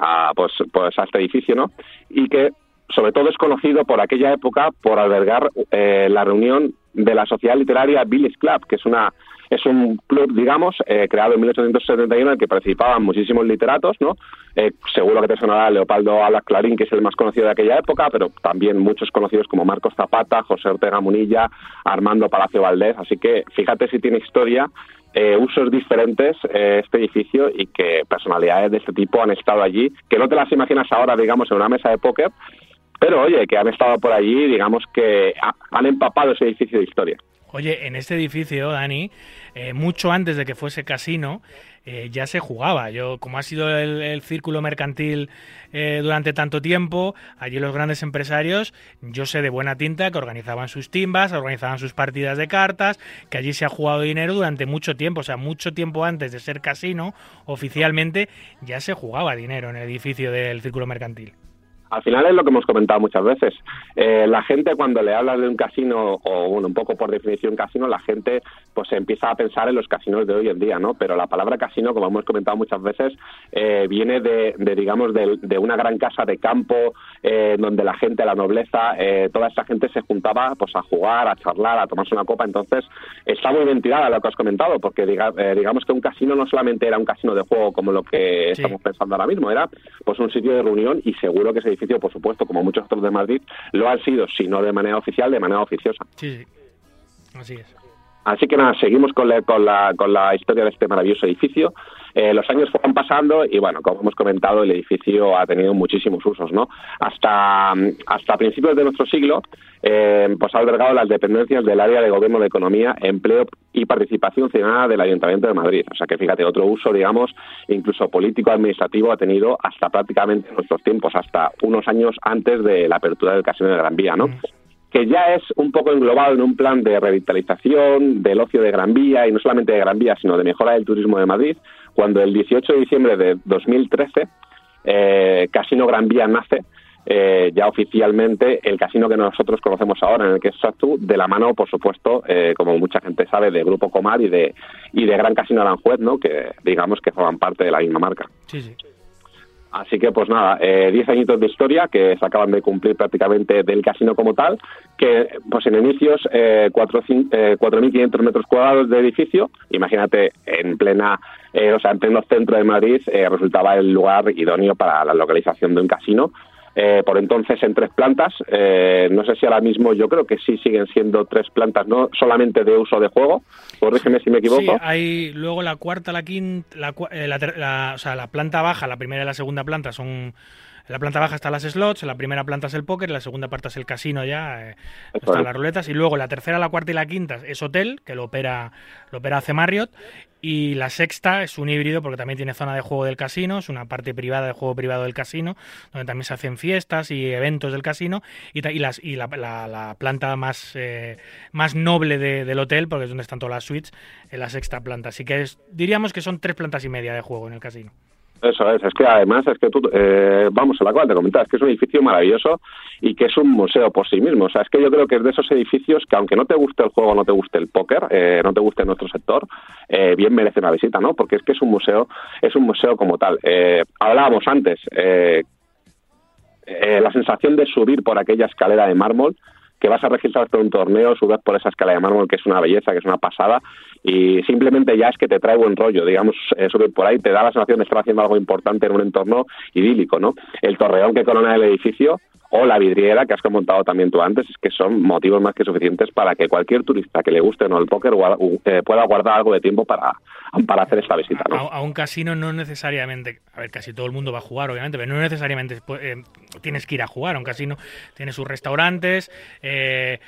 a, pues, pues a este edificio, ¿no? Y que sobre todo es conocido por aquella época por albergar eh, la reunión de la sociedad literaria Billy's Club, que es una es un club, digamos, eh, creado en 1871 en el que participaban muchísimos literatos, ¿no? Eh, seguro que te sonará Leopoldo Alas Clarín, que es el más conocido de aquella época, pero también muchos conocidos como Marcos Zapata, José Ortega Munilla, Armando Palacio Valdés. Así que fíjate si tiene historia, eh, usos diferentes eh, este edificio y que personalidades de este tipo han estado allí, que no te las imaginas ahora, digamos, en una mesa de póker, pero oye, que han estado por allí, digamos que ha- han empapado ese edificio de historia. Oye, en este edificio, Dani, eh, mucho antes de que fuese casino, eh, ya se jugaba. Yo, como ha sido el, el círculo mercantil eh, durante tanto tiempo, allí los grandes empresarios, yo sé de buena tinta que organizaban sus timbas, organizaban sus partidas de cartas, que allí se ha jugado dinero durante mucho tiempo, o sea, mucho tiempo antes de ser casino, oficialmente ya se jugaba dinero en el edificio del círculo mercantil. Al final es lo que hemos comentado muchas veces. Eh, la gente cuando le hablas de un casino, o bueno, un poco por definición casino, la gente pues empieza a pensar en los casinos de hoy en día, ¿no? Pero la palabra casino, como hemos comentado muchas veces, eh, viene de, de, digamos, de, de, una gran casa de campo eh, donde la gente, la nobleza, eh, toda esa gente se juntaba pues a jugar, a charlar, a tomarse una copa. Entonces, está muy ventilada lo que has comentado, porque diga, eh, digamos que un casino no solamente era un casino de juego como lo que Sí. estamos pensando ahora mismo, era pues un sitio de reunión y seguro que ese por supuesto, como muchos otros de Madrid, lo han sido, si no de manera oficial, de manera oficiosa. Sí, sí. Así es. Así que nada, seguimos con la, con la, con la historia de este maravilloso edificio. Eh, los años fueron pasando y bueno, como hemos comentado, el edificio ha tenido muchísimos usos, ¿no? Hasta, hasta principios de nuestro siglo, eh, pues ha albergado las dependencias del área de gobierno de economía, empleo y participación ciudadana del Ayuntamiento de Madrid. O sea que fíjate, otro uso, digamos, incluso político administrativo ha tenido hasta prácticamente nuestros tiempos, hasta unos años antes de la apertura del Casino de Gran Vía, ¿no? que ya es un poco englobado en un plan de revitalización del ocio de Gran Vía y no solamente de Gran Vía, sino de mejora del turismo de Madrid, cuando el 18 de diciembre de 2013 eh, Casino Gran Vía nace eh, ya oficialmente el casino que nosotros conocemos ahora, en el que es Satu, de la mano, por supuesto, eh, como mucha gente sabe, de Grupo Comar y de, y de Gran Casino Aranjuez, ¿no? que digamos que forman parte de la misma marca. Sí, sí. Así que, pues nada, eh, 10 añitos de historia que se acaban de cumplir prácticamente del casino como tal, que pues en inicios eh, cuatro cin- eh, 4.500 metros cuadrados de edificio, imagínate en plena, eh, o sea, en pleno centro de Madrid, eh, resultaba el lugar idóneo para la localización de un casino. Eh, por entonces en tres plantas, eh, no sé si ahora mismo yo creo que sí siguen siendo tres plantas, no solamente de uso de juego, corrígeme si me equivoco. Sí, hay luego la cuarta, la quinta, la, eh, la la- o sea, la planta baja, la primera y la segunda planta son... En la planta baja están las slots, en la primera planta es el póker, en la segunda parte es el casino ya, eh, están es. las ruletas, y luego la tercera, la cuarta y la quinta es hotel, que lo opera, lo opera hace Marriott, y la sexta es un híbrido porque también tiene zona de juego del casino, es una parte privada de juego privado del casino, donde también se hacen fiestas y eventos del casino, y, ta- y, las, y la, la- la planta más, eh, más noble de- del hotel, porque es donde están todas las suites, en la sexta planta. Así que es- diríamos que son tres plantas y media de juego en el casino. Eso es, es que además es que tú, eh, vamos, a la cual te comentaba, es que es un edificio maravilloso y que es un museo por sí mismo. O sea, es que yo creo que es de esos edificios que aunque no te guste el juego, no te guste el póker, eh, no te guste nuestro sector, eh, bien merece una visita, ¿no? Porque es que es un museo, es un museo como tal. Eh, hablábamos antes, eh, eh, la sensación de subir por aquella escalera de mármol, que vas a registrarte un torneo, subes por esa escalera de mármol, que es una belleza, que es una pasada, y simplemente ya es que te trae buen rollo, digamos, subir por ahí te da la sensación de estar haciendo algo importante en un entorno idílico, ¿no? El torreón que corona el edificio o la vidriera que has comentado también tú antes, es que son motivos más que suficientes para que cualquier turista que le guste o no el póker eh, pueda guardar algo de tiempo para, para hacer esta visita, ¿no? A, un casino no necesariamente, a ver, casi todo el mundo va a jugar, obviamente, pero no necesariamente pu- eh, tienes que ir a jugar a un casino. Tienes sus restaurantes, eh,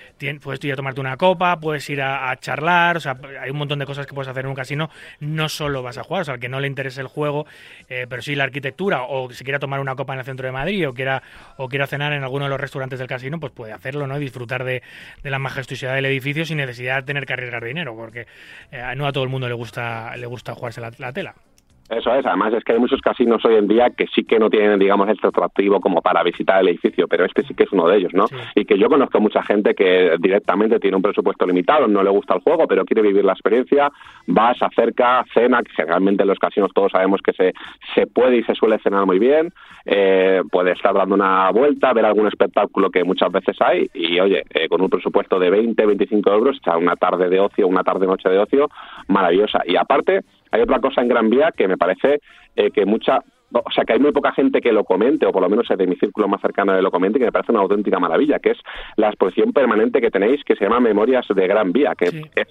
puedes ir a tomarte una copa, puedes ir a, a charlar, o sea, hay un montón de cosas que puedes hacer en un casino. No solo vas a jugar, o sea, al que no le interese el juego, eh, pero sí la arquitectura, o si quiera tomar una copa en el centro de Madrid, o quiera, o quiera cenar en alguno de los restaurantes del casino, pues puede hacerlo, ¿no? Y disfrutar de, de la majestuosidad del edificio sin necesidad de tener que arriesgar dinero, porque eh, no a todo el mundo le gusta, le gusta jugarse la- la tela. Eso es, además es que hay muchos casinos hoy en día que sí que no tienen, digamos, este atractivo como para visitar el edificio, pero este sí que es uno de ellos, ¿no? Y que yo conozco mucha gente que directamente tiene un presupuesto limitado, no le gusta el juego, pero quiere vivir la experiencia, va, se acerca, cena, que generalmente en los casinos todos sabemos que se, se puede y se suele cenar muy bien, eh, puede estar dando una vuelta, ver algún espectáculo que muchas veces hay, y oye, eh, con un presupuesto de 20, 25 euros, echar una tarde de ocio, una tarde-noche de ocio, maravillosa. Y aparte, hay otra cosa en Gran Vía que me parece eh, que mucha o sea que hay muy poca gente que lo comente, o por lo menos de mi círculo más cercano que lo comente, que me parece una auténtica maravilla, que es la exposición permanente que tenéis, que se llama Memorias de Gran Vía, que es,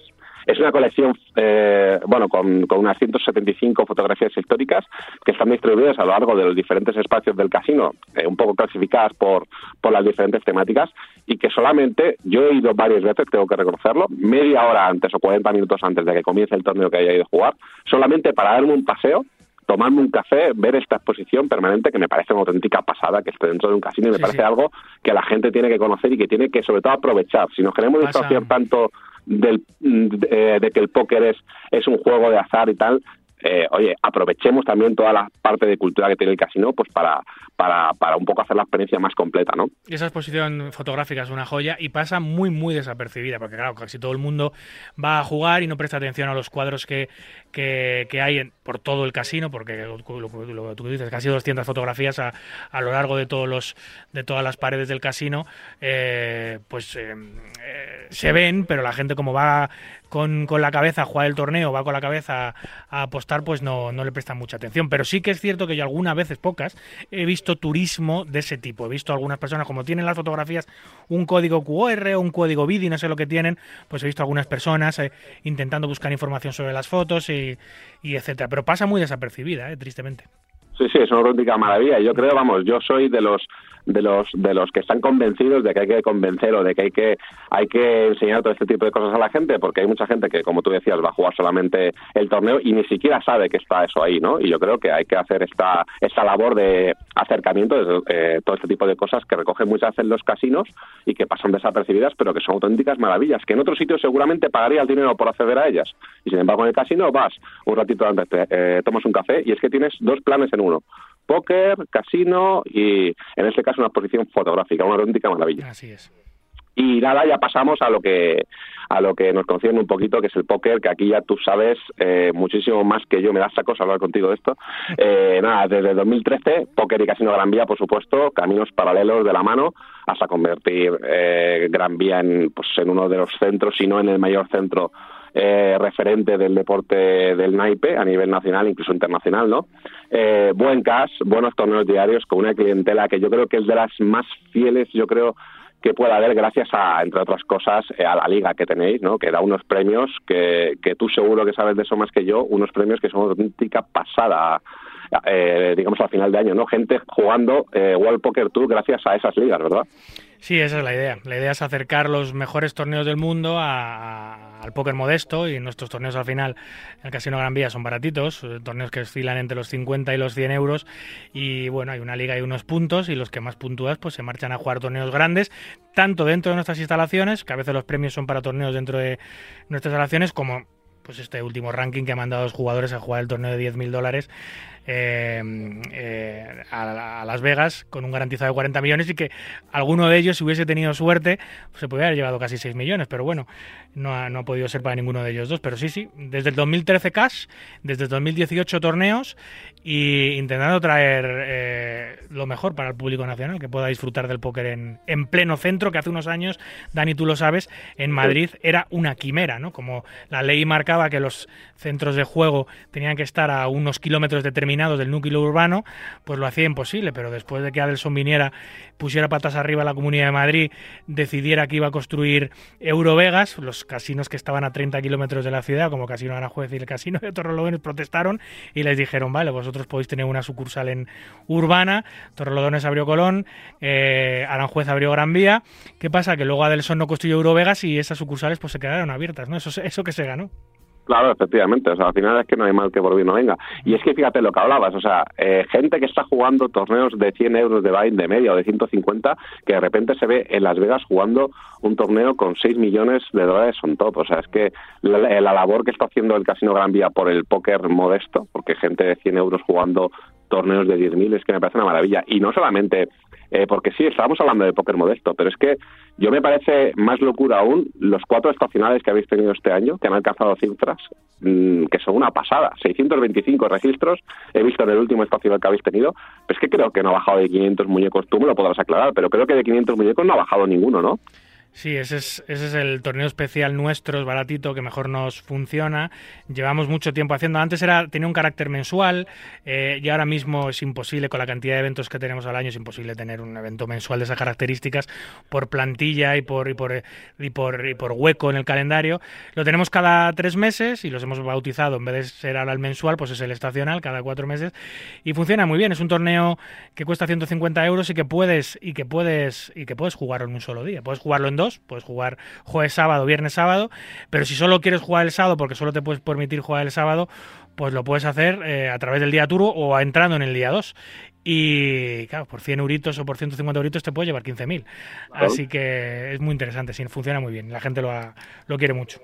es una colección, eh, bueno, con, con unas 175 fotografías históricas que están distribuidas a lo largo de los diferentes espacios del casino, eh, un poco clasificadas por, por las diferentes temáticas, y que solamente, yo he ido varias veces, tengo que reconocerlo, media hora antes o 40 minutos antes de que comience el torneo que haya ido a jugar, solamente para darme un paseo, tomarme un café, ver esta exposición permanente que me parece una auténtica pasada que esté dentro de un casino y me Sí, parece sí. algo que la gente tiene que conocer y que tiene que sobre todo aprovechar. Si nos queremos distanciar tanto del, de, eh, de que el póker es, es un juego de azar y tal, eh, oye, aprovechemos también toda la parte de cultura que tiene el casino pues para, para, para un poco hacer la experiencia más completa, ¿no? Esa exposición fotográfica es una joya y pasa muy, muy desapercibida, porque claro, casi todo el mundo va a jugar y no presta atención a los cuadros que, que, hay en- por todo el casino, porque lo, lo- tú dices, casi 200 fotografías a, a lo largo de todos los de todas las paredes del casino, eh, pues eh, eh, se ven, pero la gente como va con, con la cabeza a jugar el torneo, va con la cabeza a, apostar, pues no, no le prestan mucha atención. Pero sí que es cierto que yo algunas veces, pocas, he visto turismo de ese tipo. He visto algunas personas, como tienen las fotografías un código QR o un código BIDI, no sé lo que tienen, pues he visto algunas personas eh, intentando buscar información sobre las fotos y, y etcétera. Pero pasa muy desapercibida, eh, tristemente. Sí, sí, es una auténtica maravilla. Yo creo, vamos, yo soy de los de los de los que están convencidos de que hay que convencer o de que hay que hay que enseñar todo este tipo de cosas a la gente, porque hay mucha gente que, como tú decías, va a jugar solamente el torneo y ni siquiera sabe que está eso ahí, ¿no? Y yo creo que hay que hacer esta esta labor de acercamiento de eh, todo este tipo de cosas que recogen muchas veces los casinos y que pasan desapercibidas, pero que son auténticas maravillas, que en otros sitios seguramente pagaría el dinero por acceder a ellas. Y sin embargo, en el casino vas un ratito antes, te, eh, tomas un café y es que tienes dos planes en uno. Póker, casino y, en este caso, una exposición fotográfica, una auténtica maravilla. Así es. Y nada, ya pasamos a lo que a lo que nos concierne un poquito, que es el póker, que aquí ya tú sabes eh, muchísimo más que yo, me da sacos hablar contigo de esto. Eh, nada, desde 2013, póker y casino Gran Vía, por supuesto, caminos paralelos de la mano, hasta convertir eh, Gran Vía en, pues, en uno de los centros, si no en el mayor centro eh, referente del deporte del naipe a nivel nacional, incluso internacional, ¿no? Eh, buen cash, buenos torneos diarios con una clientela que yo creo que es de las más fieles, yo creo que pueda haber gracias a, entre otras cosas, eh, a la liga que tenéis, ¿no? Que da unos premios que, que tú seguro que sabes de eso más que yo, unos premios que son auténtica pasada, eh, digamos al final de año, ¿no? Gente jugando eh, World Poker Tour gracias a esas ligas, ¿verdad? Sí, esa es la idea. La idea es acercar los mejores torneos del mundo a- al póker modesto y nuestros torneos al final en el Casino Gran Vía son baratitos, eh, torneos que oscilan entre los 50 y los 100 euros y bueno, hay una liga y unos puntos y los que más puntúas pues se marchan a jugar torneos grandes, tanto dentro de nuestras instalaciones, que a veces los premios son para torneos dentro de nuestras instalaciones, como pues este último ranking que ha mandado los jugadores a jugar el torneo de 10.000 dólares eh, eh, a, a Las Vegas con un garantizado de 40 millones y que alguno de ellos, si hubiese tenido suerte, pues se podría haber llevado casi 6 millones, pero bueno, no ha, no ha podido ser para ninguno de ellos dos. Pero sí, sí, desde el 2013 cash, desde el 2018 torneos y intentando traer eh, lo mejor para el público nacional, que pueda disfrutar del póker en, en pleno centro, que hace unos años, Dani, tú lo sabes, en Madrid era una quimera, ¿no? Como la ley marcaba que los centros de juego tenían que estar a unos kilómetros del núcleo urbano, pues lo hacía imposible, pero después de que Adelson viniera, pusiera patas arriba a la Comunidad de Madrid, decidiera que iba a construir Eurovegas, los casinos que estaban a 30 kilómetros de la ciudad, como Casino Aranjuez y el Casino de Torrelodones, protestaron y les dijeron, vale, vosotros podéis tener una sucursal en Urbana, Torrelodones abrió Colón, eh, Aranjuez abrió Gran Vía, ¿qué pasa? Que luego Adelson no construyó Eurovegas y esas sucursales pues se quedaron abiertas, ¿no? Eso, eso que se ganó. Claro, efectivamente. O sea, al final es que no hay mal que por bien no venga. Y es que fíjate lo que hablabas. O sea, eh, gente que está jugando torneos de 100 euros de buy de media o de 150, que de repente se ve en Las Vegas jugando un torneo con 6 millones de dólares son top. O sea, es que la, la labor que está haciendo el Casino Gran Vía por el póker modesto, porque gente de 100 euros jugando torneos de 10.000 es que me parece una maravilla. Y no solamente eh, porque sí, estábamos hablando de póker modesto, pero es que yo me parece más locura aún los cuatro estacionales que habéis tenido este año, que han alcanzado cifras mmm, que son una pasada. 625 registros he visto en el último estacional que habéis tenido, pero es que creo que no ha bajado de 500 muñecos, tú me lo podrás aclarar, pero creo que de 500 muñecos no ha bajado ninguno, ¿no? Sí, ese es, ese es el torneo especial nuestro, es baratito, que mejor nos funciona. Llevamos mucho tiempo haciendo. Antes era tenía un carácter mensual eh, y ahora mismo es imposible, con la cantidad de eventos que tenemos al año, es imposible tener un evento mensual de esas características por plantilla y por, y por, y por, y por hueco en el calendario. Lo tenemos cada tres meses y los hemos bautizado, en vez de ser ahora el mensual, pues es el estacional, cada cuatro meses. Y funciona muy bien. Es un torneo que cuesta 150 euros y que puedes, y que puedes, y que puedes jugarlo en un solo día. Puedes jugarlo dos puedes jugar jueves, sábado, viernes, sábado, pero si solo quieres jugar el sábado porque solo te puedes permitir jugar el sábado, pues lo puedes hacer eh, a través del día turbo o entrando en el día 2. Y claro, por 100 euritos o por 150 euritos te puede llevar 15.000. Así que es muy interesante, sí, funciona muy bien. La gente lo, ha- lo quiere mucho.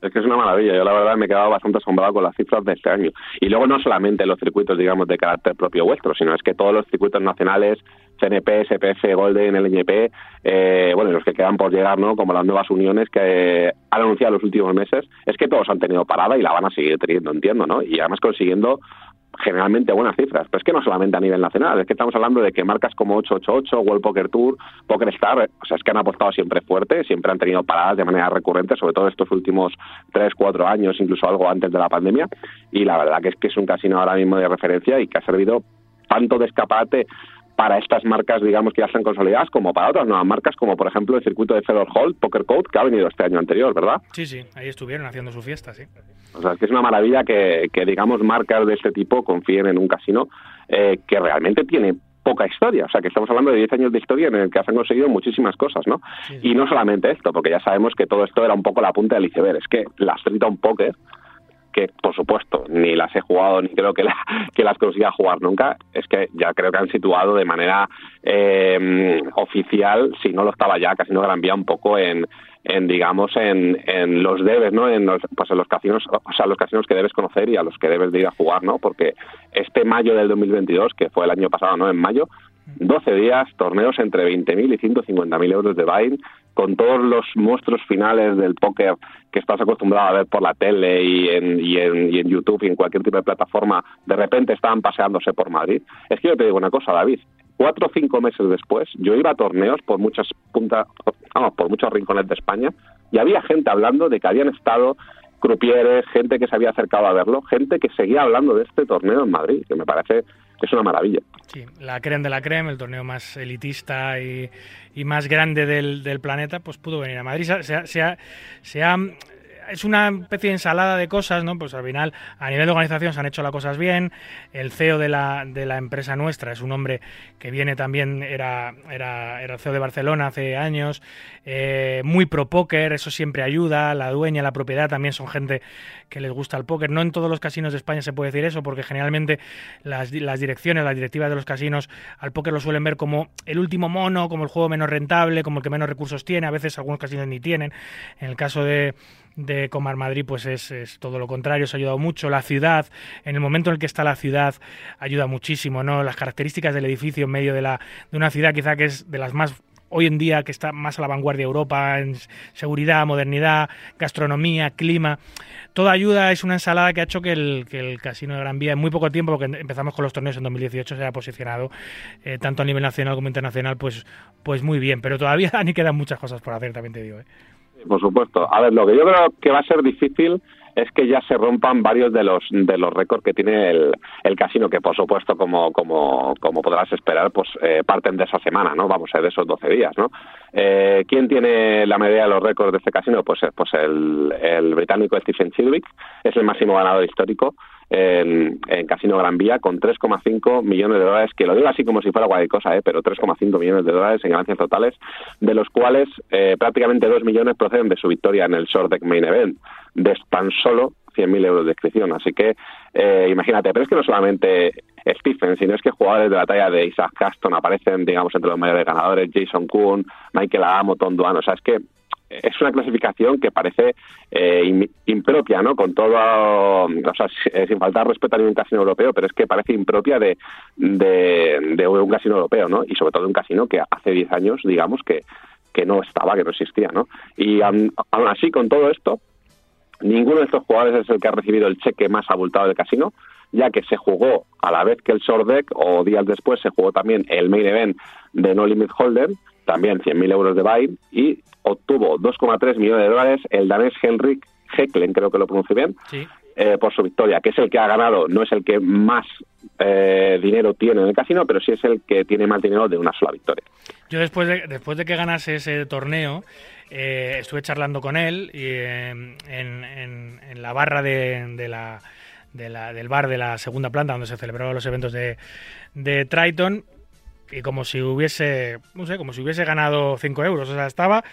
Es que es una maravilla. Yo la verdad me he quedado bastante asombrado con las cifras de este año. Y luego no solamente los circuitos, digamos, de carácter propio vuestro, sino es que todos los circuitos nacionales, CNP, SPF, Golden, LNP, eh, bueno, los que quedan por llegar, ¿no? Como las nuevas uniones que han anunciado los últimos meses, es que todos han tenido parada y la van a seguir teniendo, entiendo, ¿no? Y además consiguiendo generalmente buenas cifras. Pero es que no solamente a nivel nacional, es que estamos hablando de que marcas como 888, World Poker Tour, Poker Star, o sea, es que han apostado siempre fuerte, siempre han tenido paradas de manera recurrente, sobre todo estos últimos 3, 4 años, incluso algo antes de la pandemia. Y la verdad que es que es un casino ahora mismo de referencia y que ha servido tanto de escaparate para estas marcas, digamos, que ya están consolidadas, como para otras nuevas marcas, como por ejemplo el circuito de Fedor Hall, Poker Code, que ha venido este año anterior, ¿verdad? Sí, sí, ahí estuvieron haciendo su fiesta, sí. O sea, es que es una maravilla que, que digamos, marcas de este tipo confíen en un casino eh, que realmente tiene poca historia. O sea, que estamos hablando de 10 años de historia en el que se han conseguido muchísimas cosas, ¿no? Y no solamente esto, porque ya sabemos que todo esto era un poco la punta del iceberg. Es que la Street Poker, que por supuesto ni las he jugado ni creo que, la- que las consiga jugar nunca, es que ya creo que han situado de manera eh, oficial, si no lo estaba ya, Casino Gran Vía un poco en, en digamos en, en los debes, ¿no? En los, pues en los casinos, o sea, los casinos que debes conocer y a los que debes de ir a jugar, ¿no? Porque este mayo del 2022, que fue el año pasado, ¿no? En mayo, 12 días, torneos entre 20.000 y 150.000 euros de buy con todos los monstruos finales del póker que estás acostumbrado a ver por la tele y en, y, en, y en YouTube y en cualquier tipo de plataforma, de repente estaban paseándose por Madrid. Es que yo te digo una cosa, David. Cuatro o cinco meses después, yo iba a torneos por muchas puntas, vamos, por muchos rincones de España y había gente hablando de que habían estado crupieres, gente que se había acercado a verlo, gente que seguía hablando de este torneo en Madrid, que me parece es una maravilla. Sí, la creme de la creme, el torneo más elitista y, y más grande del, del planeta, pues pudo venir a Madrid. Se ha- es una especie de ensalada de cosas, ¿no? Pues al final, a nivel de organización se han hecho las cosas bien. El CEO de la, de la empresa nuestra es un hombre que viene también, era, era, era CEO de Barcelona hace años, eh, muy pro póker, eso siempre ayuda. La dueña, la propiedad también son gente que les gusta el póker. No en todos los casinos de España se puede decir eso, porque generalmente las, las direcciones, las directivas de los casinos al póker lo suelen ver como el último mono, como el juego menos rentable, como el que menos recursos tiene. A veces algunos casinos ni tienen. En el caso de, de Comar Madrid, pues es, es todo lo contrario, se ha ayudado mucho. La ciudad, en el momento en el que está la ciudad, ayuda muchísimo, ¿no? Las características del edificio en medio de, la, de una ciudad quizá que es de las más hoy en día que está más a la vanguardia de Europa en seguridad, modernidad, gastronomía, clima. Toda ayuda es una ensalada que ha hecho que el, que el Casino de Gran Vía en muy poco tiempo, porque empezamos con los torneos en 2018, se haya posicionado eh, tanto a nivel nacional como internacional, pues, pues muy bien. Pero todavía ni quedan muchas cosas por hacer, también te digo. ¿eh? Por supuesto. A ver, lo que yo creo que va a ser difícil es que ya se rompan varios de los de los récords que tiene el, el casino, que por supuesto, como como como podrás esperar, pues eh, parten de esa semana, ¿no? Vamos a de esos 12 días, ¿no? Eh, ¿Quién tiene la medida de los récords de este casino? Pues, eh, pues el, el británico Stephen Chidwick, es el máximo ganador histórico en, en Casino Gran Vía con 3,5 millones de dólares, que lo digo así como si fuera cualquier cosa, ¿eh? pero 3,5 millones de dólares en ganancias totales, de los cuales eh, prácticamente 2 millones proceden de su victoria en el Short Deck Main Event, de tan solo 100.000 euros de inscripción. Así que eh, imagínate, pero es que no solamente Stephen, sino es que jugadores de la talla de Isaac Caston aparecen, digamos, entre los mayores ganadores, Jason Kuhn, Michael Adamo, Tom Duan, o sea, es que es una clasificación que parece eh, im- impropia, ¿no? Con todo, o sea, si- sin faltar respeto a ningún casino europeo, pero es que parece impropia de, de, un casino europeo, ¿no? Y sobre todo de un casino que hace 10 años, digamos, que, que no estaba, que no existía, ¿no? Y aún así, con todo esto, ninguno de estos jugadores es el que ha recibido el cheque más abultado del casino, ya que se jugó a la vez que el short deck o días después se jugó también el main event de No Limit Holder también 100.000 euros de Bain, y obtuvo 2,3 millones de dólares el danés Henrik Heklen, creo que lo pronuncio bien, Sí. eh, por su victoria, que es el que ha ganado, no es el que más eh, dinero tiene en el casino, pero sí es el que tiene más dinero de una sola victoria. Yo después de, después de que ganase ese torneo, eh, estuve charlando con él y, eh, en, en- en la barra de, de la, de la- del bar de la segunda planta donde se celebraban los eventos de, de Triton y como si hubiese, no sé, como si hubiese ganado 5 euros. O sea, estaba...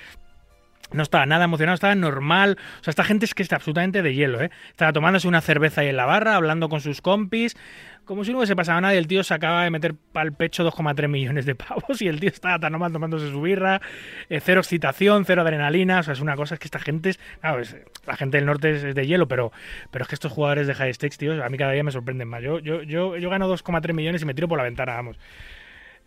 No estaba nada emocionado, estaba normal. O sea, esta gente es que está absolutamente de hielo, ¿eh? Estaba tomándose una cerveza ahí en la barra, hablando con sus compis, como si no hubiese pasado nada y el tío se acaba de meter al pecho 2,3 millones de pavos y el tío estaba tan normal tomándose su birra, eh, cero excitación, cero adrenalina, o sea, es una cosa es que esta gente es, claro, es- la gente del norte es, es de hielo, pero, pero es que estos jugadores de high stakes, tío, a mí cada día me sorprenden más. Yo, yo, yo, yo gano 2,3 millones y me tiro por la ventana, vamos.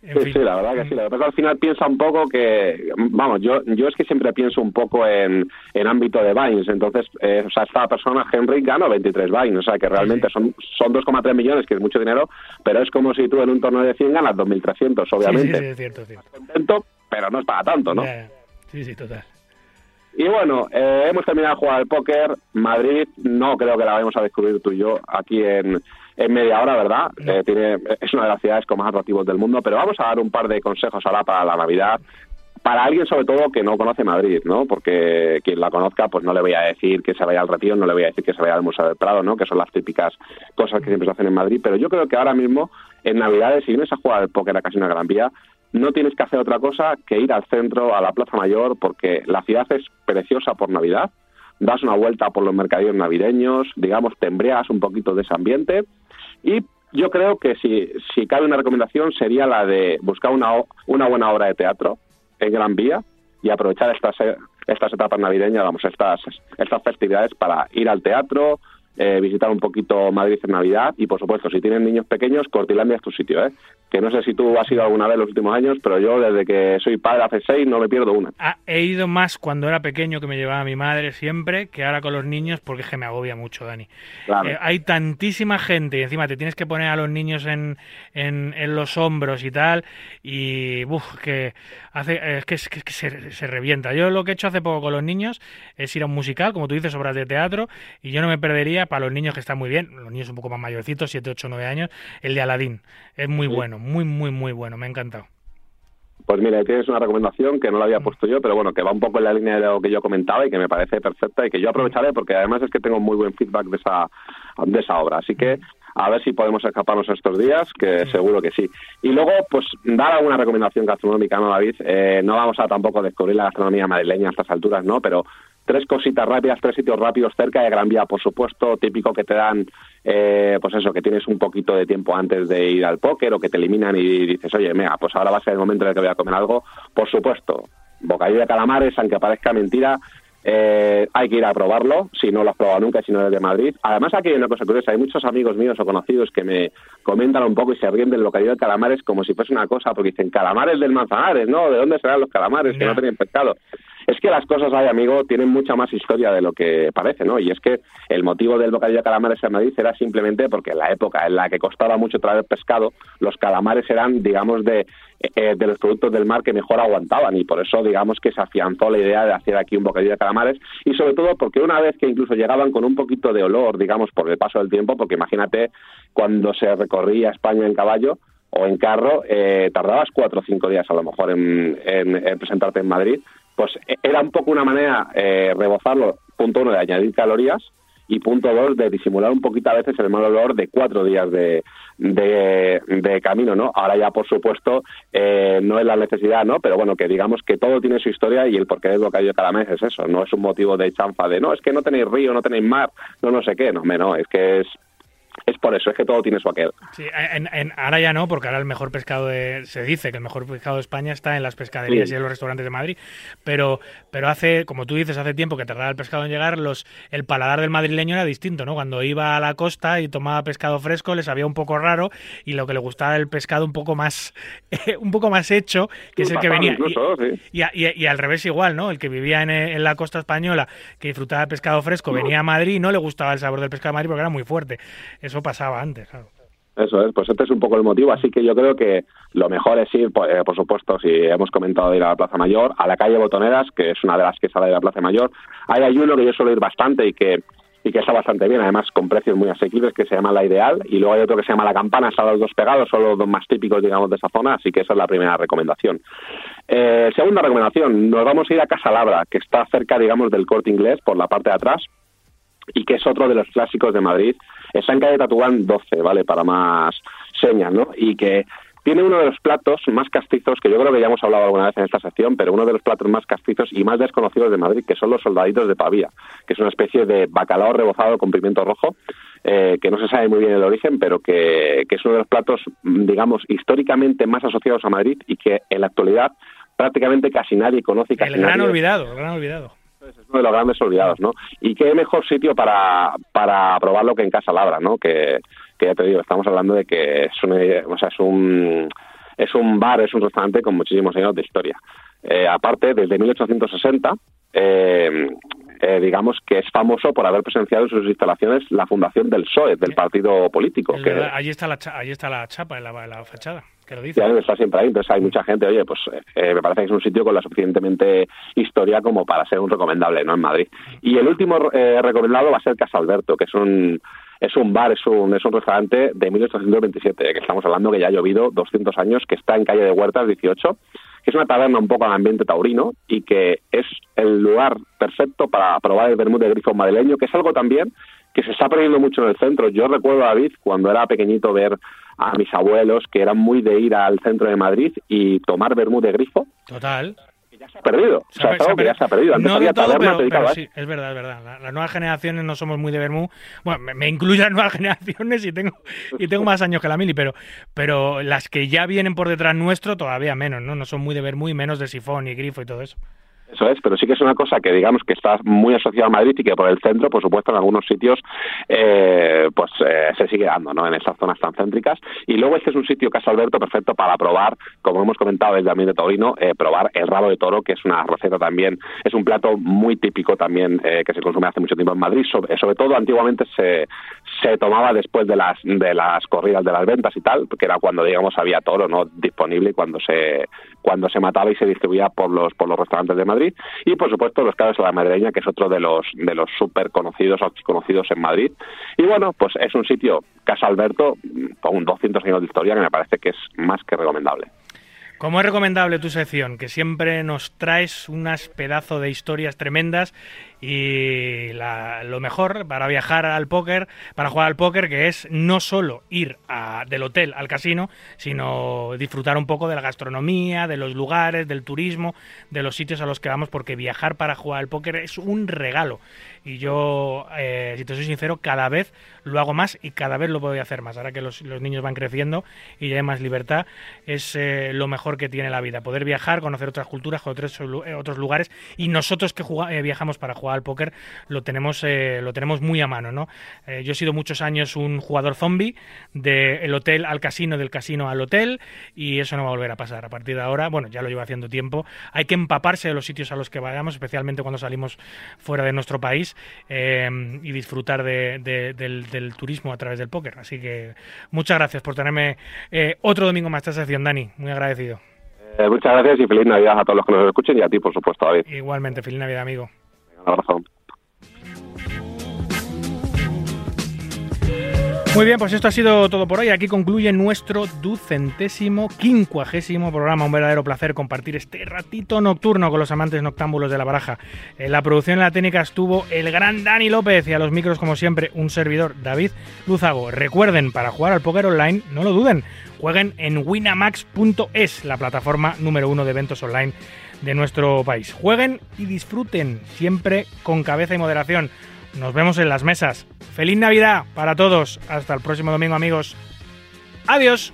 En Sí, fin. sí, la verdad que sí. Lo que pasa al final piensa un poco que, vamos, yo yo es que siempre pienso un poco en, en ámbito de Vines. Entonces, eh, o sea, esta persona, Henry, ganó 23 Vines. O sea, que realmente son, son 2,3 millones, que es mucho dinero, pero es como si tú en un torneo de 100 ganas 2.300, Sí, obviamente. sí, sí, es cierto, es cierto. Contento, pero no es para tanto, ¿no? Ya. Sí, sí, total. Y bueno, eh, hemos terminado de jugar al póker. Madrid, no creo que la vayamos a descubrir tú y yo aquí en, en media hora, ¿verdad? Eh, tiene, es una de las ciudades con más atractivos del mundo, pero vamos a dar un par de consejos ahora para la Navidad. Para alguien, sobre todo, que no conoce Madrid, ¿no? Porque quien la conozca, pues no le voy a decir que se vaya al Retiro, no le voy a decir que se vaya al Museo del Prado, ¿no? Que son las típicas cosas que siempre se hacen en Madrid. Pero yo creo que ahora mismo, en Navidades, si vienes a jugar al póker a Casino Gran Vía, no tienes que hacer otra cosa que ir al centro, a la Plaza Mayor, porque la ciudad es preciosa por Navidad. Das una vuelta por los mercadillos navideños, digamos, te embriagas un poquito de ese ambiente. Y yo creo que si, si cabe una recomendación sería la de buscar una, una buena obra de teatro en Gran Vía y aprovechar estas, estas etapas navideñas, vamos, estas, estas festividades para ir al teatro, eh, visitar un poquito Madrid en Navidad y, por supuesto, si tienen niños pequeños, Cortilandia es tu sitio, ¿eh? Que no sé si tú has ido alguna vez en los últimos años, pero yo desde que soy padre hace seis no me pierdo una. Ah, he ido más cuando era pequeño que me llevaba mi madre siempre que ahora con los niños porque es que me agobia mucho, Dani. Claro. Eh, hay tantísima gente y encima te tienes que poner a los niños en, en, en los hombros y tal y uf, que hace eh, es que, es que- es que se, se revienta. Yo lo que he hecho hace poco con los niños es ir a un musical, como tú dices, obras de teatro y yo no me perdería para los niños que están muy bien, los niños un poco más mayorcitos, 7, 8, 9 años, el de Aladdin. Es muy bueno, muy muy muy bueno, me ha encantado. Pues mira, tienes una recomendación que no la había puesto yo, pero bueno, que va un poco en la línea de lo que yo comentaba y que me parece perfecta y que yo aprovecharé porque además es que tengo muy buen feedback de esa, de esa obra. Así que a ver si podemos escaparnos estos días, que seguro que sí. Y luego, pues dar alguna recomendación gastronómica, ¿no, David? Eh, no vamos a tampoco descubrir la gastronomía madrileña a estas alturas, ¿no? Pero tres cositas rápidas, tres sitios rápidos cerca de Gran Vía, por supuesto, típico que te dan, eh, pues eso, que tienes un poquito de tiempo antes de ir al póker o que te eliminan y dices, oye, mira, pues ahora va a ser el momento en el que voy a comer algo. Por supuesto, bocadillo de calamares, aunque parezca mentira, eh, hay que ir a probarlo, si no lo has probado nunca, si no eres de Madrid. Además, aquí hay una cosa curiosa, hay muchos amigos míos o conocidos que me comentan un poco y se ríen del bocadillo de calamares como si fuese una cosa, porque dicen, calamares del Manzanares, ¿no? ¿De dónde serán los calamares que no tienen pescado? Es que las cosas ahí, amigo, tienen mucha más historia de lo que parece, ¿no? Y es que el motivo del bocadillo de calamares en Madrid era simplemente porque en la época en la que costaba mucho traer pescado, los calamares eran, digamos, de, eh, de los productos del mar que mejor aguantaban y por eso, digamos, que se afianzó la idea de hacer aquí un bocadillo de calamares y sobre todo porque una vez que incluso llegaban con un poquito de olor, digamos, por el paso del tiempo, porque imagínate cuando se recorría España en caballo, o en carro, eh, tardabas cuatro o cinco días a lo mejor en, en- en presentarte en Madrid, pues eh, era un poco una manera eh, rebozarlo, punto uno, de añadir calorías y punto dos, de disimular un poquito a veces el mal olor de cuatro días de, de, camino, ¿no? Ahora ya, por supuesto, eh, no es la necesidad, ¿no? Pero bueno, que digamos que todo tiene su historia y el porqué del bocadillo de calamares es eso, no es un motivo de chanfa de, no, es que no tenéis río, no tenéis mar, no no sé qué, no, no, es que es es por eso, es que todo tiene su aquel. Sí, en- en- ahora ya no, porque ahora el mejor pescado de, se dice que el mejor pescado de España está en las pescaderías Sí. y en los restaurantes de Madrid, pero pero hace, como tú dices, hace tiempo que tardaba el pescado en llegar, los el paladar del madrileño era distinto, ¿no? Cuando iba a la costa y tomaba pescado fresco le sabía un poco raro y lo que le gustaba era el pescado un poco más un poco más hecho, que es el que venía. incluso, sí. Y, a- y a- y al revés igual, ¿no? El que vivía en, en la costa española, que disfrutaba de pescado fresco, venía a Madrid y no le gustaba el sabor del pescado de Madrid porque era muy fuerte. Eso pasaba antes, claro. Eso es, pues este es un poco el motivo, así que yo creo que lo mejor es ir, pues, eh, por supuesto, si hemos comentado de ir a la Plaza Mayor, a la calle Botoneras, que es una de las que sale de la Plaza Mayor. Hay uno que yo suelo ir bastante y que y que está bastante bien, además con precios muy asequibles, que se llama La Ideal, y luego hay otro que se llama La Campana, están los dos pegados, son los dos más típicos, digamos, de esa zona, así que esa es la primera recomendación. Eh, segunda recomendación, nos vamos a ir a Casa Labra, que está cerca, digamos, del corte inglés, por la parte de atrás, y que es otro de los clásicos de Madrid. Está en calle Tatuán 12, ¿vale? Para más señas, ¿no? Y que tiene uno de los platos más castizos, que yo creo que ya hemos hablado alguna vez en esta sección, pero uno de los platos más castizos y más desconocidos de Madrid, que son los soldaditos de Pavía, que es una especie de bacalao rebozado con pimiento rojo, eh, que no se sabe muy bien el origen, pero que, que es uno de los platos, mm, digamos, históricamente más asociados a Madrid y que en la actualidad prácticamente casi nadie conoce casi El gran nadie olvidado, el gran olvidado. Es uno de los grandes olvidados, ¿no? Y qué mejor sitio para, para probarlo que en Casa Labra, ¿no? Que, que ya te digo, estamos hablando de que es un, eh, o sea, es un, es un bar, es un restaurante con muchísimos años de historia. Eh, aparte, desde 1860, eh, eh, digamos que es famoso por haber presenciado en sus instalaciones la fundación del PSOE, del partido político. Que, allí, está la, allí está la chapa en la, en la fachada, está siempre ahí, entonces hay mucha gente, oye, pues eh, me parece que es un sitio con la suficientemente historia como para ser un recomendable, ¿no? En Madrid. Y el último eh, recomendado va a ser Casa Alberto, que es un es un bar, es un, es un restaurante de 1827, que estamos hablando que ya ha llovido 200 años, que está en calle de Huertas 18, que es una taberna un poco al ambiente taurino y que es el lugar perfecto para probar el vermut de grifo madrileño, que es algo también que se está perdiendo mucho en el centro. Yo recuerdo, David, cuando era pequeñito ver a mis abuelos que eran muy de ir al centro de Madrid y tomar vermut de grifo, Total. se ha perdido. Se ha- es algo se ha que ya se ha perdido. Antes no había de todo, tabernas pero, pero a sí, es verdad, es verdad. La- Las nuevas generaciones no somos muy de vermú. Bueno, me, me incluyo las nuevas generaciones y tengo y tengo más años que la mili, pero pero las que ya vienen por detrás nuestro todavía menos, ¿no? No son muy de vermú y menos de sifón y grifo y todo eso. Eso es, pero sí que es una cosa que digamos que está muy asociada a Madrid y que por el centro, por supuesto, en algunos sitios eh, pues eh, se sigue dando, ¿no? En esas zonas tan céntricas. Y luego este es un sitio, Casa Alberto, perfecto para probar, como hemos comentado desde también de Taurino, eh, probar el rabo de toro, que es una receta también, es un plato muy típico también eh, que se consume hace mucho tiempo en Madrid. Sobre, sobre todo antiguamente se, se tomaba después de las de las corridas de las ventas y tal, que era cuando digamos había toro no disponible y cuando se cuando se mataba y se distribuía por los por los restaurantes de Madrid. Y por supuesto los caros a la madrileña que es otro de los de los súper conocidos o conocidos en Madrid. Y bueno pues es un sitio Casa Alberto con 200 años de historia que me parece que es más que recomendable Como es recomendable tu sección, que siempre nos traes unas pedazos de historias tremendas y la- lo mejor para viajar al póker, para jugar al póker, que es no solo ir del hotel al casino, sino disfrutar un poco de la gastronomía, de los lugares, del turismo, de los sitios a los que vamos, porque viajar para jugar al póker es un regalo. Y yo, eh, si te soy sincero, cada vez lo hago más y cada vez lo voy a hacer más. Ahora que los, los niños van creciendo y ya hay más libertad, es eh, lo mejor que tiene la vida. Poder viajar, conocer otras culturas, otros eh, otros lugares. Y nosotros que viajamos para jugar al póker, lo tenemos, lo tenemos muy a mano, ¿no? Yo he sido muchos años un jugador zombie, del hotel al casino, del casino al hotel, y eso no va a volver a pasar. A partir de ahora, bueno, ya lo llevo haciendo tiempo, hay que empaparse de los sitios a los que vayamos, especialmente cuando salimos fuera de nuestro país, eh, y disfrutar de- de- del, del turismo a través del póker. Así que muchas gracias por tenerme eh, otro domingo más esta sección, Dani. Muy agradecido. Eh, muchas gracias y feliz Navidad a todos los que nos escuchen y a ti por supuesto David Igualmente, feliz Navidad, amigo. un abrazo Muy bien, pues esto ha sido todo por hoy. Aquí concluye nuestro ducentésimo, quincuagésimo programa. Un verdadero placer compartir este ratito nocturno con los amantes noctámbulos de la baraja. En la producción y la técnica estuvo el gran Dani López y a los micros, como siempre, un servidor, David Luzago. Recuerden, para jugar al póker online, no lo duden, jueguen en winamax.es, la plataforma número uno de eventos online de nuestro país. Jueguen y disfruten, siempre con cabeza y moderación. Nos vemos en las mesas. Feliz Navidad para todos. Hasta el próximo domingo amigos. Adiós.